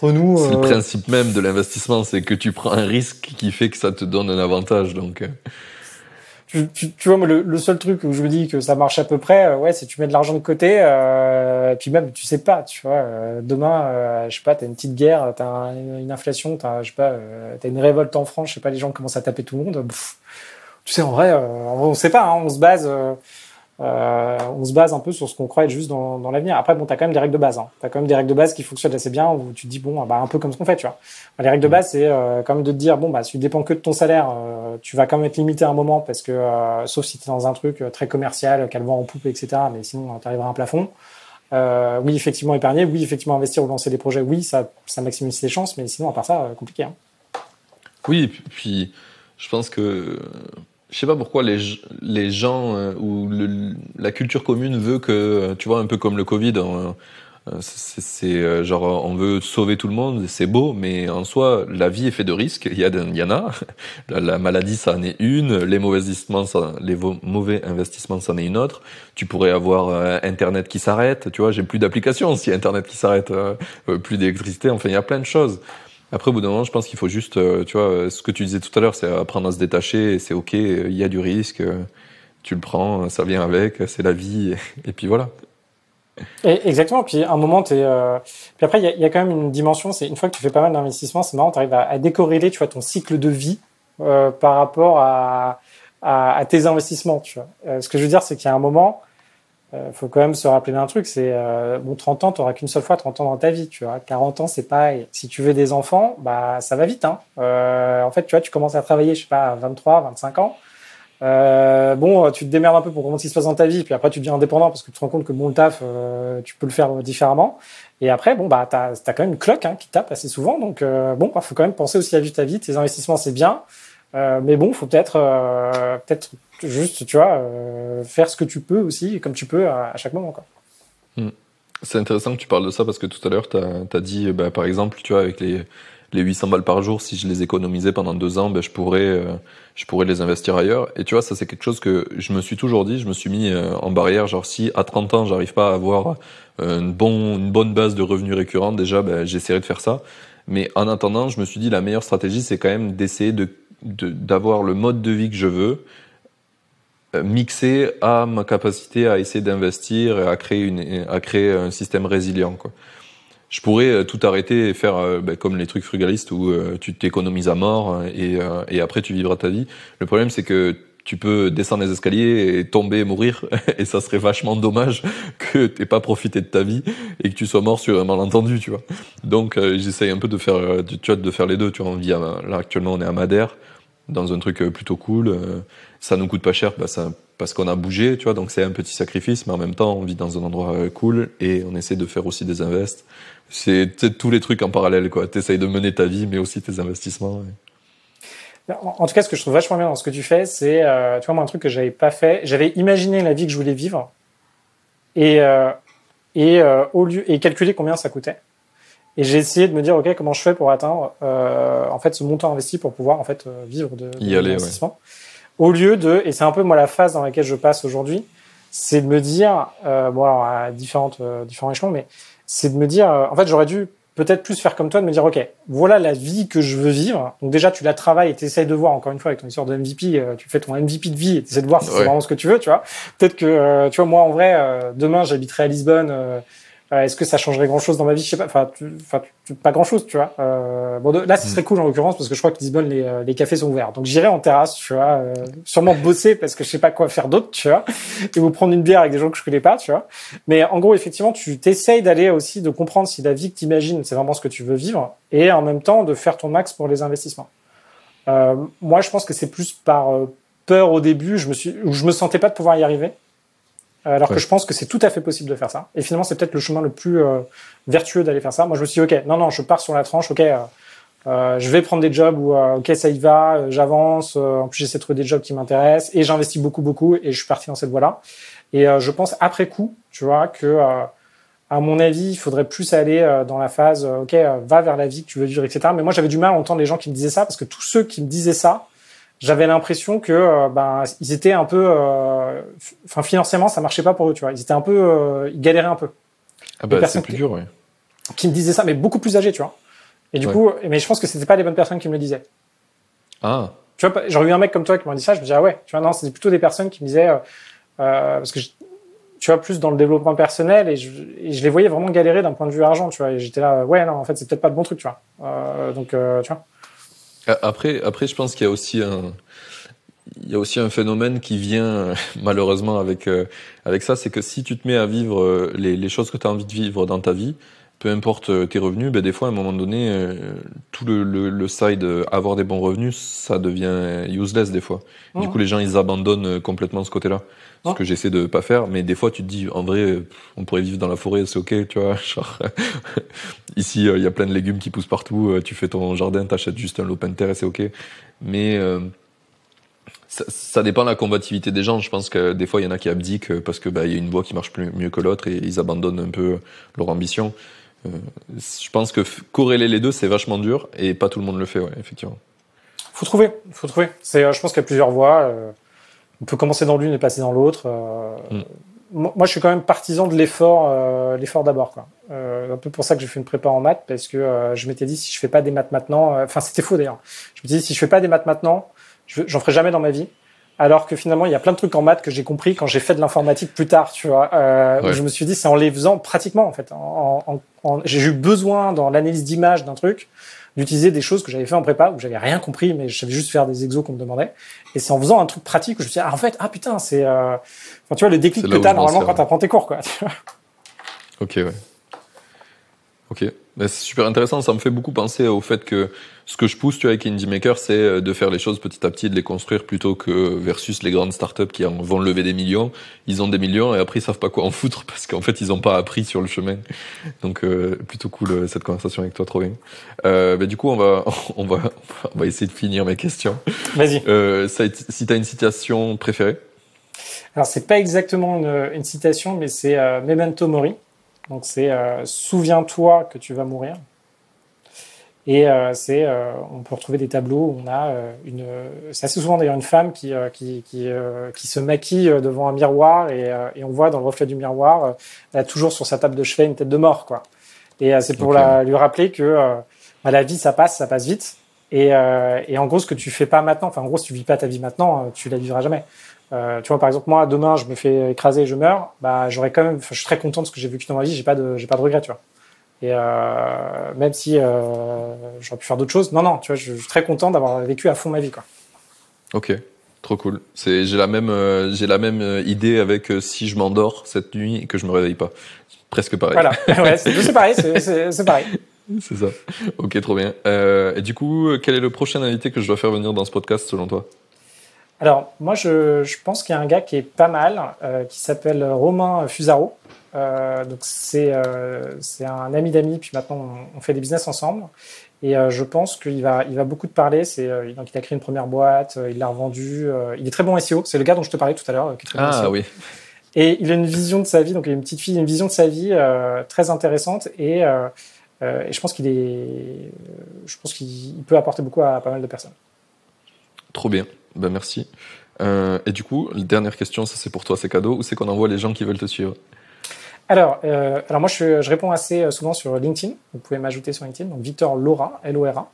nous. C'est le euh, principe même de l'investissement, c'est que tu prends un risque qui fait que ça te donne un avantage. Donc. Euh. Tu, tu, tu, vois, le, le, seul truc où je me dis que ça marche à peu près, euh, ouais, c'est tu mets de l'argent de côté, euh, puis même tu sais pas, tu vois, demain, je sais pas, t'as une petite guerre, t'as une inflation, t'as, je sais pas, t'as une révolte en France, je sais pas, les gens commencent à taper tout le monde. tu sais, en vrai, en vrai on sait pas, hein, on se base euh, on se base un peu sur ce qu'on croit être juste dans, dans l'avenir. Après, bon, t'as quand même des règles de base. Hein. T'as quand même des règles de base qui fonctionnent assez bien où tu te dis bon, bah un peu comme ce qu'on fait, tu vois. Les règles de base, c'est euh, quand même de te dire bon, bah si tu dépends que de ton salaire, euh, tu vas quand même être limité à un moment parce que euh, sauf si t'es dans un truc très commercial, qu'elle vend en poupe, etc. Mais sinon, t'arriveras à un plafond. oui, effectivement, épargner. Oui, effectivement, investir ou lancer des projets. Oui, ça, ça maximise ses chances. Mais sinon, à part ça, compliqué. Hein. Oui, puis je pense que je sais pas pourquoi les, les gens euh, ou la culture commune veut que, tu vois, un peu comme le Covid, euh, c'est euh, genre on veut sauver tout le monde, c'est beau, mais en soi la vie est faite de risques. Il y, a, il y en a. La, maladie, ça en est une. Les mauvais investissements, ça, les mauvais investissements, ça en est une autre. Tu pourrais avoir Internet qui s'arrête. Tu vois, j'ai plus d'applications si Internet qui s'arrête, plus d'électricité. Enfin, il y a plein de choses. Après, au bout d'un moment, je pense qu'il faut juste, euh, tu vois, ce que tu disais tout à l'heure, c'est apprendre à se détacher, c'est ok, il y a du risque, euh, tu le prends, ça vient avec, c'est la vie, et, puis voilà. exactement. Puis à un moment, es, euh... puis après, il y a, quand même une dimension. C'est une fois que tu fais pas mal d'investissements, c'est marrant, tu arrives à, à, décorréler, tu vois, ton cycle de vie euh, par rapport à, à, tes investissements. Tu vois. Euh, ce que je veux dire, c'est qu'il y a un moment, euh, faut quand même se rappeler d'un truc, c'est euh, bon 30 ans, tu qu'une seule fois 30 ans dans ta vie, tu vois. 40 ans, c'est pareil. Si tu veux des enfants, bah ça va vite hein. Euh, en fait, tu vois, tu commences à travailler, je sais pas, à 23, 25 ans. Euh, bon, tu te démerdes un peu pour comment ce qui se passe dans ta vie, puis après tu deviens indépendant parce que tu te rends compte que bon le taf, euh, tu peux le faire différemment. Et après, bon bah t'as as quand même une cloque hein, qui tape assez souvent, donc bon, bah, faut quand même penser aussi à vivre ta vie. Tes investissements, c'est bien, mais bon, faut peut-être peut-être juste, tu vois, euh, faire ce que tu peux aussi, comme tu peux à, chaque moment. Quoi. Hmm. C'est intéressant que tu parles de ça parce que tout à l'heure, tu as, dit, bah, par exemple, tu vois, avec les, les 800 balles par jour, si je les économisais pendant deux ans, ben, je, pourrais, euh, je pourrais les investir ailleurs. Et tu vois, ça, c'est quelque chose que je me suis toujours dit, je me suis mis euh, en barrière, genre si à 30 ans, j'arrive pas à avoir une, bon, une bonne base de revenus récurrents, déjà, ben, j'essaierai de faire ça. Mais en attendant, je me suis dit, la meilleure stratégie, c'est quand même d'essayer de d'avoir le mode de vie que je veux, euh, mixé à ma capacité à essayer d'investir et à créer, une, à créer un système résilient. Quoi. Je pourrais euh, tout arrêter et faire euh, ben, comme les trucs frugalistes où tu t'économises à mort et, et après tu vivras ta vie. Le problème c'est que tu peux descendre les escaliers et tomber et mourir et ça serait vachement dommage que t'aies pas profité de ta vie et que tu sois mort sur un malentendu tu vois donc j'essaye un peu de faire tu vois de faire les deux tu vois on vit là actuellement on est à Madère dans un truc plutôt cool ça nous coûte pas cher bah, ça, parce qu'on a bougé, tu vois, donc c'est un petit sacrifice, mais en même temps, on vit dans un endroit euh, cool et on essaie de faire aussi des invests. C'est tous les trucs en parallèle, quoi. T'essayes de mener ta vie, mais aussi tes investissements. En, tout cas, ce que je trouve vachement bien dans ce que tu fais, c'est, euh, tu vois, moi, un truc que j'avais pas fait. J'avais imaginé la vie que je voulais vivre et euh, et euh, au lieu et calculer combien ça coûtait. Et j'ai essayé de me dire, ok, comment je fais pour atteindre euh, en fait ce montant investi pour pouvoir en fait vivre de, de y aller, ouais. Au lieu de, et c'est un peu moi la phase dans laquelle je passe aujourd'hui, c'est de me dire, euh, bon alors à différentes, euh, différents échelons, mais c'est de me dire, euh, en fait j'aurais dû peut-être plus faire comme toi, de me dire, ok, voilà la vie que je veux vivre. Donc déjà tu la travailles et tu essayes de voir, encore une fois avec ton histoire de MVP, euh, tu fais ton MVP de vie et tu essaies de voir si c'est vraiment ce que tu veux, tu vois. Peut-être que, tu vois, moi en vrai, demain j'habiterai à Lisbonne euh, est-ce que ça changerait grand chose dans ma vie? Je sais pas. Enfin, enfin pas grand chose, tu vois. Euh, bon, là, ce serait cool en l'occurrence parce que je crois que Lisbonne, les, euh, les cafés sont ouverts. Donc j'irai en terrasse, tu vois. Euh, sûrement bosser parce que je sais pas quoi faire d'autre, tu vois. Et vous prendre une bière avec des gens que je connais pas, tu vois. Mais en gros, effectivement, tu t'essayes d'aller aussi de comprendre si la vie que t'imagines, c'est vraiment ce que tu veux vivre, et en même temps de faire ton max pour les investissements. Euh, moi, je pense que c'est plus par peur au début. Je me suis, je me sentais pas de pouvoir y arriver. Euh, alors que je pense que c'est tout à fait possible de faire ça. Et finalement, c'est peut-être le chemin le plus euh, vertueux d'aller faire ça. Moi, je me suis dit, ok, non, non, je pars sur la tranche, ok, euh, euh je vais prendre des jobs où, ok, ça y va, j'avance. en plus, j'essaie de trouver des jobs qui m'intéressent et j'investis beaucoup, beaucoup. Et je suis parti dans cette voie-là. Et je pense après coup, tu vois, que à mon avis, il faudrait plus aller dans la phase, ok, va vers la vie que tu veux vivre, etc. Mais moi, j'avais du mal à entendre les gens qui me disaient ça parce que tous ceux qui me disaient ça, j'avais l'impression que euh, ben ils étaient un peu euh, enfin financièrement ça marchait pas pour eux tu vois. Ils étaient un peu euh, ils galéraient un peu. Ah bah, c'est plus dur oui qui me disaient ça mais beaucoup plus âgés tu vois. Et du coup mais je pense que c'était pas les bonnes personnes qui me le disaient. Ah. Tu vois j'aurais eu un mec comme toi qui m'a dit ça je me disais ah ouais tu vois non c'était plutôt des personnes qui me disaient parce que tu vois plus dans le développement personnel et je, et je les voyais vraiment galérer d'un point de vue argent tu vois. Et j'étais là ouais non en fait c'est peut-être pas le bon truc tu vois. Donc tu vois après, après, je pense qu'il y a aussi un. il y a aussi un phénomène qui vient malheureusement avec avec ça, c'est que si tu te mets à vivre les, les choses que tu as envie de vivre dans ta vie, peu importe tes revenus, ben des fois à un moment donné, tout le, le, le, side avoir des bons revenus, ça devient useless des fois. Du coup, les gens ils abandonnent complètement ce côté-là ce que j'essaie de pas faire. Mais des fois, tu te dis, en vrai, on pourrait vivre dans la forêt, c'est ok, tu vois. Genre, ici, euh, il y a plein de légumes qui poussent partout. Euh, tu fais ton jardin, t'achètes juste un lopin de terre et c'est ok. Mais euh, ça, ça, dépend de la combativité des gens. Je pense que des fois, il y en a qui abdiquent parce que bah, il y a une voie qui marche plus, mieux que l'autre et ils abandonnent un peu leur ambition. Euh, je pense que corréler les deux, c'est vachement dur et pas tout le monde le fait, ouais, effectivement. Faut trouver, faut trouver. C'est, je pense qu'il y a plusieurs voies. Euh on peut commencer dans l'une et passer dans l'autre. Euh, mm. Moi, je suis quand même partisan de l'effort, euh, l'effort d'abord. Quoi. Euh, un peu pour ça que j'ai fait une prépa en maths, parce que je m'étais dit si je fais pas des maths maintenant, enfin c'était faux d'ailleurs. Je me disais si je fais pas des maths maintenant, j'en ferai jamais dans ma vie. Alors que finalement, il y a plein de trucs en maths que j'ai compris quand j'ai fait de l'informatique plus tard, tu vois. Euh, Je me suis dit, c'est en les faisant pratiquement, en fait. En, en, j'ai eu besoin dans l'analyse d'image d'un truc d'utiliser des choses que j'avais fait en prépa où j'avais rien compris, mais je savais juste faire des exos qu'on me demandait. Et c'est en faisant un truc pratique que je me suis dit, ah, en fait, ah putain, c'est, euh... enfin, tu vois, le déclic que t'as normalement quand t'apprends tes cours, quoi. ok, ouais. Ok, c'est super intéressant. Ça me fait beaucoup penser au fait que ce que je pousse, tu vois, avec Indie Maker, c'est euh, de faire les choses petit à petit, de les construire plutôt que versus les grandes startups qui vont lever des millions. Ils ont des millions et après ils savent pas quoi en foutre parce qu'en fait ils ont pas appris sur le chemin. Donc euh, plutôt cool euh, cette conversation avec toi, trop bien. Euh, bah, du coup, on va on va on va essayer de finir mes questions. Vas-y. Euh, si t'as une citation préférée? Alors c'est pas exactement une, une citation, mais c'est Memento Mori. Donc c'est souviens-toi que tu vas mourir. Et euh, c'est, euh, on peut retrouver des tableaux où on a euh, une, c'est assez souvent d'ailleurs une femme qui qui qui, qui se maquille devant un miroir et, et, on voit dans le reflet du miroir, elle a toujours sur sa table de chevet une tête de mort, quoi. Et c'est pour la, lui rappeler que bah, la vie ça passe, ça passe vite. Et, et en gros, ce que tu fais pas maintenant, enfin en gros, si tu vis pas ta vie maintenant, tu la vivras jamais. Euh, tu vois, par exemple, moi, demain, je me fais écraser et je meurs, bah, j'aurais quand même, je suis très content de ce que j'ai vécu dans ma vie, j'ai pas de, j'ai pas de regrets, tu vois. Et euh, même si euh, j'aurais pu faire d'autres choses, non, non, tu vois, je, suis très content d'avoir vécu à fond ma vie, quoi. Ok, trop cool. C'est, j'ai la même, euh, j'ai la même idée avec si je m'endors cette nuit et que je me réveille pas. Presque pareil. Voilà, ouais, c'est, pareil, c'est, pareil. C'est ça. Ok, trop bien. Et du coup, quel est le prochain invité que je dois faire venir dans ce podcast selon toi? Alors, moi, je, je pense qu'il y a un gars qui est pas mal, euh, qui s'appelle Romain Fusaro. Euh, donc c'est euh, c'est un ami d'amis, puis maintenant on, fait des business ensemble. Et euh, je pense qu'il va, il va beaucoup te parler. C'est donc il a créé une première boîte, il l'a revendue. il est très bon SEO. C'est le gars dont je te parlais tout à l'heure. ah bon oui. Et il a une vision de sa vie. Donc il a une petite fille, une vision de sa vie très intéressante. Et, et je pense qu'il est, je pense qu'il peut apporter beaucoup à pas mal de personnes. Trop bien. Ben merci. et du coup, la dernière question, ça c'est pour toi, c'est cadeau. Où c'est qu'on envoie les gens qui veulent te suivre? Alors, euh, alors moi, je, réponds assez euh, souvent sur LinkedIn. Vous pouvez m'ajouter sur LinkedIn, donc Victor Laura, L-O-R-A.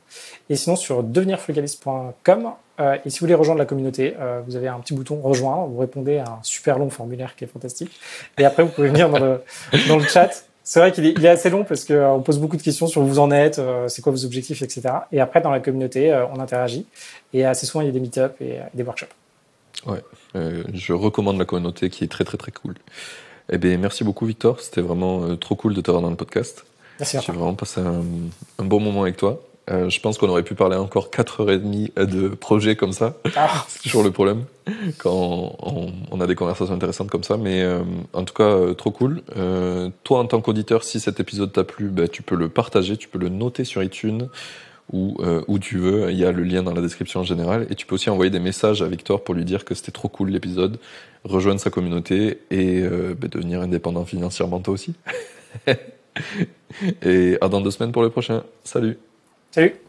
Et sinon sur devenirfrugaliste.com. Euh, et si vous voulez rejoindre la communauté, euh, vous avez un petit bouton rejoindre. Vous répondez à un super long formulaire qui est fantastique. Et après, vous pouvez venir dans le, dans le chat. C'est vrai qu'il est, il est, assez long parce qu'on euh, pose beaucoup de questions sur où vous en êtes, euh, c'est quoi vos objectifs, etc. Et après, dans la communauté, on interagit. Et assez souvent, il y a des meet-ups et, et des workshops. Ouais, je recommande la communauté qui est très très très cool. Eh bien, merci beaucoup, Victor. C'était vraiment euh, trop cool de te voir dans le podcast. Merci. J'ai vraiment passé un, un, bon moment avec toi. Euh, je pense qu'on aurait pu parler encore 4h30 de projets comme ça. Ah. C'est toujours le problème quand on, on, a des conversations intéressantes comme ça. Mais euh, en tout cas, euh, trop cool. Euh, toi, en tant qu'auditeur, si cet épisode t'a plu, bah, tu peux le partager, tu peux le noter sur iTunes ou euh, où tu veux. Il y a le lien dans la description en général. Et tu peux aussi envoyer des messages à Victor pour lui dire que c'était trop cool l'épisode, rejoindre sa communauté et euh, bah, devenir indépendant financièrement toi aussi. et à dans deux semaines pour le prochain. Salut. Salut.